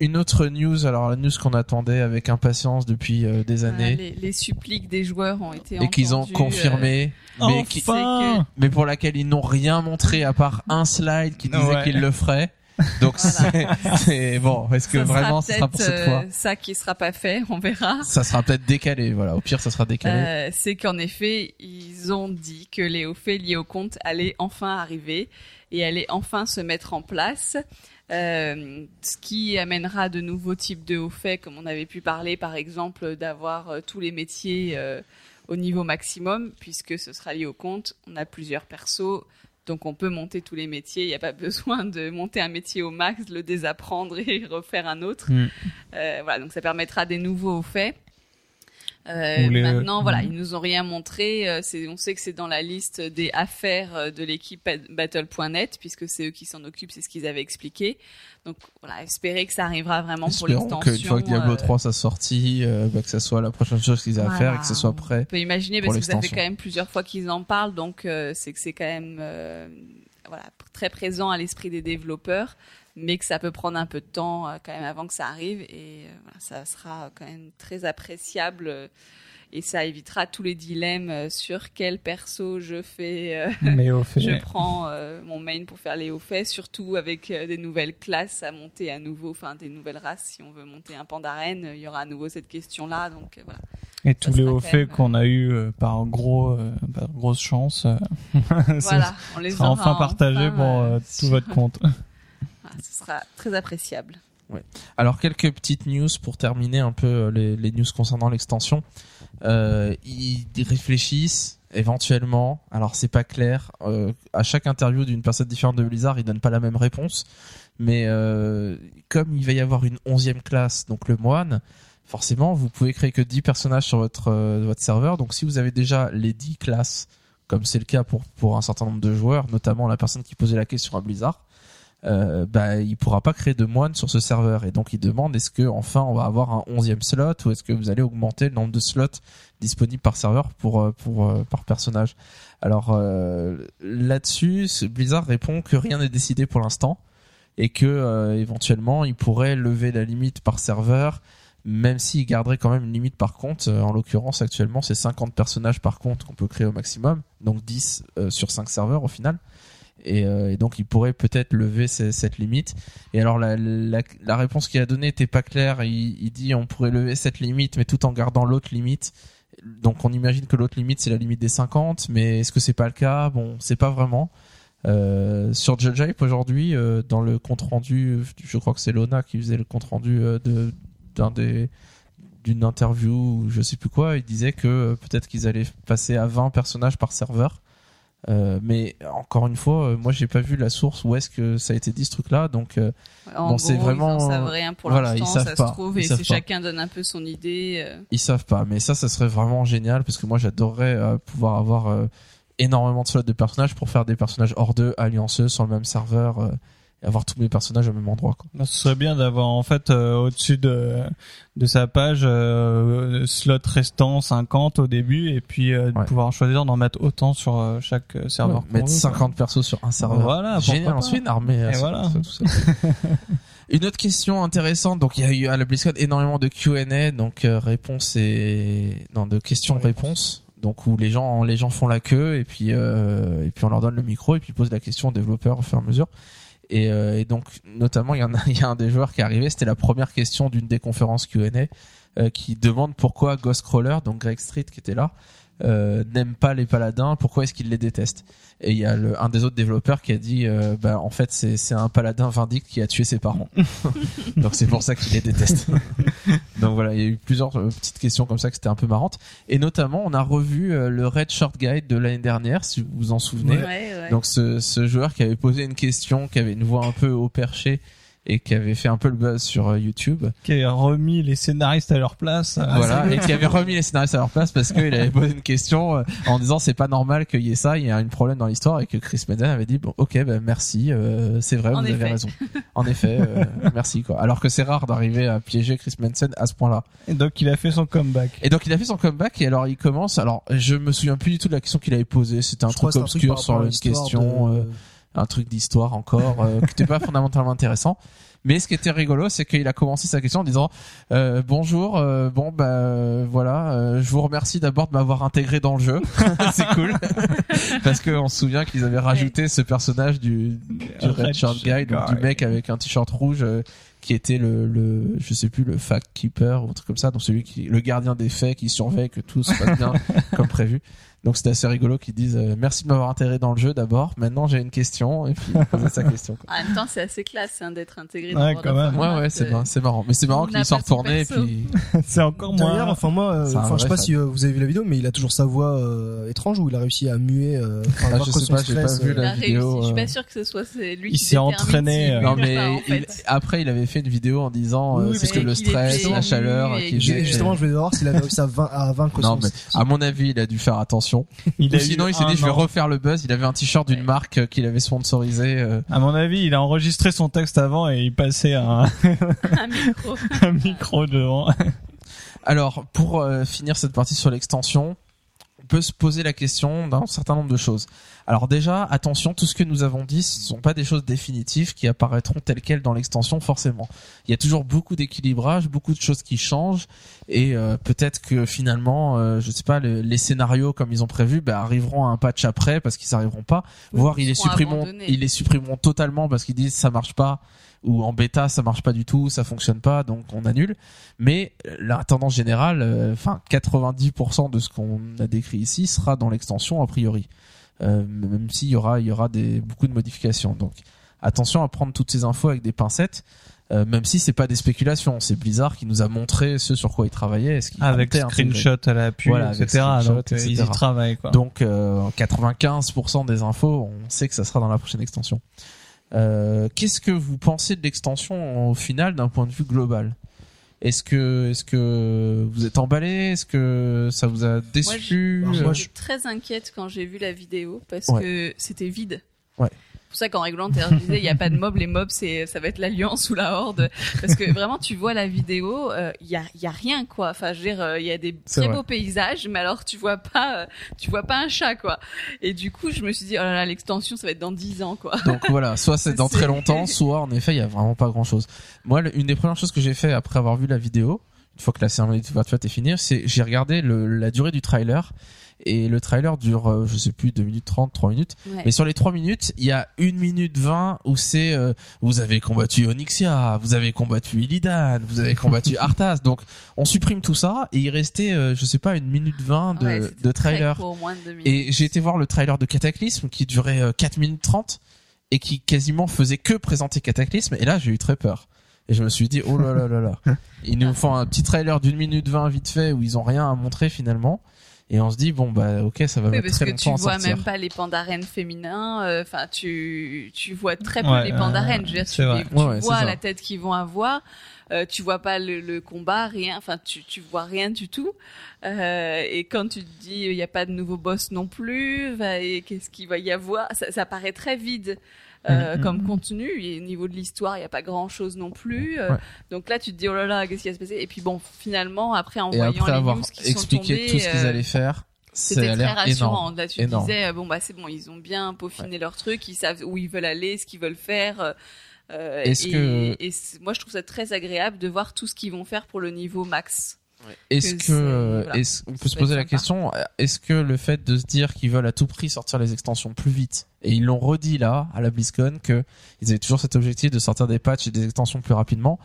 Une autre news, alors la news qu'on attendait avec impatience depuis euh, des Voilà, années les, les suppliques des joueurs ont été et qu'ils ont confirmé, mais, qui- Enfin mais pour laquelle ils n'ont rien montré à part un slide qui disait Ouais. qu'ils le feraient. Donc c'est- c'est bon, est-ce que ça vraiment sera ça sera pour cette fois euh, ça qui sera pas fait, on verra. Ça sera peut-être décalé, voilà. Au pire, ça sera décalé. Euh, c'est qu'en effet, ils ont dit que les hauts faits liés au compte allaient enfin arriver et allaient enfin se mettre en place. Euh, ce qui amènera de nouveaux types de hauts faits, comme on avait pu parler, par exemple, d'avoir euh, tous les métiers au niveau maximum, puisque ce sera lié au compte. On a plusieurs persos, donc on peut monter tous les métiers. Il n'y a pas besoin de monter un métier au max, le désapprendre et refaire un autre. Mm. Euh, voilà, donc ça permettra des nouveaux faits. Euh, les- Maintenant, voilà, Mhm. ils nous ont rien montré. euh, c'est, on sait que c'est dans la liste des affaires euh, de l'équipe Bat- Battle.net, puisque c'est eux qui s'en occupent, c'est ce qu'ils avaient expliqué. Donc voilà, espérer que ça arrivera vraiment pour Espérons l'extension. qu'une fois que Diablo euh, 3 sera sorti, euh, bah, que ça soit la prochaine chose qu'ils aient à faire et que ce soit prêt. On peut imaginer pour parce que ça fait quand même plusieurs fois qu'ils en parlent, donc euh, c'est que c'est quand même euh, voilà très présent à l'esprit des développeurs, mais que ça peut prendre un peu de temps euh, quand même avant que ça arrive et euh, voilà, ça sera quand même très appréciable. euh, et ça évitera tous les dilemmes sur quel perso je fais, euh, Mais au fait, je prends euh, mon main pour faire les hauts faits, surtout avec euh, des nouvelles classes à monter à nouveau, enfin des nouvelles races. Si on veut monter un pandarène, il y aura à nouveau cette question-là. Donc voilà. et tous les hauts faits même, qu'on a eu par gros, par grosse chance, ça Voilà, on les sera aura enfin partagé enfin, pour tout votre compte. Ce sera très appréciable. Alors quelques petites news pour terminer un peu euh, les, news concernant l'extension. Euh, ils réfléchissent éventuellement, alors c'est pas clair, euh, à chaque interview d'une personne différente de Blizzard, ils donnent pas la même réponse, mais comme il va y avoir une onzième classe, donc le moine, forcément, vous pouvez créer que 10 personnages sur votre, votre serveur, donc si vous avez déjà les 10 classes, comme c'est le cas pour, pour un certain nombre de joueurs, notamment la personne qui posait la question à Blizzard, euh, bah, il pourra pas créer de moine sur ce serveur. Et donc il demande est-ce que enfin on va avoir un onzième slot ou est-ce que vous allez augmenter le nombre de slots disponibles par serveur pour euh, euh, par personnage? Alors là-dessus Blizzard répond que rien n'est décidé pour l'instant et que éventuellement il pourrait lever la limite par serveur même s'il garderait quand même une limite par compte en l'occurrence actuellement c'est 50 personnages par compte qu'on peut créer au maximum donc 10 euh, sur 5 serveurs au final et, euh, et donc il pourrait peut-être lever ce- cette limite. Et alors la, réponse qu'il a donnée était pas claire. Il, dit on pourrait lever cette limite, mais tout en gardant l'autre limite. Donc on imagine que l'autre limite c'est la limite des 50, mais est-ce que c'est pas le cas? Bon, c'est pas vraiment. Euh, sur Judge aujourd'hui, euh, dans le compte rendu, je crois que c'est Lona qui faisait le compte rendu d'une interview ou je sais plus quoi, il disait que peut-être qu'ils allaient passer à 20 personnages par serveur. Euh, mais encore une fois, euh, moi j'ai pas vu la source où est-ce que ça a été dit ce truc-là, donc euh, Bon, c'est vraiment- ils en savent rien pour voilà, l'instant, ils savent ça pas, se trouve, ils et pas. chacun donne un peu son idée. euh. ils savent pas. Mais ça, ça serait vraiment génial parce que moi j'adorerais pouvoir avoir énormément de slots de personnages pour faire des personnages hors d'eux, allianceux sur le même serveur et avoir tous mes personnages au même endroit. Quoi. Bah, ce serait bien d'avoir en fait euh, au-dessus de de sa page euh, slot restant 50 au début et puis euh, de Ouais. pouvoir choisir d'en mettre autant sur euh, chaque euh, serveur. Ouais, mettre veut, quoi. 50 persos sur un serveur. Voilà, Génial, fait une armée. euh, Et voilà. sur tout ça. Une autre question intéressante, donc il y a eu à la BlizzCon énormément de Q&A, donc euh, réponse et non de questions-réponses, donc où les gens les gens font la queue et puis euh, et puis on leur donne le micro et puis ils posent la question aux développeurs au fur et à mesure. Et, euh, et donc notamment il y en a il y a un des joueurs qui est arrivé, c'était la première question d'une des conférences Q&A euh, qui demande pourquoi Ghostcrawler, donc Greg Street qui était là, euh, n'aime pas les paladins, pourquoi est-ce qu'il les déteste Et il y a le, un des autres développeurs qui a dit, euh, bah en fait c'est c'est un paladin vindique qui a tué ses parents, donc c'est pour ça qu'il les déteste. donc voilà, il y a eu plusieurs euh, petites questions comme ça que c'était un peu marrantes, et notamment on a revu euh, le Red Short Guide de l'année dernière, si vous vous en souvenez. Ouais, ouais. Donc ce, ce joueur qui avait posé une question, qui avait une voix un peu au perché et qui avait fait un peu le buzz sur euh, YouTube. Qui a remis les scénaristes à leur place. Ah, voilà, et qui avait remis les scénaristes à leur place parce qu'il avait posé une question euh, en disant c'est pas normal qu'il y ait ça, il y a un problème dans l'histoire et que Chris Madden avait dit bon ok ben merci, euh, c'est vrai, En vous avez raison. En effet, euh, merci quoi. Alors que c'est rare d'arriver à piéger Chris Manson à ce point-là. Et donc il a fait son comeback. Et donc il a fait son comeback et alors il commence. Alors je me souviens plus du tout de la question qu'il avait posée. C'était un Je truc que c'est un truc obscur sur une question. de- euh, un truc d'histoire encore euh, qui n'était pas fondamentalement intéressant. Mais ce qui était rigolo, c'est qu'il a commencé sa question en disant euh, bonjour, euh, bon bah euh, voilà, euh, je vous remercie d'abord de m'avoir intégré dans le jeu, c'est cool, parce que on se souvient qu'ils avaient rajouté ce personnage du, du Red, Shirt Guy, donc du mec avec un t-shirt rouge euh, qui était le, le je sais plus le fact keeper ou un truc comme ça, donc celui qui le gardien des faits qui surveille que tout se passe bien comme prévu. Donc c'était assez rigolo qu'ils disent euh, merci de m'avoir intégré dans le jeu d'abord. Maintenant j'ai une question et puis il posait sa question. quoi. En même temps, c'est assez classe hein, d'être intégré dans Ouais, quand même. Ouais ouais c'est euh, marrant, c'est marrant. Mais c'est marrant qu'il soit retourné et puis c'est encore D'ailleurs, moins. enfin moi, euh, enfin je sais pas si euh, vous avez vu la vidéo, mais il a toujours sa voix euh, étrange où il a réussi à muer. Euh, enfin, Ah, je sais pas, j'ai pas vu la vidéo, Je suis pas sûr que ce soit c'est lui Il qui s'est entraîné, non ou mais après il avait fait une vidéo en disant c'est que le stress, la chaleur, Justement, je voulais voir s'il avait réussi à, vain- à vaincre Non mais à mon avis il a dû faire attention. Il Ou sinon il s'est dit je vais an. refaire le buzz. Il avait un t-shirt d'une Ouais. marque euh, qu'il avait sponsorisé. euh, À mon avis, il a enregistré son texte avant et il passait un, un micro. un micro devant. Alors, pour euh, finir cette partie sur l'extension, on peut se poser la question d'un certain nombre de choses. Alors déjà, attention, tout ce que nous avons dit, ce ne sont pas des choses définitives qui apparaîtront telles quelles dans l'extension, forcément. Il y a toujours beaucoup d'équilibrage, beaucoup de choses qui changent, et euh, peut-être que finalement, euh, je sais pas, le- les scénarios comme ils ont prévu, bah, arriveront à un patch après parce qu'ils n'arriveront pas. Oui, Voire ils ils les supprimeront, ils les supprimeront totalement parce qu'ils disent ça marche pas ou en bêta ça marche pas du tout, ça fonctionne pas, donc on annule. Mais euh, la tendance générale, euh, enfin 90% de ce qu'on a décrit ici sera dans l'extension a priori, Euh, même s'il y aura il y aura des beaucoup de modifications. Donc attention à prendre toutes ces infos avec des pincettes. Euh, même si c'est pas des spéculations, c'est Blizzard qui nous a montré ce sur quoi ils travaillaient, ce Avec intégrer. screenshot à Voilà, avec etc. Donc, euh, ils y etc. travaillent, quoi. Donc euh, 95% des infos, on sait que ça sera dans la prochaine extension. Euh, Qu'est-ce que vous pensez de l'extension au final d'un point de vue global? Est-ce que est-ce que vous êtes emballé? Est-ce que ça vous a déçu? moi, Euh, très inquiète quand j'ai vu la vidéo parce Ouais. que c'était vide. Ouais. C'est pour ça qu'en réglementaire, je disais, il n'y a pas de mobs, les mobs, c'est, ça va être l'alliance ou la horde. Parce que vraiment, tu vois la vidéo, euh, il y, a, il y a rien, quoi. Enfin, je veux dire, euh, il y a des très beaux paysages, mais alors tu vois pas, euh, tu vois pas un chat, quoi. Et du coup, je me suis dit, oh là là, l'extension, ça va être dans 10 ans, quoi. Donc voilà, soit c'est dans très longtemps, soit en effet il y a vraiment pas grand chose. Moi, une des premières choses que j'ai fait après avoir vu la vidéo, une fois que la cérémonie d'ouverture est finie, c'est j'ai regardé le, la durée du trailer. Et le trailer dure, euh, je sais plus, 2 minutes 30, 3 minutes. Ouais. Mais sur les 3 minutes, il y a 1 minute 20 où c'est euh, vous avez combattu Onyxia, vous avez combattu Illidan, vous avez combattu Arthas. Donc on supprime tout ça et il restait euh, je sais pas une minute 20 de, Ouais, de trailer. court. Et j'ai été voir le trailer de Cataclysme qui durait euh, 4 minutes 30 et qui quasiment faisait que présenter Cataclysme et là j'ai eu très peur. Et je me suis dit oh là là là là. Ils nous font un petit trailer d'une minute 20 vite fait où ils ont rien à montrer finalement et on se dit bon bah OK, ça va Oui, mettre parce très que tu longtemps à vois sortir. même pas les pandarènes féminins. euh, Enfin, tu tu vois très peu Ouais, les euh, pandarènes. Je veux dire, tu, vrai. tu Ouais, ouais, c'est vois ça. la tête qu'ils vont avoir. Euh, tu vois pas le, le combat, rien. Enfin, tu tu vois rien du tout. Euh, et quand tu te dis il y a pas de nouveau boss non plus, va- et qu'est-ce qu'il va y avoir ça, ça paraît très vide. Euh, Mhm. comme contenu et au niveau de l'histoire il y a pas grand chose non plus Euh, Ouais. donc là tu te dis oh là là qu'est-ce qui va se passer? Et puis bon finalement après en Et voyant après les avoir news qui sont expliqué tombées, tout ce qu'ils euh, allaient faire, c'était très rassurant. énorme. Là, tu Énorme. disais, bon, bah, c'est bon, ils ont bien peaufiné leur truc, ils savent où ils veulent aller, ce qu'ils veulent faire. Euh, et que- et moi, je trouve ça très agréable de voir tout ce qu'ils vont faire pour le niveau max. Est-ce que euh, voilà. est-ce- on peut se poser la question, est-ce que le fait de se dire qu'ils veulent à tout prix sortir les extensions plus vite, et ils l'ont redit là, à la BlizzCon, que ils avaient toujours cet objectif de sortir des patchs et des extensions plus rapidement,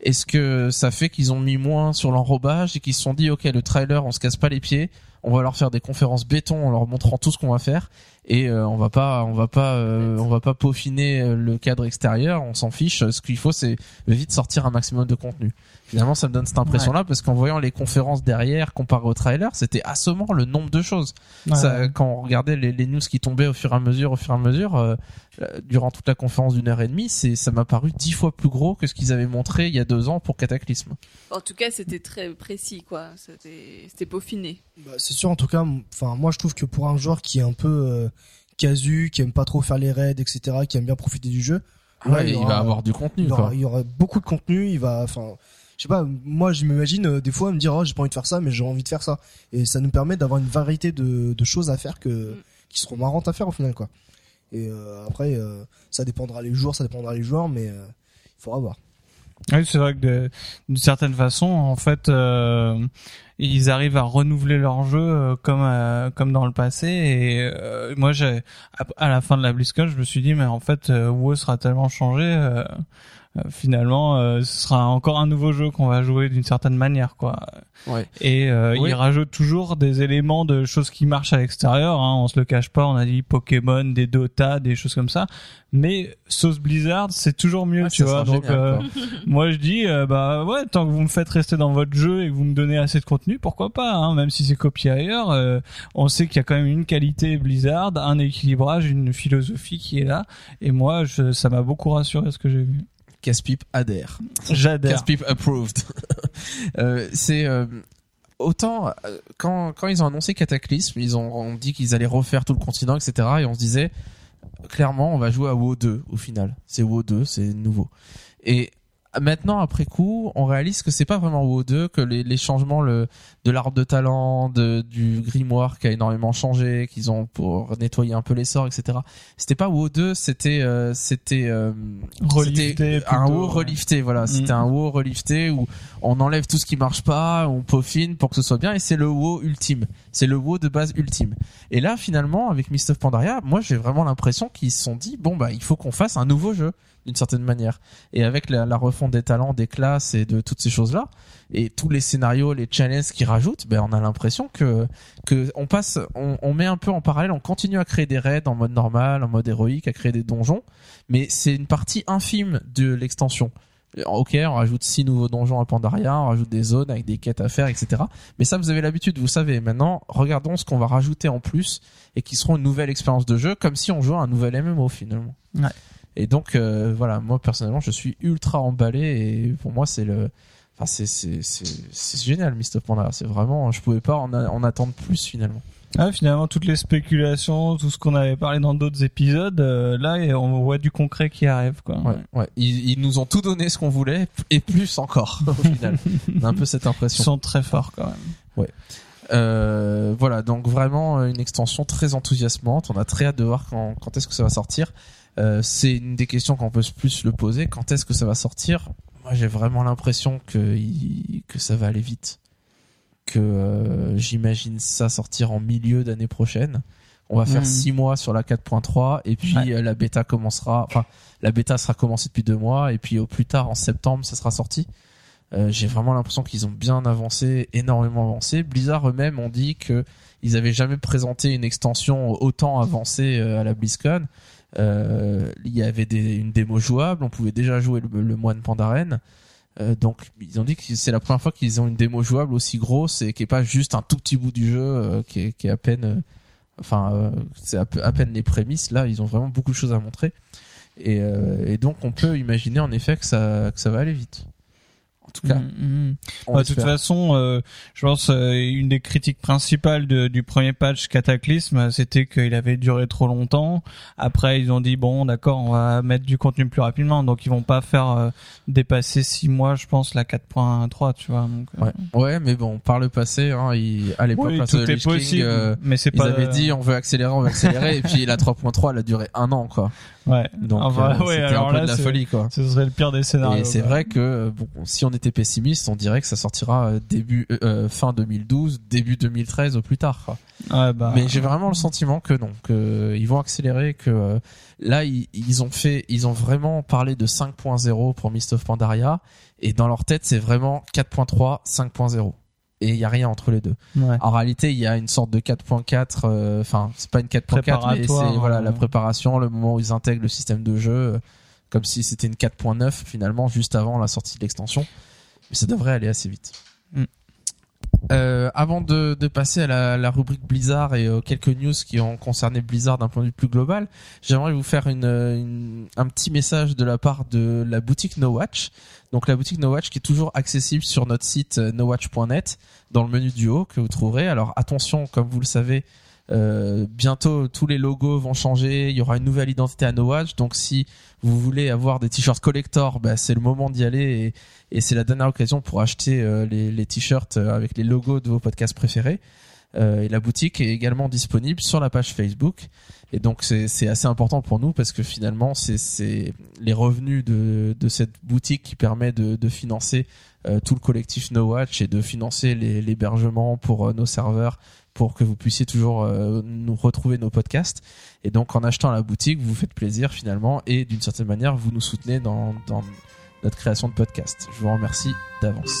est-ce que ça fait qu'ils ont mis moins sur l'enrobage et qu'ils se sont dit, ok, le trailer, on se casse pas les pieds, on va leur faire des conférences béton en leur montrant tout ce qu'on va faire, et euh, on va pas, on va pas, euh, on va pas peaufiner euh, le cadre extérieur, on s'en fiche. Ce qu'il faut, c'est vite sortir un maximum de contenu. Finalement, ça me donne cette impression-là parce qu'en voyant les conférences derrière comparé au trailer, c'était assommant le nombre de choses. Ouais. Ça, quand on regardait les, les news qui tombaient au fur et à mesure, au fur et à mesure, euh, durant toute la conférence d'une heure et demie, c'est, ça m'a paru dix fois plus gros que ce qu'ils avaient montré il y a deux ans pour Cataclysme. En tout cas, c'était très précis, quoi. C'était c'était peaufiné. Bah, c'est sûr, en tout cas, enfin, moi je trouve que pour un joueur qui est un peu euh, casu, qui aime pas trop faire les raids, etc., qui aime bien profiter du jeu, Ouais, Ouais, il va avoir du contenu. il y, aura, quoi. il y aura beaucoup de contenu, il va, enfin, je sais pas, moi je m'imagine euh, des fois me dire, oh, j'ai pas envie de faire ça, mais j'ai envie de faire ça. Et ça nous permet d'avoir une variété de, de choses à faire que, Mm. qui seront marrantes à faire au final, quoi. Et euh, après, euh, ça dépendra les jours, ça dépendra les joueurs, mais euh, il faudra voir. Oui, c'est vrai que d'une certaine façon, en fait, euh, ils arrivent à renouveler leur jeu euh, comme euh, comme dans le passé. Et euh, moi, j'ai à, à la fin de la BlizzCon, je me suis dit, mais en fait, euh, WoW sera tellement changé. Euh, finalement, euh, ce sera encore un nouveau jeu qu'on va jouer d'une certaine manière, quoi. Ouais. Et euh, Oui. ils rajoutent toujours des éléments de choses qui marchent à l'extérieur. Hein, on se le cache pas. On a dit Pokémon, des Dota, des choses comme ça. Mais sauce Blizzard, c'est toujours mieux, Ouais, tu vois. Donc génial, euh, moi je dis euh, bah ouais tant que vous me faites rester dans votre jeu et que vous me donnez assez de contenu pourquoi pas hein, même si c'est copié ailleurs euh, on sait qu'il y a quand même une qualité Blizzard un équilibrage une philosophie qui est là et moi je, ça m'a beaucoup rassuré ce que j'ai vu Casse-pipe adhère. j'adhère Casse-pipe approved. euh, c'est euh, autant euh, quand quand ils ont annoncé Cataclysme, ils ont, ont dit qu'ils allaient refaire tout le continent, etc. Et on se disait clairement, on va jouer à WoW 2 au final. C'est WoW 2, c'est nouveau. Et maintenant, après coup, on réalise que c'est pas vraiment WoW 2, que les, les changements le, de l'arbre de talent, de, du grimoire qui a énormément changé, qu'ils ont pour nettoyer un peu les sorts, etc. C'était pas WoW 2, c'était euh, c'était euh, c'était un WoW relifté, voilà. C'était Mhm. un WoW relifté où on enlève tout ce qui marche pas, on peaufine pour que ce soit bien, et c'est le WoW ultime. C'est le WoW de base ultime. Et là, finalement, avec Mist of Pandaria, moi, j'ai vraiment l'impression qu'ils se sont dit, bon, bah, il faut qu'on fasse un nouveau jeu, d'une certaine manière. Et avec la, refonte des talents, des classes et de toutes ces choses-là, et tous les scénarios, les challenges qu'ils rajoutent, ben, on a l'impression que, que on passe, on, on met un peu en parallèle, on continue à créer des raids en mode normal, en mode héroïque, à créer des donjons, mais c'est une partie infime de l'extension. Ok, on rajoute six nouveaux donjons à Pandaria, on rajoute des zones avec des quêtes à faire, etc. Mais ça, vous avez l'habitude, vous savez. Maintenant, regardons ce qu'on va rajouter en plus et qui seront une nouvelle expérience de jeu, comme si on jouait à un nouvel MMO finalement. Ouais. Et donc, euh, voilà, moi personnellement, je suis ultra emballé et pour moi, c'est le, enfin, c'est c'est c'est c'est génial, Mist of Pandaria. C'est vraiment, je pouvais pas en, a- en attendre plus finalement. Ah, finalement, toutes les spéculations, tout ce qu'on avait parlé dans d'autres épisodes, euh, là, on voit du concret qui arrive, quoi. Ouais, ouais. Ils, ils nous ont tout donné ce qu'on voulait et plus encore au final. On a un peu cette Ils impression. sont très forts, quand même. Euh, voilà, donc vraiment euh, une extension très enthousiasmante. On a très hâte de voir quand, quand est-ce que ça va sortir. Euh, c'est une des questions qu'on peut plus le poser. Quand est-ce que ça va sortir? Moi, j'ai vraiment l'impression que ça va aller vite. Que euh, j'imagine ça sortir en milieu d'année prochaine. On va faire Mhm. six mois sur la 4.3 et puis Ouais. euh, la bêta commencera. Enfin, la bêta sera commencée depuis deux mois et puis au plus tard en septembre, ça sera sorti. Euh, j'ai vraiment l'impression qu'ils ont bien avancé, énormément avancé. Blizzard eux-mêmes ont dit que ils avaient jamais présenté une extension autant avancée à la BlizzCon. Euh, il y avait des, une démo jouable, on pouvait déjà jouer le, le moine Pandaren. Euh, donc ils ont dit que c'est la première fois qu'ils ont une démo jouable aussi grosse et qui est pas juste un tout petit bout du jeu euh, qui, est, à peine, enfin c'est à, peine les prémices. Là, ils ont vraiment beaucoup de choses à montrer et, donc on peut imaginer en effet ça que ça va aller vite. En tout cas, Mm, mm. on Bah, de toute façon, euh, je pense euh, une des critiques principales de- du premier patch Cataclysme, euh, c'était qu'il avait duré trop longtemps. Après, ils ont dit bon, d'accord, on va mettre du contenu plus rapidement, donc ils vont pas faire euh, dépasser six mois, je pense, la 4.3, tu vois. Donc, euh, Ouais. ouais, mais bon, par le passé, hein, il, à l'époque, oui, tout est King, possible, euh, mais c'est ils pas. avaient dit on veut accélérer, on veut accélérer, et puis la 3.3 elle a duré un an quoi. Ouais. Donc euh, ouais, c'était un peu là, de la folie quoi. Ce serait le pire des scénarios. Et c'est vrai que euh, bon, si on était pessimiste, on dirait que ça sortira euh, début euh, fin 2012, début 2013 au plus tard. Ouais, bah, Mais j'ai vraiment le sentiment que non, que ils vont accélérer, que là ils, ils ont fait, ils ont vraiment parlé de 5.0 pour Mist of Pandaria, et dans leur tête c'est vraiment 4.3, 5.0, et il y a rien entre les deux. ouais. En réalité, il y a une sorte de 4.4, euh, enfin, c'est pas une 4.4, mais c'est voilà euh. la préparation, le moment où ils intègrent le système de jeu, euh, comme si c'était une 4.9 finalement juste avant la sortie de l'extension. Mais ça devrait aller assez vite. Mm. Euh, avant de, de passer à la, la rubrique Blizzard et euh, quelques news qui ont concerné Blizzard d'un point de vue plus global, j'aimerais vous faire une, une- un petit message de la part de la boutique No Watch. Donc la boutique No Watch qui est toujours accessible sur notre site euh, nowatch.net dans le menu du haut que vous trouverez. Alors attention, comme vous le savez, euh, bientôt tous les logos vont changer. Il y aura une nouvelle identité à No Watch. Donc si vous voulez avoir des t-shirts collector, bah, c'est le moment d'y aller et, c'est la dernière occasion pour acheter euh, les, t-shirts euh, avec les logos de vos podcasts préférés. Et la boutique est également disponible sur la page Facebook. Et donc c'est assez important pour nous parce que finalement c'est les revenus de cette boutique qui permet de financer tout le collectif No Watch et de financer l'hébergement pour nos serveurs pour que vous puissiez toujours euh, nous retrouver nos podcasts. Et donc en achetant la boutique, vous vous faites plaisir finalement et d'une certaine manière vous nous soutenez dans notre création de podcast. Je vous remercie d'avance.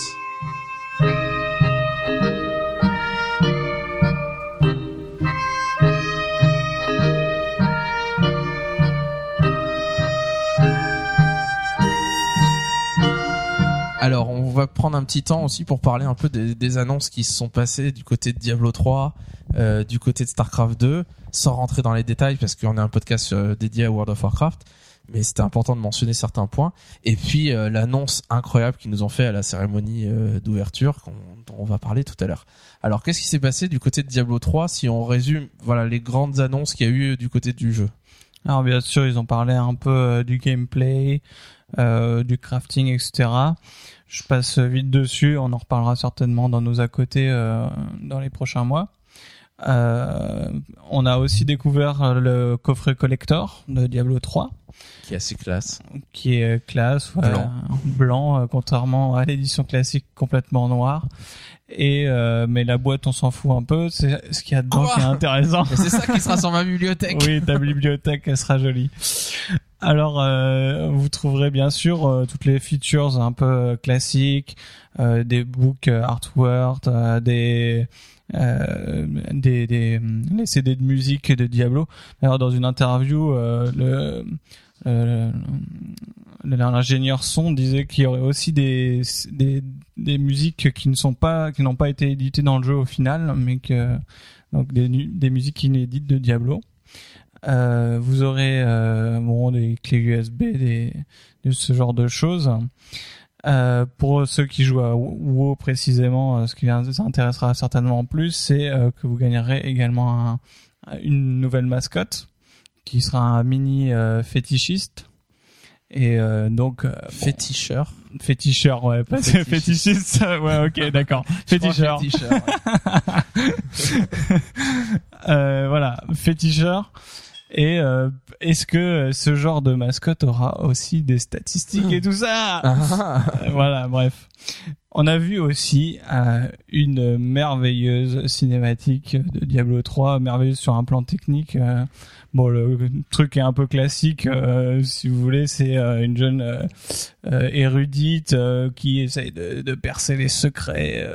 Alors, on va prendre un petit temps aussi pour parler un peu des, annonces qui se sont passées du côté de Diablo 3, euh, du côté de StarCraft 2, sans rentrer dans les détails parce qu'on est un podcast euh, dédié à World of Warcraft. Mais c'était important de mentionner certains points. Et puis euh, l'annonce incroyable qu'ils nous ont fait à la cérémonie euh, d'ouverture, dont on va parler tout à l'heure. Alors, qu'est-ce qui s'est passé du côté de Diablo 3 si on résume, voilà, les grandes annonces qu'il y a eu du côté du jeu? Alors bien sûr, ils ont parlé un peu du gameplay, euh, du crafting, etc. Je passe vite dessus, on en reparlera certainement dans nos à côté euh, dans les prochains mois. Euh, on a aussi découvert le coffret collector de Diablo 3, Qui est assez classe. qui est classe, ouais, Blanc. blanc, euh, contrairement à l'édition classique complètement noire. Et euh, mais la boîte, on s'en fout un peu. C'est ce qu'il y a dedans qui est intéressant. C'est ça qui sera sur ma bibliothèque. Oui, ta bibliothèque, elle sera jolie. Alors, euh, vous trouverez bien sûr euh, toutes les features un peu classiques, euh, des books euh, artwork, euh, des euh, des, des les CD de musique de Diablo. Alors, dans une interview, le, l'ingénieur son disait qu'il y aurait aussi des, des des musiques qui ne sont pas qui n'ont pas été éditées dans le jeu au final, mais que donc des des musiques inédites de Diablo. Euh, vous aurez euh, bon des clés USB, des de ce genre de choses. Euh, pour ceux qui jouent à WoW précisément, euh, ce qui vous intéressera certainement plus, c'est euh, que vous gagnerez également un, une nouvelle mascotte qui sera un mini euh, fétichiste. Et euh, donc euh, Féticheur. bon, féticheur, ouais, pas Fétichiste. fétichiste. ouais, ok, d'accord. Féticheur. Féticheur, ouais. Euh, voilà, féticheur. Et euh, est-ce que ce genre de mascotte aura aussi des statistiques et tout ça Ah, Euh, Voilà, bref. On a vu aussi euh, une merveilleuse cinématique de Diablo 3, merveilleuse sur un plan technique. euh, bon, le truc est un peu classique, euh, si vous voulez, c'est une jeune érudite qui essaye de, de percer les secrets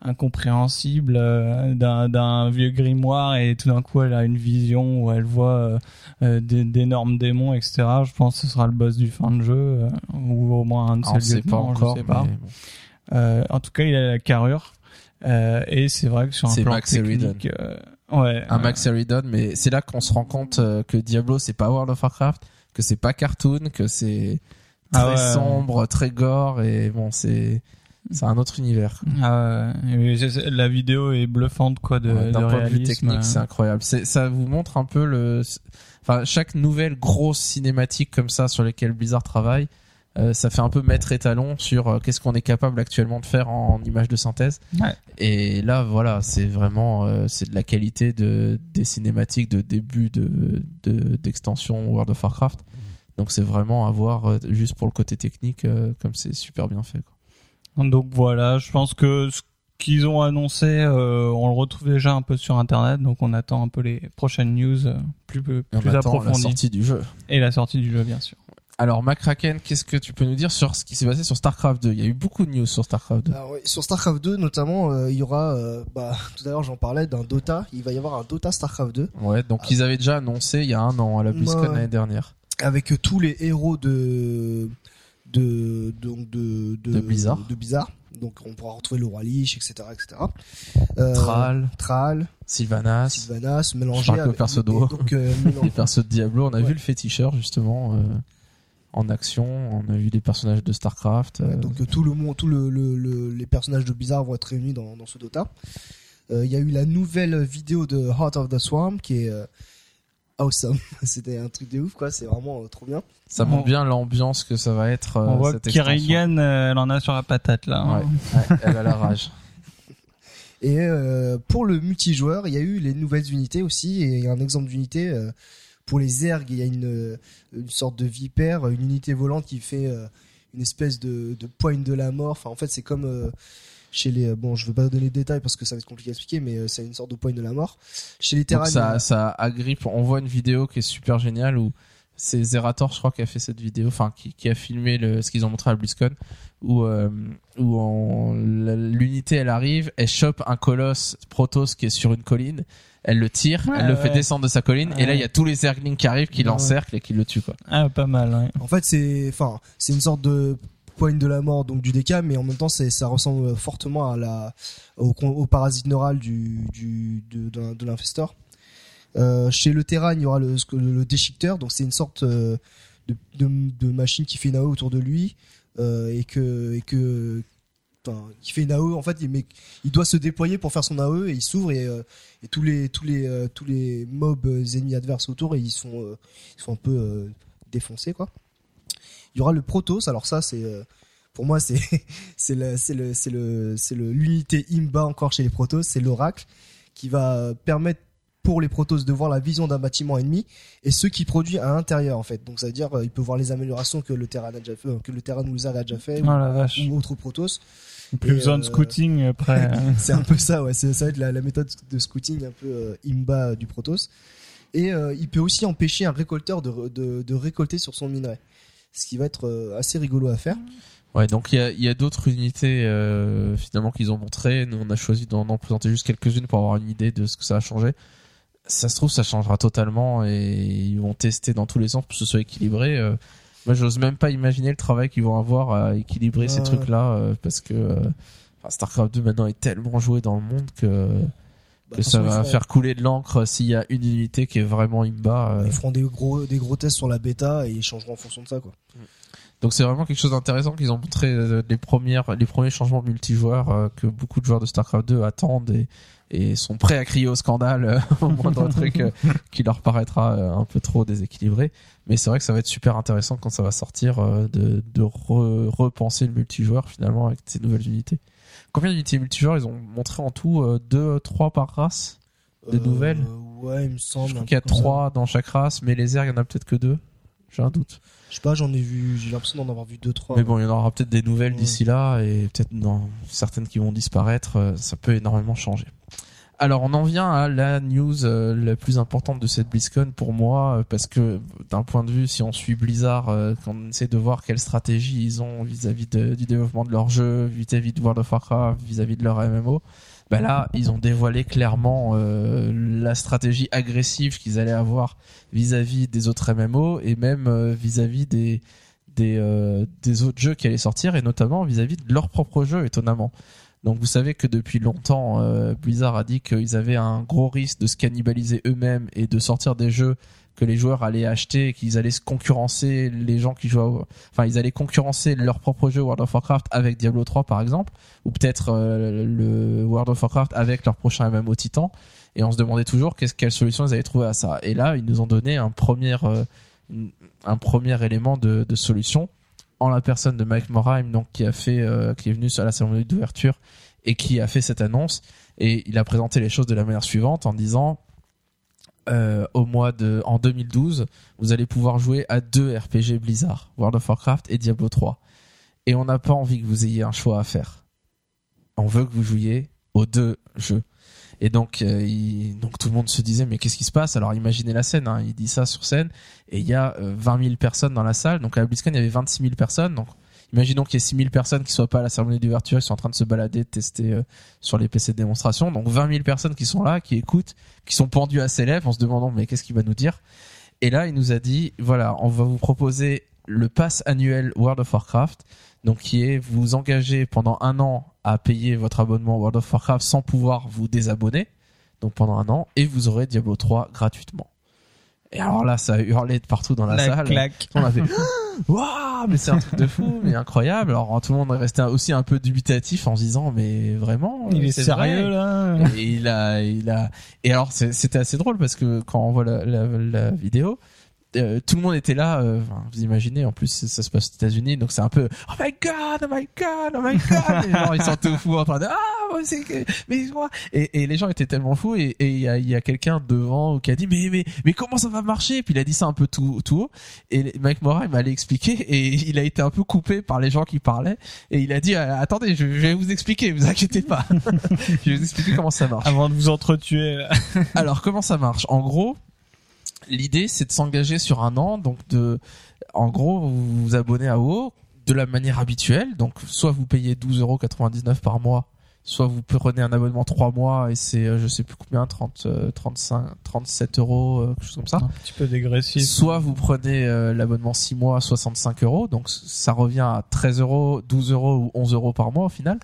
incompréhensibles euh, d'un vieux grimoire et tout d'un coup elle a une vision où elle voit euh, euh, d'énormes démons, etc. Je pense que ce sera le boss du fin de jeu euh, ou au moins un de ses sait pas lieutenants, je encore. sais pas. bon. Euh, en tout cas, il a la carrure. Euh, et c'est vrai que sur un plan Max technique, ouais, Un Max Eridon, mais c'est là qu'on se rend compte que Diablo c'est pas World of Warcraft, que c'est pas cartoon, que c'est très Ah ouais. sombre, très gore et bon c'est c'est un autre univers. ah ouais, la vidéo est bluffante quoi de, Ouais, de D'un point de vue réalisme. technique, c'est incroyable. C'est ça vous montre un peu le enfin chaque nouvelle grosse cinématique comme ça sur lesquelles Blizzard travaille, euh, ça fait un peu mettre étalon sur euh, qu'est-ce qu'on est capable actuellement de faire en image de synthèse. Ouais. Et là, voilà, c'est vraiment euh, c'est de la qualité de des cinématiques de début de de- d'extension World of Warcraft. Donc c'est vraiment à voir euh, juste pour le côté technique euh, comme c'est super bien fait. Quoi. Donc voilà, je pense que ce qu'ils ont annoncé, euh, on le retrouve déjà un peu sur internet, donc on attend un peu les prochaines news euh, plus plus attend la approfondies sortie du jeu. et la sortie du jeu bien sûr. Alors McCracken, qu'est-ce que tu peux nous dire sur ce qui s'est passé sur StarCraft 2 Il y a eu beaucoup de news sur StarCraft 2. Alors, ouais, sur StarCraft 2 notamment, euh, il y aura, euh, bah, tout à l'heure j'en parlais d'un Dota, il va y avoir un Dota StarCraft 2 Ouais, donc ils avaient déjà annoncé il y a un an à la BlizzCon Ouais. l'année dernière. avec tous les héros de de donc de, De Blizzard. de Blizzard. Donc on pourra retrouver le roi Lich, etc., etc. Euh, Thrall, Thrall, Sylvanas, Sylvanas, mélangé avec et donc euh, les persos de Diablo. On a Ouais. vu le féticheur justement euh, en action. On a vu les personnages de StarCraft. Ouais, donc tout le monde, tout le, le- le- les personnages de Blizzard vont être réunis dans, dans ce Dota. Il y a eu la nouvelle vidéo de Heart of the Swarm qui est awesome. C'était un truc de ouf quoi. C'est vraiment euh, trop bien. ça montre bien l'ambiance que ça va être. euh, on voit cette que. Kerrigan, euh, elle en a sur la patate là. hein. Ouais, ouais, elle a la rage. Et euh, pour le multijoueur, il y a eu les nouvelles unités aussi. Et il y a un exemple d'unité euh, pour les ergs. Il y a une, euh, une sorte de vipère, une unité volante qui fait euh, une espèce de, de poigne de la mort. Enfin, en fait, c'est comme euh, chez les. Bon, je veux pas donner de détails parce que ça va être compliqué à expliquer, mais euh, c'est une sorte de poigne de la mort. Chez les Donc Terran, ça, ça agrippe. On voit une vidéo qui est super géniale où c'est Zerator, je crois, qui a fait cette vidéo, enfin qui, qui a filmé le, ce qu'ils ont montré à BlizzCon, où euh, où on- l'unité elle arrive, elle chope un colosse Protoss qui est sur une colline, elle le tire, Ouais, elle le fait ouais. descendre de sa colline, et là il y a tous les Zerglings qui arrivent, qui Ouais. l'encerclent et qui le tuent quoi. Ah, pas mal. Ouais. En fait, c'est, enfin, c'est une sorte de poigne de la mort donc du DK, mais en même temps, ça ressemble fortement à la, au, parasite neural du, du, de, de, l'infestor. Euh, chez le Terran, il y aura le, le déchiqueteur, donc c'est une sorte euh, de, de, machine qui fait une AO autour de lui euh, et que, et que, qui fait une AO. En fait, mais, il doit se déployer pour faire son AE et il s'ouvre et, et tous les, tous les, tous les mobs ennemis adverses autour, ils sont, ils sont un peu défoncés quoi. Il y aura le Protoss. Alors ça, c'est euh, pour moi, c'est c'est le c'est le c'est le c'est le l'unité Imba encore chez les Protoss. C'est l'oracle qui va permettre pour les Protoss de voir la vision d'un bâtiment ennemi et ce qui produit à l'intérieur en fait. Donc ça veut dire euh, il peut voir les améliorations que le Terran a déjà fait, euh, que le Terran Wizard a déjà fait vache. ou, ou autre Protoss. Plus besoin de euh, scouting après. C'est un peu ça, ouais. C'est- Ça va être la, la méthode de scouting un peu euh, imba du Protoss. Et euh, il peut aussi empêcher un récolteur de, de, de récolter sur son minerai. Ce qui va être euh, assez rigolo à faire. Ouais, donc il y a, il y a d'autres unités euh, finalement qu'ils ont montrées. Nous, on a choisi d'en en présenter juste quelques-unes pour avoir une idée de ce que ça a changé. Ça se trouve, ça changera totalement et ils vont tester dans tous les sens pour que ce soit équilibré. Euh, Moi, j'ose même pas imaginer le travail qu'ils vont avoir à équilibrer ces trucs-là, euh, parce que StarCraft 2 maintenant est tellement joué dans le monde que, Bah, ça va faire couler de l'encre s'il y a une unité qui est vraiment imba. euh. Ils feront des gros, des gros tests sur la bêta et ils changeront en fonction de ça, quoi. Donc c'est vraiment quelque chose d'intéressant qu'ils ont montré euh, les premières, les premiers changements multijoueurs euh, que beaucoup de joueurs de StarCraft 2 attendent et, et sont prêts à crier au scandale au moindre truc qui leur paraîtra un peu trop déséquilibré. Mais c'est vrai que ça va être super intéressant quand ça va sortir de, de re- repenser le multijoueur finalement avec ces nouvelles unités. Combien d'unités multijoueurs ils ont montré en tout euh, Deux, trois par race Des nouvelles Ouais, il me semble. Je crois qu'il y a truc comme ça. trois dans chaque race, mais les airs il y en a peut-être que deux. J'ai un doute. Je sais pas, j'en ai vu, j'ai l'impression d'en avoir vu deux, trois. Mais bon, il y en aura peut-être des nouvelles Ouais. d'ici là et peut-être dans certaines qui vont disparaître. euh, Ça peut énormément changer. Alors, on en vient à la news euh, la plus importante de cette BlizzCon pour moi, euh, parce que d'un point de vue, si on suit Blizzard, euh, quand on essaie de voir quelle stratégie ils ont vis-à-vis du développement de leur jeu, vis-à-vis de World of Warcraft, vis-à-vis de leur MMO, bah là, ils ont dévoilé clairement euh, la stratégie agressive qu'ils allaient avoir vis-à-vis des autres MMO et même vis-à-vis des des, des autres jeux qui allaient sortir et notamment vis-à-vis de leur propre jeu étonnamment. Donc vous savez que depuis longtemps euh, Blizzard a dit qu'ils avaient un gros risque de se cannibaliser eux-mêmes et de sortir des jeux que les joueurs allaient acheter et qu'ils allaient se concurrencer les gens qui jouent enfin ils allaient concurrencer leur propre jeu World of Warcraft avec Diablo 3 par exemple ou peut-être euh, le World of Warcraft avec leur prochain MMO Titan. Et on se demandait toujours quelle solution ils allaient trouver à ça. Et là ils nous ont donné un premier euh, un premier élément de solution en la personne de Mike Morheim donc qui a fait euh, qui est venu sur la cérémonie d'ouverture et qui a fait cette annonce. Et il a présenté les choses de la manière suivante en disant euh, au mois de en 2012 vous allez pouvoir jouer à deux RPG Blizzard World of Warcraft et Diablo 3 et on n'a pas envie que vous ayez un choix à faire. On veut que vous jouiez aux deux jeux et donc, euh, donc tout le monde se disait mais qu'est-ce qui se passe? Alors imaginez la scène, hein, il dit ça sur scène et il y a euh, 20 000 personnes dans la salle. Donc à BlizzCon il y avait 26 000 personnes. Donc imaginons qu'il y ait 6 000 personnes qui soient pas à la cérémonie d'ouverture, qui sont en train de se balader, de tester euh, sur les PC de démonstration. Donc 20 000 personnes qui sont là, qui écoutent, qui sont pendues à ses lèvres en se demandant mais qu'est-ce qu'il va nous dire? Et là il nous a dit voilà on va vous proposer le pass annuel World of Warcraft. Donc qui est vous engager pendant un an à payer votre abonnement World of Warcraft sans pouvoir vous désabonner, donc pendant un an, et vous aurez Diablo 3 gratuitement. Et alors là, ça a hurlé de partout dans la, La salle. claque. On a fait waouh, mais c'est un truc de fou, mais incroyable. Alors tout le monde est resté aussi un peu dubitatif en se disant mais vraiment, Il est sérieux vrai là et il a, il a. Et alors c'était assez drôle parce que quand on voit la, la, la vidéo, euh, tout le monde était là. euh, vous imaginez, en plus ça se passe aux États-Unis, donc c'est un peu oh my god, oh my god, oh my god. les gens ils sont tout fous en train de ah c'est que mais moi et, et les gens étaient tellement fous et et il y a, il y a quelqu'un devant qui a dit mais mais mais comment ça va marcher? Puis il a dit ça un peu tout tout haut et Mike Mora il m'allait expliquer et il a été un peu coupé par les gens qui parlaient et il a dit euh, attendez je, je vais vous expliquer, vous inquiétez pas, je vais vous expliquer comment ça marche. Avant de vous entretuer. Alors comment ça marche? En gros, l'idée c'est de s'engager sur un an, donc de, en gros, vous vous abonnez à WoW de la manière habituelle, donc soit vous payez 12,99€ par mois, soit vous prenez un abonnement 3 mois et c'est euh, je sais plus combien, 30, euh, 35, 37 euros, euh, quelque chose comme ça. Un petit peu dégressif. Soit vous prenez euh, l'abonnement 6 mois, 65 euros, donc ça revient à 13 euros, 12 euros ou 11 euros par mois au final.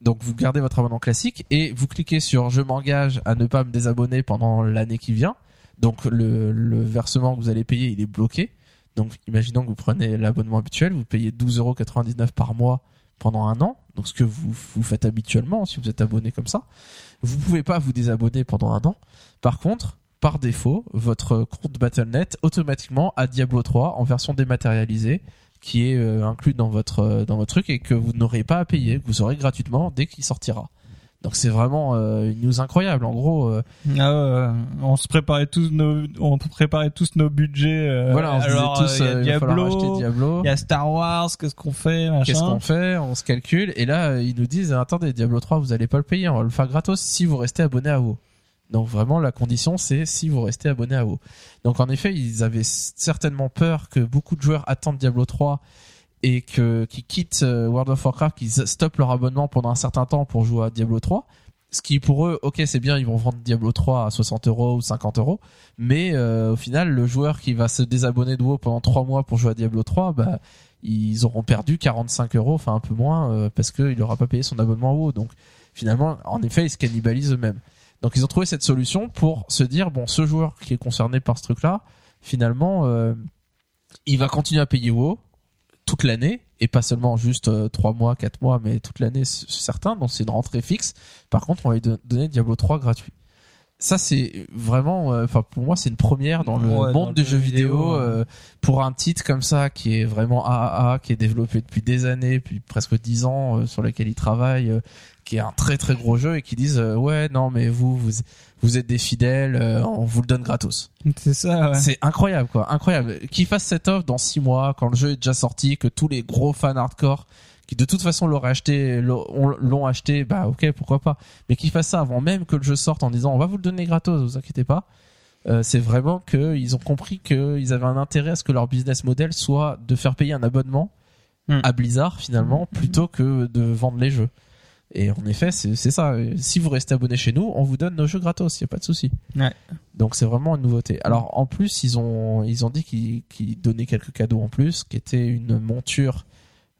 Donc vous gardez votre abonnement classique et vous cliquez sur je m'engage à ne pas me désabonner pendant l'année qui vient. Donc le, versement que vous allez payer, il est bloqué. Donc imaginons que vous prenez l'abonnement habituel, vous payez 12,99€ par mois pendant un an. Donc ce que vous, faites habituellement si vous êtes abonné comme ça. Vous pouvez pas vous désabonner pendant un an. Par contre, par défaut, votre compte Battle.net automatiquement à Diablo 3 en version dématérialisée qui est euh, inclus dans votre euh, dans votre truc et que vous n'aurez pas à payer, que vous aurez gratuitement dès qu'il sortira. Donc c'est vraiment euh, une news incroyable. En gros, euh, Ah ouais, on se préparait tous nos, on préparait tous nos budgets. euh, voilà, on alors, tous, euh, euh, il y a Diablo, Diablo. il y a Star Wars, qu'est-ce qu'on fait, machin. Qu'est-ce qu'on fait On se calcule et là euh, ils nous disent attendez Diablo 3 vous allez pas le payer, on va le faire gratos si vous restez abonné à WoW. Donc vraiment la condition c'est si vous restez abonné à WoW. Donc en effet ils avaient certainement peur que beaucoup de joueurs attendent Diablo 3 et que qui quittent euh, World of Warcraft, qu'ils stoppent leur abonnement pendant un certain temps pour jouer à Diablo 3 ce qui pour eux, ok, c'est bien, ils vont vendre Diablo 3 à 60 euros ou 50 euros, mais euh, au final, le joueur qui va se désabonner de WoW pendant trois mois pour jouer à Diablo 3, bah, ils auront perdu 45 euros, enfin un peu moins, euh, parce qu'il n'aura pas payé son abonnement à WoW. Donc finalement, en effet, ils se cannibalisent eux-mêmes. Donc ils ont trouvé cette solution pour se dire, bon, ce joueur qui est concerné par ce truc-là, finalement, euh, il va continuer à payer WoW toute l'année et pas seulement juste euh, trois mois, quatre mois, mais toute l'année, c'est certain. Donc c'est une rentrée fixe. Par contre, on va lui don- donner Diablo 3 gratuit. Ça c'est vraiment, euh, enfin pour moi c'est une première dans le Ouais, monde des jeux jeu vidéo vidéo, euh, pour un titre comme ça qui est vraiment AAA, qui est développé depuis des années, depuis presque dix ans, euh, sur lequel il travaille, euh, qui est un très très gros jeu et qui disent euh, ouais non mais vous vous vous êtes des fidèles, euh, on vous le donne gratos. C'est ça, ouais. C'est incroyable, quoi. Incroyable. Qu'ils fassent cette offre dans six mois, quand le jeu est déjà sorti, que tous les gros fans hardcore, qui de toute façon l'auraient acheté, l'ont acheté, bah ok, pourquoi pas. Mais qu'ils fassent ça avant même que le jeu sorte en disant on va vous le donner gratos, vous inquiétez pas. Euh, c'est vraiment qu'ils ont compris qu'ils avaient un intérêt à ce que leur business model soit de faire payer un abonnement Hmm. à Blizzard finalement plutôt que de vendre les jeux. Et en effet, c'est ça. Si vous restez abonné chez nous, on vous donne nos jeux gratos, il y a pas de souci. Ouais. Donc c'est vraiment une nouveauté. Alors en plus, ils ont ils ont dit qu'ils qu'ils donnaient quelques cadeaux en plus, qui était une monture,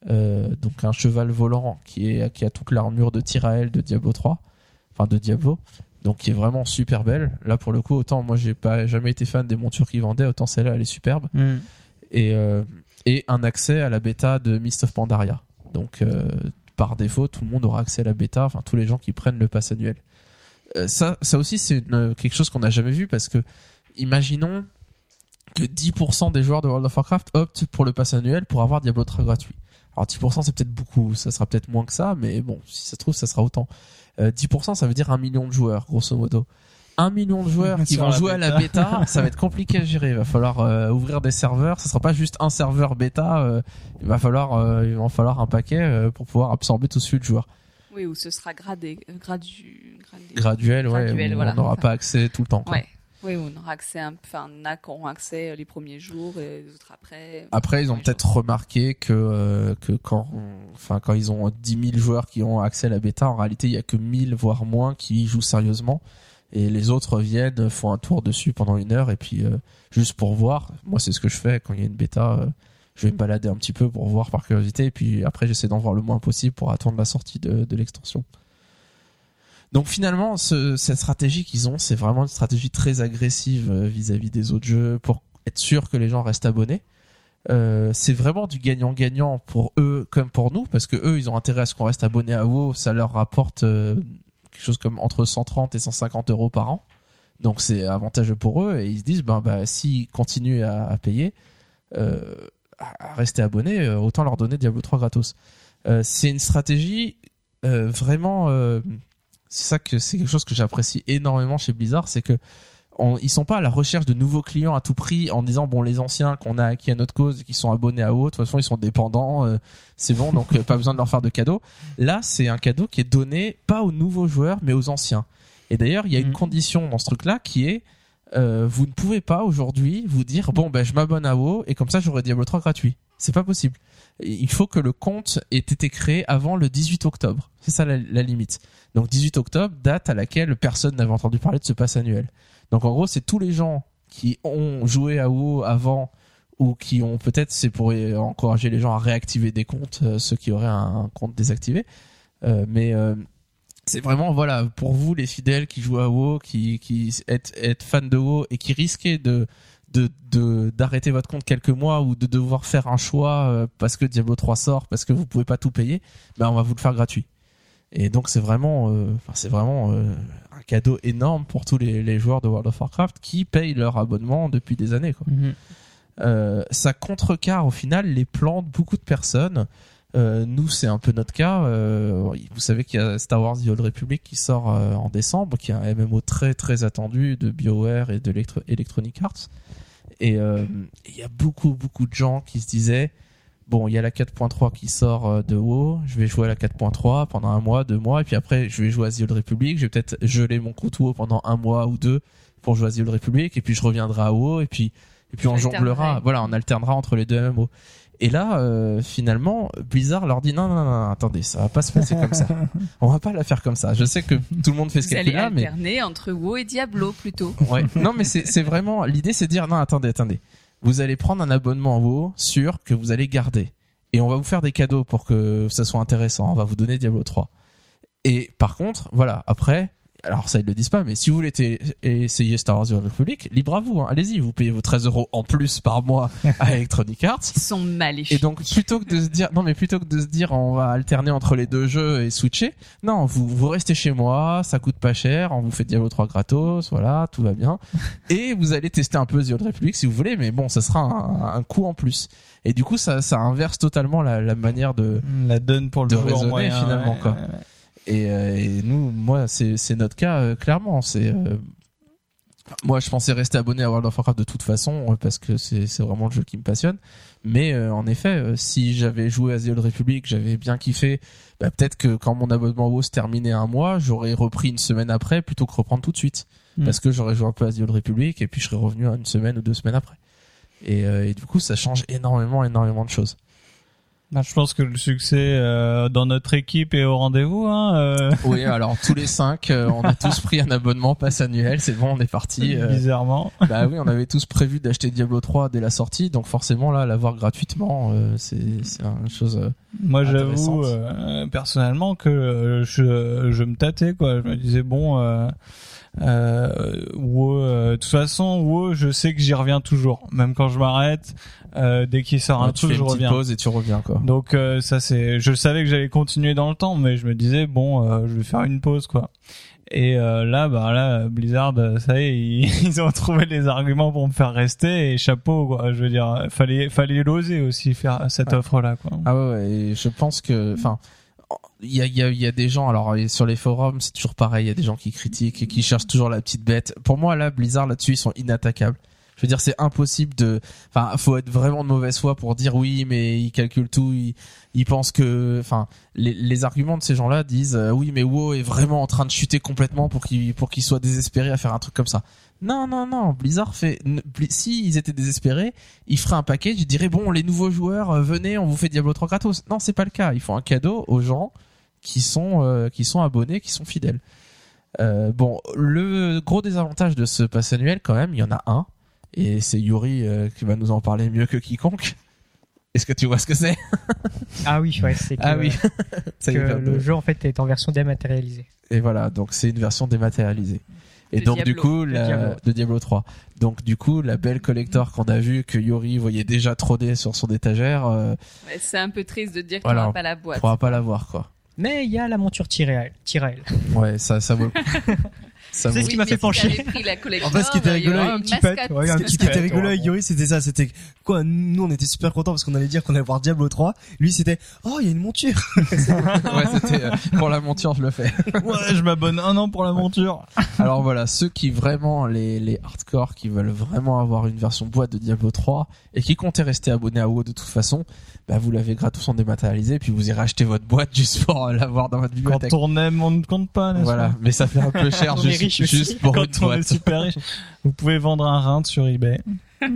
euh, donc un cheval volant qui est qui a toute l'armure de Tyrael de Diablo 3, enfin de Diablo, donc qui est vraiment super belle. Là pour le coup, autant moi j'ai pas jamais été fan des montures qu'ils vendaient, autant celle-là elle est superbe Mm. et euh, et un accès à la bêta de Mist of Pandaria. Donc euh, par défaut, tout le monde aura accès à la bêta, enfin tous les gens qui prennent le pass annuel. Ça, ça aussi c'est quelque chose qu'on n'a jamais vu parce que imaginons que 10% des joueurs de World of Warcraft optent pour le pass annuel pour avoir Diablo 3 gratuit. Alors 10% c'est peut-être beaucoup, ça sera peut-être moins que ça, mais bon, si ça se trouve ça sera autant. Euh, 10% ça veut dire un million de joueurs, grosso modo. Un million de joueurs qui vont jouer à la bêta, ça va être compliqué à gérer. Il va falloir euh, ouvrir des serveurs. Ça sera pas juste un serveur bêta. euh, il va falloir, euh, il va en falloir un paquet euh, pour pouvoir absorber tout de suite de joueurs. Oui, ou ce sera gradé, euh, gradu, gradé. Graduel, ouais. Graduel, voilà. On n'aura pas accès tout le temps. quoi. Ouais. Oui, on aura accès, à, enfin, on a qui auront accès les premiers jours et les autres après. Après, ils ont peut-être remarqué que euh, que quand, enfin, quand ils ont 10 000 joueurs qui ont accès à la bêta, en réalité, il y a que 1000 voire moins qui y jouent sérieusement, et les autres viennent, font un tour dessus pendant une heure, et puis euh, juste pour voir. Moi, c'est ce que je fais quand il y a une bêta. euh, je vais me balader un petit peu pour voir par curiosité, et puis après, j'essaie d'en voir le moins possible pour attendre la sortie de, de l'extension. Donc finalement, ce- cette stratégie qu'ils ont, c'est vraiment une stratégie très agressive euh, vis-à-vis des autres jeux pour être sûr que les gens restent abonnés. Euh, c'est vraiment du gagnant-gagnant pour eux comme pour nous parce que eux ils ont intérêt à ce qu'on reste abonné à WoW. Ça leur rapporte euh, quelque chose comme entre 130 et 150 euros par an. Donc c'est avantageux pour eux et ils se disent ben bah s'ils continuent à, à payer euh, à rester abonnés euh, autant leur donner Diablo 3 gratos. Euh, c'est une stratégie vraiment c'est ça que c'est quelque chose que j'apprécie énormément chez Blizzard c'est que on- ils sont pas à la recherche de nouveaux clients à tout prix en disant bon les anciens qu'on a acquis à notre cause qui sont abonnés à WoW de toute façon ils sont dépendants euh, c'est bon donc euh, pas besoin de leur faire de cadeaux. Là c'est un cadeau qui est donné pas aux nouveaux joueurs mais aux anciens. Et d'ailleurs il y a une Mhm. condition dans ce truc là qui est euh, vous ne pouvez pas aujourd'hui vous dire bon ben je m'abonne à WoW et comme ça j'aurai Diablo 3 gratuit. C'est pas possible il faut que le compte ait été créé avant le 18 octobre. C'est ça la, limite. Donc 18 octobre date à laquelle personne n'avait entendu parler de ce pass annuel. Donc en gros, c'est tous les gens qui ont joué à WoW avant ou qui ont peut-être, c'est pour encourager les gens à réactiver des comptes, euh, ceux qui auraient un, compte désactivé. Euh, mais euh, c'est vraiment voilà pour vous les fidèles qui jouent à WoW, qui qui êtes êtes fans de WoW et qui risquez de de de d'arrêter votre compte quelques mois ou de devoir faire un choix euh, parce que Diablo 3 sort parce que vous pouvez pas tout payer, ben on va vous le faire gratuit. Et donc c'est vraiment, euh, enfin c'est vraiment euh, un cadeau énorme pour tous les, les joueurs de World of Warcraft qui payent leur abonnement depuis des années. Quoi. Mhm. Euh, ça contrecarre au final les plans de beaucoup de personnes. Euh, nous, c'est un peu notre cas. Euh, vous savez qu'il y a Star Wars The Old Republic qui sort euh, en décembre, qui est un MMO très très attendu de BioWare et de Electro- Electronic Arts. Et euh, il y a beaucoup beaucoup de gens qui se disaient bon, il y a la 4.3 qui sort euh, de WoW, je vais jouer à la 4.3 pendant un mois, deux mois, et puis après je vais jouer à The Old Republic, je vais peut-être geler mon compte WoW pendant un mois ou deux pour jouer à The Old Republic, et puis je reviendrai à WoW, et puis et puis on jonglera, voilà, on alternera entre les deux MMO. Et là, euh, finalement, Blizzard leur dit non, non, non, attendez, ça va pas se passer comme ça. On va pas la faire comme ça. Je sais que tout le monde fait ce allez calcul-là, mais alterner entre WoW et Diablo plutôt. ouais. non, mais c'est c'est vraiment l'idée, c'est de dire non, attendez, attendez. Vous allez prendre un abonnement WoW sûr que vous allez garder, et on va vous faire des cadeaux pour que ça soit intéressant. On va vous donner Diablo 3. Et par contre, voilà, après, alors ça ils le disent pas, mais si vous voulez essayer Star Wars The Old Republic, libre à vous. hein. Allez-y, vous payez vos 13 euros en plus par mois à Electronic Arts. Ils sont maléfiques. Et donc plutôt que de se dire non mais plutôt que de se dire on va alterner entre les deux jeux et switcher, non vous vous restez chez moi, ça coûte pas cher, on vous fait Diablo 3 gratos, voilà tout va bien, et vous allez tester un peu The Old Republic si vous voulez, mais bon ça sera un, un coût en plus. Et du coup ça ça inverse totalement la, la manière de La donne pour le De joueur raisonner, moyen, finalement, ouais, quoi. ouais, ouais. Et, euh, et nous moi c'est notre cas euh, clairement c'est euh, moi, je pensais rester abonné à World of Warcraft de toute façon parce que c'est vraiment le jeu qui me passionne. Mais euh, en effet, euh, si j'avais joué à The Old Republic, j'avais bien kiffé. Bah, peut-être que quand mon abonnement WoW se terminait un mois, j'aurais repris une semaine après plutôt que reprendre tout de suite Mm. parce que j'aurais joué un peu à The Old Republic et puis je serais revenu une semaine ou deux semaines après. Et, euh, et du coup, ça change énormément, énormément de choses. Bah, je pense que le succès euh, dans notre équipe est au rendez-vous. Hein, euh, Oui, alors tous les cinq, euh, on a tous pris un abonnement passe annuel. C'est bon, on est parti. euh, Bizarrement. Bah oui, on avait tous prévu d'acheter Diablo 3 dès la sortie, donc forcément là, l'avoir gratuitement, euh, c'est c'est une chose. euh, Moi, j'avoue euh, personnellement que je, je me tâtais quoi. Je me disais bon, euh, euh, WoW, euh, de toute façon, WoW, je sais que j'y reviens toujours, même quand je m'arrête. Euh, dès qu'il sort un ouais, tu truc, fais je reviens. pause et tu reviens quoi. Donc euh, ça c'est, je savais que j'allais continuer dans le temps, mais je me disais bon, euh, je vais faire une pause quoi. Et euh, là, bah là, Blizzard, euh, ça y est, ils, ils ont trouvé les arguments pour me faire rester et chapeau quoi. Je veux dire, fallait, fallait l'oser aussi faire cette Ouais. offre là quoi. Ah ouais, ouais, et je pense que, enfin, il y a, il y, a, il y a des gens, alors sur les forums, c'est toujours pareil, il y a des gens qui critiquent et qui cherchent toujours la petite bête. Pour moi, là, Blizzard, là-dessus, ils sont inattaquables. Je veux dire, c'est impossible de, enfin, faut être vraiment de mauvaise foi pour dire oui, mais ils calculent tout, ils, ils pensent que, enfin, les, arguments de ces gens-là disent euh, oui, mais WoW est vraiment en train de chuter complètement pour qu'ils, pour qu'ils soient désespérés à faire un truc comme ça. Non, non, non, Blizzard fait, si ils étaient désespérés, ils feraient un package, ils diraient bon, les nouveaux joueurs, euh, venez, on vous fait Diablo 3 gratos. Non, c'est pas le cas. Ils font un cadeau aux gens qui sont, euh, qui sont abonnés, qui sont fidèles. Bon, le gros désavantage de ce pass annuel, quand même, il y en a un, et c'est Yuri euh, qui va nous en parler mieux que quiconque. Est-ce que tu vois ce que c'est? Ah oui, ouais, c'est que, Ah oui. Ça que le jeu en fait est en version dématérialisée. Et voilà, donc c'est une version dématérialisée. Et De donc du Diablo. coup, De la, Diablo. de Diablo 3. Donc du coup, la belle collector qu'on a vue, que Yuri voyait déjà trôner sur son étagère, euh, c'est un peu triste de dire Voilà. n'auras pas la boîte. pourra pas l'avoir quoi. Mais il y a la monture Tyrell. Tyrell. Ouais, ça, ça vaut le coup. ça C'est ce qui m'a fait pencher. En fait, ce qui était rigolo, une un petit mascotte. pet, ouais, un Ce petit qui était pet, rigolo ouais, avec. Yuri, c'était ça, c'était quoi Nous, on était super contents parce qu'on allait dire qu'on allait voir Diablo 3. Lui, c'était oh, il y a une monture. Ouais, c'était euh, pour la monture, je le fais. Ouais, je m'abonne un an pour la monture. Alors voilà, ceux qui vraiment les les hardcore qui veulent vraiment avoir une version boîte de Diablo 3 et qui comptaient rester abonnés à WoW de toute façon, bah vous l'avez gratos en dématérialisé puis vous irez acheter votre boîte juste pour l'avoir dans votre Quand bibliothèque. on aime, on ne compte pas, n'est-ce Voilà, mais ça fait un peu cher On juste, riche aussi. juste pour une Quand on est super riche, vous pouvez vendre un rein sur eBay.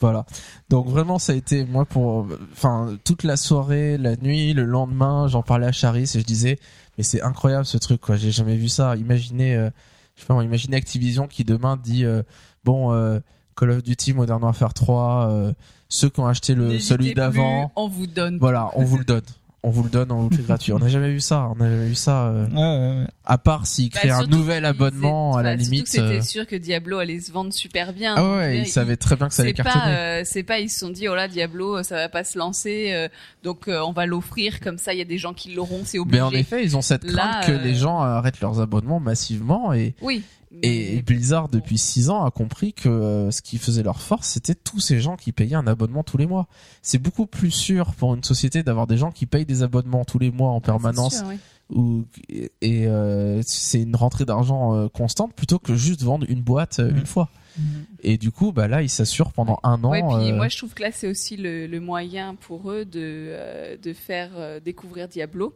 Voilà. Donc vraiment, ça a été moi pour, enfin toute la soirée, la nuit, le lendemain, j'en parlais à Charis et je disais, mais c'est incroyable ce truc quoi. J'ai jamais vu ça. Imaginez, euh, je sais pas, imaginez Activision qui demain dit, euh, bon, euh, Call of Duty Modern Warfare 3, euh, ceux qui ont acheté le celui d'avant, On vous donne. voilà, on vous le donne. On vous le donne, on vous le fait gratuit. On n'a jamais vu ça. On n'a jamais vu ça. euh, Ouais, ouais, ouais. à part s'ils Bah, créent un nouvel abonnement à la surtout limite. C'était euh, sûr que Diablo allait se vendre super bien. Ah ouais, ils- ils savaient très bien que ça allait pas, cartonner. euh, c'est pas, ils se sont dit, oh là, Diablo, euh, ça va pas se lancer, euh, donc euh, on va l'offrir comme ça. Il y a des gens qui l'auront, c'est obligé. Mais en effet, ils ont cette crainte Là, que euh, les gens arrêtent leurs abonnements massivement et Oui. Et Blizzard, depuis 6 ans, a compris que euh, ce qui faisait leur force, c'était tous ces gens qui payaient un abonnement tous les mois. C'est beaucoup plus sûr pour une société d'avoir des gens qui payent des abonnements tous les mois en permanence, C'est sûr, oui. ou et euh, c'est une rentrée d'argent euh, constante plutôt que juste vendre une boîte euh, Mm. une fois. Et du coup, bah là, ils s'assurent pendant un an. Ouais, puis euh, moi je trouve que là c'est aussi le, le moyen pour eux de, euh, de faire euh, découvrir Diablo,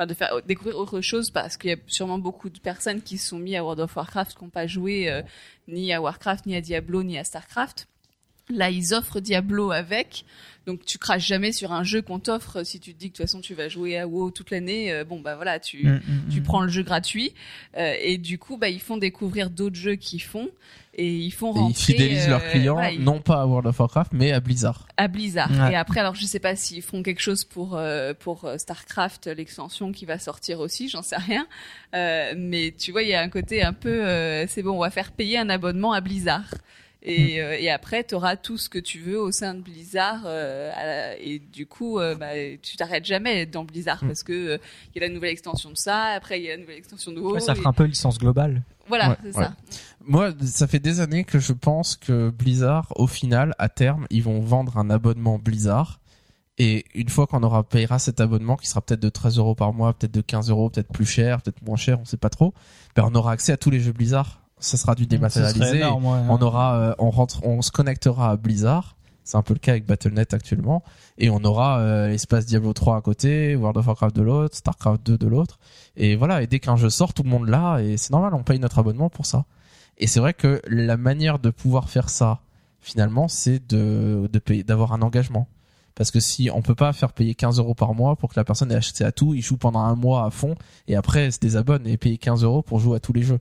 de faire découvrir autre chose parce qu'il y a sûrement beaucoup de personnes qui sont mis à World of Warcraft qui n'ont pas joué euh, ni à Warcraft, ni à Diablo, ni à Starcraft. Là, ils offrent Diablo avec. Donc, tu craches jamais sur un jeu qu'on t'offre. Si tu te dis que de toute façon, tu vas jouer à WoW toute l'année, euh, bon, bah voilà, tu, Mm, mm, tu mm. prends le jeu gratuit. Euh, et du coup, bah, ils font découvrir d'autres jeux qu'ils font. Et ils font Et rentrer... ils fidélisent euh, leurs clients, voilà, ils- non pas à World of Warcraft, mais à Blizzard. à Blizzard. Ouais. Et après, alors je sais pas s'ils font quelque chose pour euh, pour euh, Starcraft, l'extension qui va sortir aussi, j'en sais rien. Euh, mais tu vois, il y a un côté un peu, euh, c'est bon, on va faire payer un abonnement à Blizzard. Et, euh, et après, tu auras tout ce que tu veux au sein de Blizzard. euh, la- et du coup, euh, bah, tu t'arrêtes jamais dans Blizzard parce que euh, il y a la nouvelle extension de ça. Après, il y a la nouvelle extension de WoW. Ouais, ça et- fera un peu licence globale. Voilà, Ouais, c'est ouais. ça. Moi, ça fait des années que je pense que Blizzard, au final, à terme, ils vont vendre un abonnement Blizzard. Et une fois qu'on aura payera cet abonnement, qui sera peut-être de 13 euros par mois, peut-être de 15 euros, peut-être plus cher, peut-être moins cher, on sait pas trop, ben on aura accès à tous les jeux Blizzard. Ça sera du serait dématérialisé. énorme, ouais. on aura, euh, on rentre, on se connectera à Blizzard. C'est un peu le cas avec Battle.net actuellement. Et on aura euh, l'espace Diablo 3 à côté, World of Warcraft de l'autre, Starcraft 2 de l'autre. Et voilà. Et dès qu'un jeu sort, tout le monde l'a. Et c'est normal, on paye notre abonnement pour ça. Et c'est vrai que la manière de pouvoir faire ça, finalement, c'est de, de payer, d'avoir un engagement. Parce que si on peut pas faire payer 15 euros par mois pour que la personne ait accès à tout, il joue pendant un mois à fond et après se désabonne et payer 15 euros pour jouer à tous les jeux.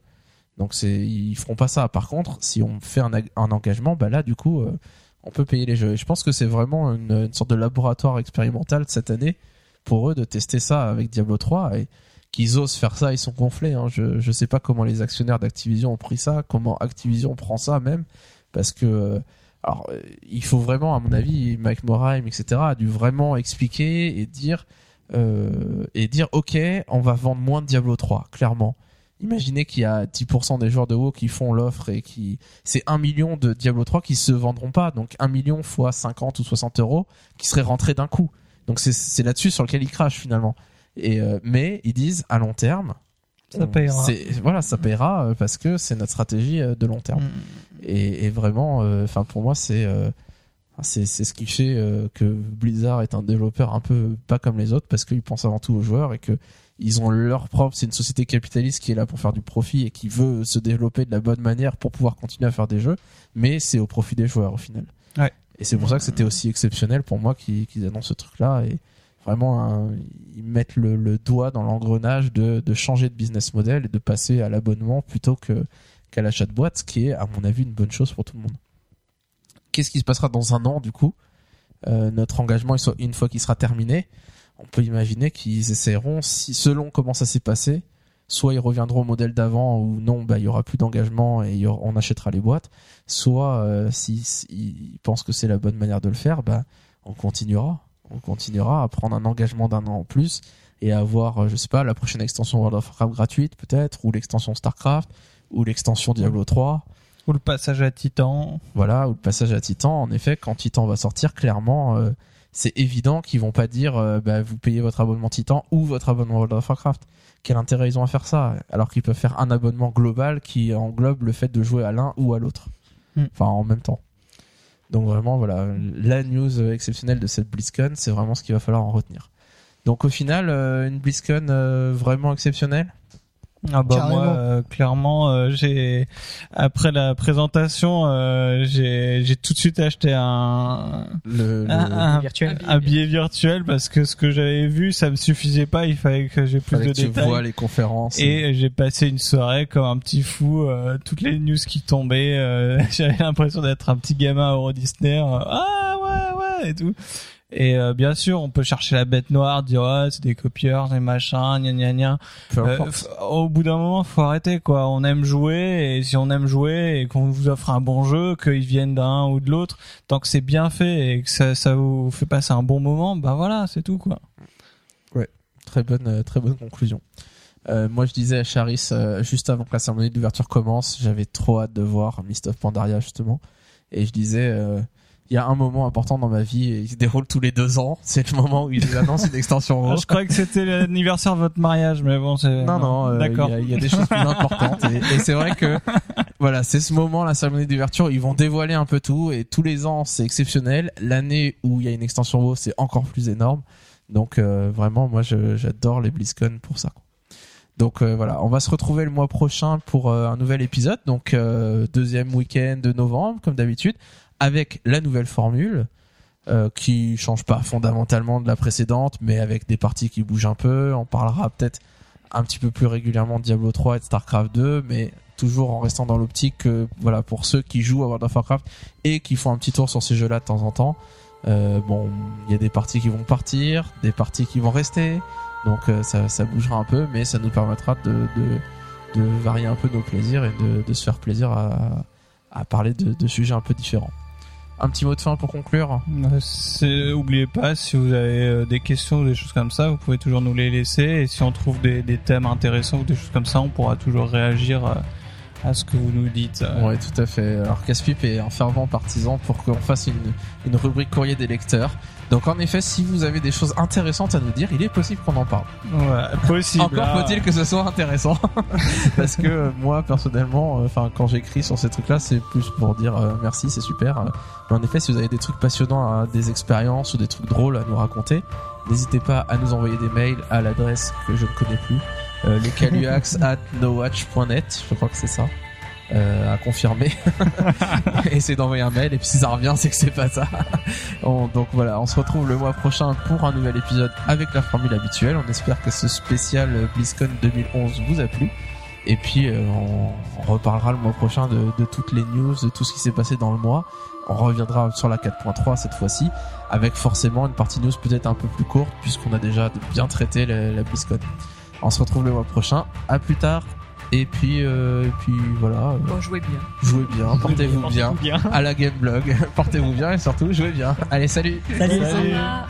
Donc c'est ils feront pas ça. Par contre, si on fait un, ag- un engagement, bah là du coup euh, on peut payer les jeux. Et je pense que c'est vraiment une, sorte de laboratoire expérimental cette année pour eux de tester ça avec Diablo 3 et qu'ils osent faire ça, ils sont gonflés. Hein. Je je sais pas comment les actionnaires d'Activision ont pris ça, comment Activision prend ça même, parce que euh, alors euh, il faut vraiment, à mon avis, Mike Morheim, etc. a dû vraiment expliquer et dire et dire ok, on va vendre moins de Diablo 3, clairement. Imaginez qu'il y a 10% des joueurs de WoW qui font l'offre et qui c'est 1 million de Diablo 3 qui se vendront pas, donc 1 million fois 50 ou 60 euros qui seraient rentrés d'un coup. Donc c'est là-dessus sur lequel ils crachent finalement. Et euh, mais ils disent à long terme, Ça payera. Voilà, ça payera euh, parce que c'est notre stratégie euh, de long terme. Mm. Et, et vraiment, euh, enfin pour moi, c'est euh, c'est ce qui fait euh, que Blizzard est un développeur un peu pas comme les autres parce qu'ils pensent avant tout aux joueurs et que ils ont leur propre. C'est une société capitaliste qui est là pour faire du profit et qui veut se développer de la bonne manière pour pouvoir continuer à faire des jeux, mais c'est au profit des joueurs au final. Ouais. Et c'est pour ça que c'était aussi exceptionnel pour moi qu'ils annoncent ce truc-là et vraiment un- ils mettent le, le doigt dans l'engrenage de, de changer de business model et de passer à l'abonnement plutôt que qu'à l'achat de boîte, ce qui est à mon avis une bonne chose pour tout le monde. Qu'est-ce qui se passera dans un an du coup? Euh, Notre engagement une fois qu'il sera terminé, on peut imaginer qu'ils essaieront, si selon comment ça s'est passé, soit ils reviendront au modèle d'avant ou non, bah il y aura plus d'engagement et aura- on achètera les boîtes. Soit euh, si, si ils pensent que c'est la bonne manière de le faire, bah on continuera, on continuera à prendre un engagement d'un an en plus et à avoir, euh, je sais pas, la prochaine extension World of Warcraft gratuite peut-être, ou l'extension Starcraft, ou l'extension Diablo 3. Ou le passage à Titan. Voilà, ou le passage à Titan. En effet, quand Titan va sortir, clairement, euh, c'est évident qu'ils vont pas dire euh, bah, vous payez votre abonnement Titan ou votre abonnement World of Warcraft. Quel intérêt ils ont à faire ça? Alors qu'ils peuvent faire un abonnement global qui englobe le fait de jouer à l'un ou à l'autre. Hmm. Enfin, en même temps. Donc vraiment, voilà, la news exceptionnelle de cette BlizzCon, c'est vraiment ce qu'il va falloir en retenir. Donc au final, euh, une BlizzCon euh, vraiment exceptionnelle? Ah bah Carrément. moi euh, clairement euh, j'ai après la présentation euh, j'ai j'ai tout de suite acheté un le, le- un, un- virtuel. un billet virtuel parce que ce que j'avais vu ça me suffisait pas il fallait que j'ai plus fallait de que tu détails vois les conférences. et j'ai passé une soirée comme un petit fou euh, toutes les news qui tombaient euh, j'avais l'impression d'être un petit gamin à Euro Disney euh, ah ouais ouais et tout et euh, bien sûr on peut chercher la bête noire dire ouais c'est des copieurs des machins gna gna gna euh, au bout d'un moment, faut arrêter quoi. On aime jouer et si on aime jouer et qu'on vous offre un bon jeu, qu'ils viennent d'un ou de l'autre, tant que c'est bien fait et que ça, ça vous fait passer un bon moment, bah voilà, c'est tout quoi. Très bonne, euh, très bonne conclusion. Euh, moi, je disais à Charis, euh, juste avant que la cérémonie d'ouverture commence, j'avais trop hâte de voir Mist of Pandaria, justement. Et je disais, euh, il y a un moment important dans ma vie, et il se déroule tous les deux ans. C'est le moment où ils annoncent une extension. Ah, je croyais que c'était l'anniversaire de votre mariage, mais bon, c'est Non, non, euh, il d'accord. y, a- il y a des choses plus importantes. Et, et c'est vrai que, voilà, c'est ce moment, la cérémonie d'ouverture, ils vont dévoiler un peu tout. Et tous les ans, c'est exceptionnel. L'année où il y a une extension WoW, c'est encore plus énorme. Donc, euh, vraiment, moi, j'adore les BlizzCon pour ça. Donc euh, voilà, on va se retrouver le mois prochain pour euh, un nouvel épisode. Donc euh, deuxième week-end de novembre, comme d'habitude. Avec la nouvelle formule euh, qui change pas fondamentalement de la précédente, mais avec des parties qui bougent un peu. On parlera peut-être un petit peu plus régulièrement de Diablo 3 et de StarCraft 2, mais toujours en restant dans l'optique que voilà pour ceux qui jouent à World of Warcraft et qui font un petit tour sur ces jeux-là de temps en temps. Euh, bon, il y a des parties qui vont partir, des parties qui vont rester, donc euh, ça, bougera un peu, mais ça nous permettra de, varier un peu nos plaisirs et de, se faire plaisir à, parler de sujets un peu différents. Un petit mot de fin pour conclure. Euh, c'est- Oubliez pas, si vous avez euh, des questions ou des choses comme ça, vous pouvez toujours nous les laisser. Et si on trouve des, des thèmes intéressants ou des choses comme ça, on pourra toujours réagir euh, à ce que vous nous dites. Ouais, tout à fait. Alors Caspip est un fervent partisan pour qu'on fasse une, une rubrique courrier des lecteurs. Donc en effet, si vous avez des choses intéressantes à nous dire, il est possible qu'on en parle. ouais, possible. Encore faut-il que ce soit intéressant, parce que euh, moi personnellement, euh, enfin quand j'écris sur ces trucs-là, c'est plus pour dire euh, merci, c'est super. Mais en effet, si vous avez des trucs passionnants, hein, des expériences ou des trucs drôles à nous raconter, n'hésitez pas à nous envoyer des mails à l'adresse que je ne connais plus, euh, lescaluax at nowatch.net, je crois que c'est ça. Euh, à confirmer. Essayez d'envoyer un mail et puis si ça revient, c'est que c'est pas ça. On- donc voilà, on se retrouve le mois prochain pour un nouvel épisode avec la formule habituelle. On espère que ce spécial BlizzCon 2011 vous a plu. Et puis euh, on, on reparlera le mois prochain de, de toutes les news, de tout ce qui s'est passé dans le mois. On reviendra sur la 4.3 cette fois-ci, avec forcément une partie news peut-être un peu plus courte, puisqu'on a déjà bien traité la, la BlizzCon. On se retrouve le mois prochain. À plus tard. Et puis, euh, et puis voilà. Bon, jouez bien. Jouez bien, portez-vous bien bien. à la Gameblog. Portez-vous bien et surtout jouez bien. Allez, salut Salut. Au revoir.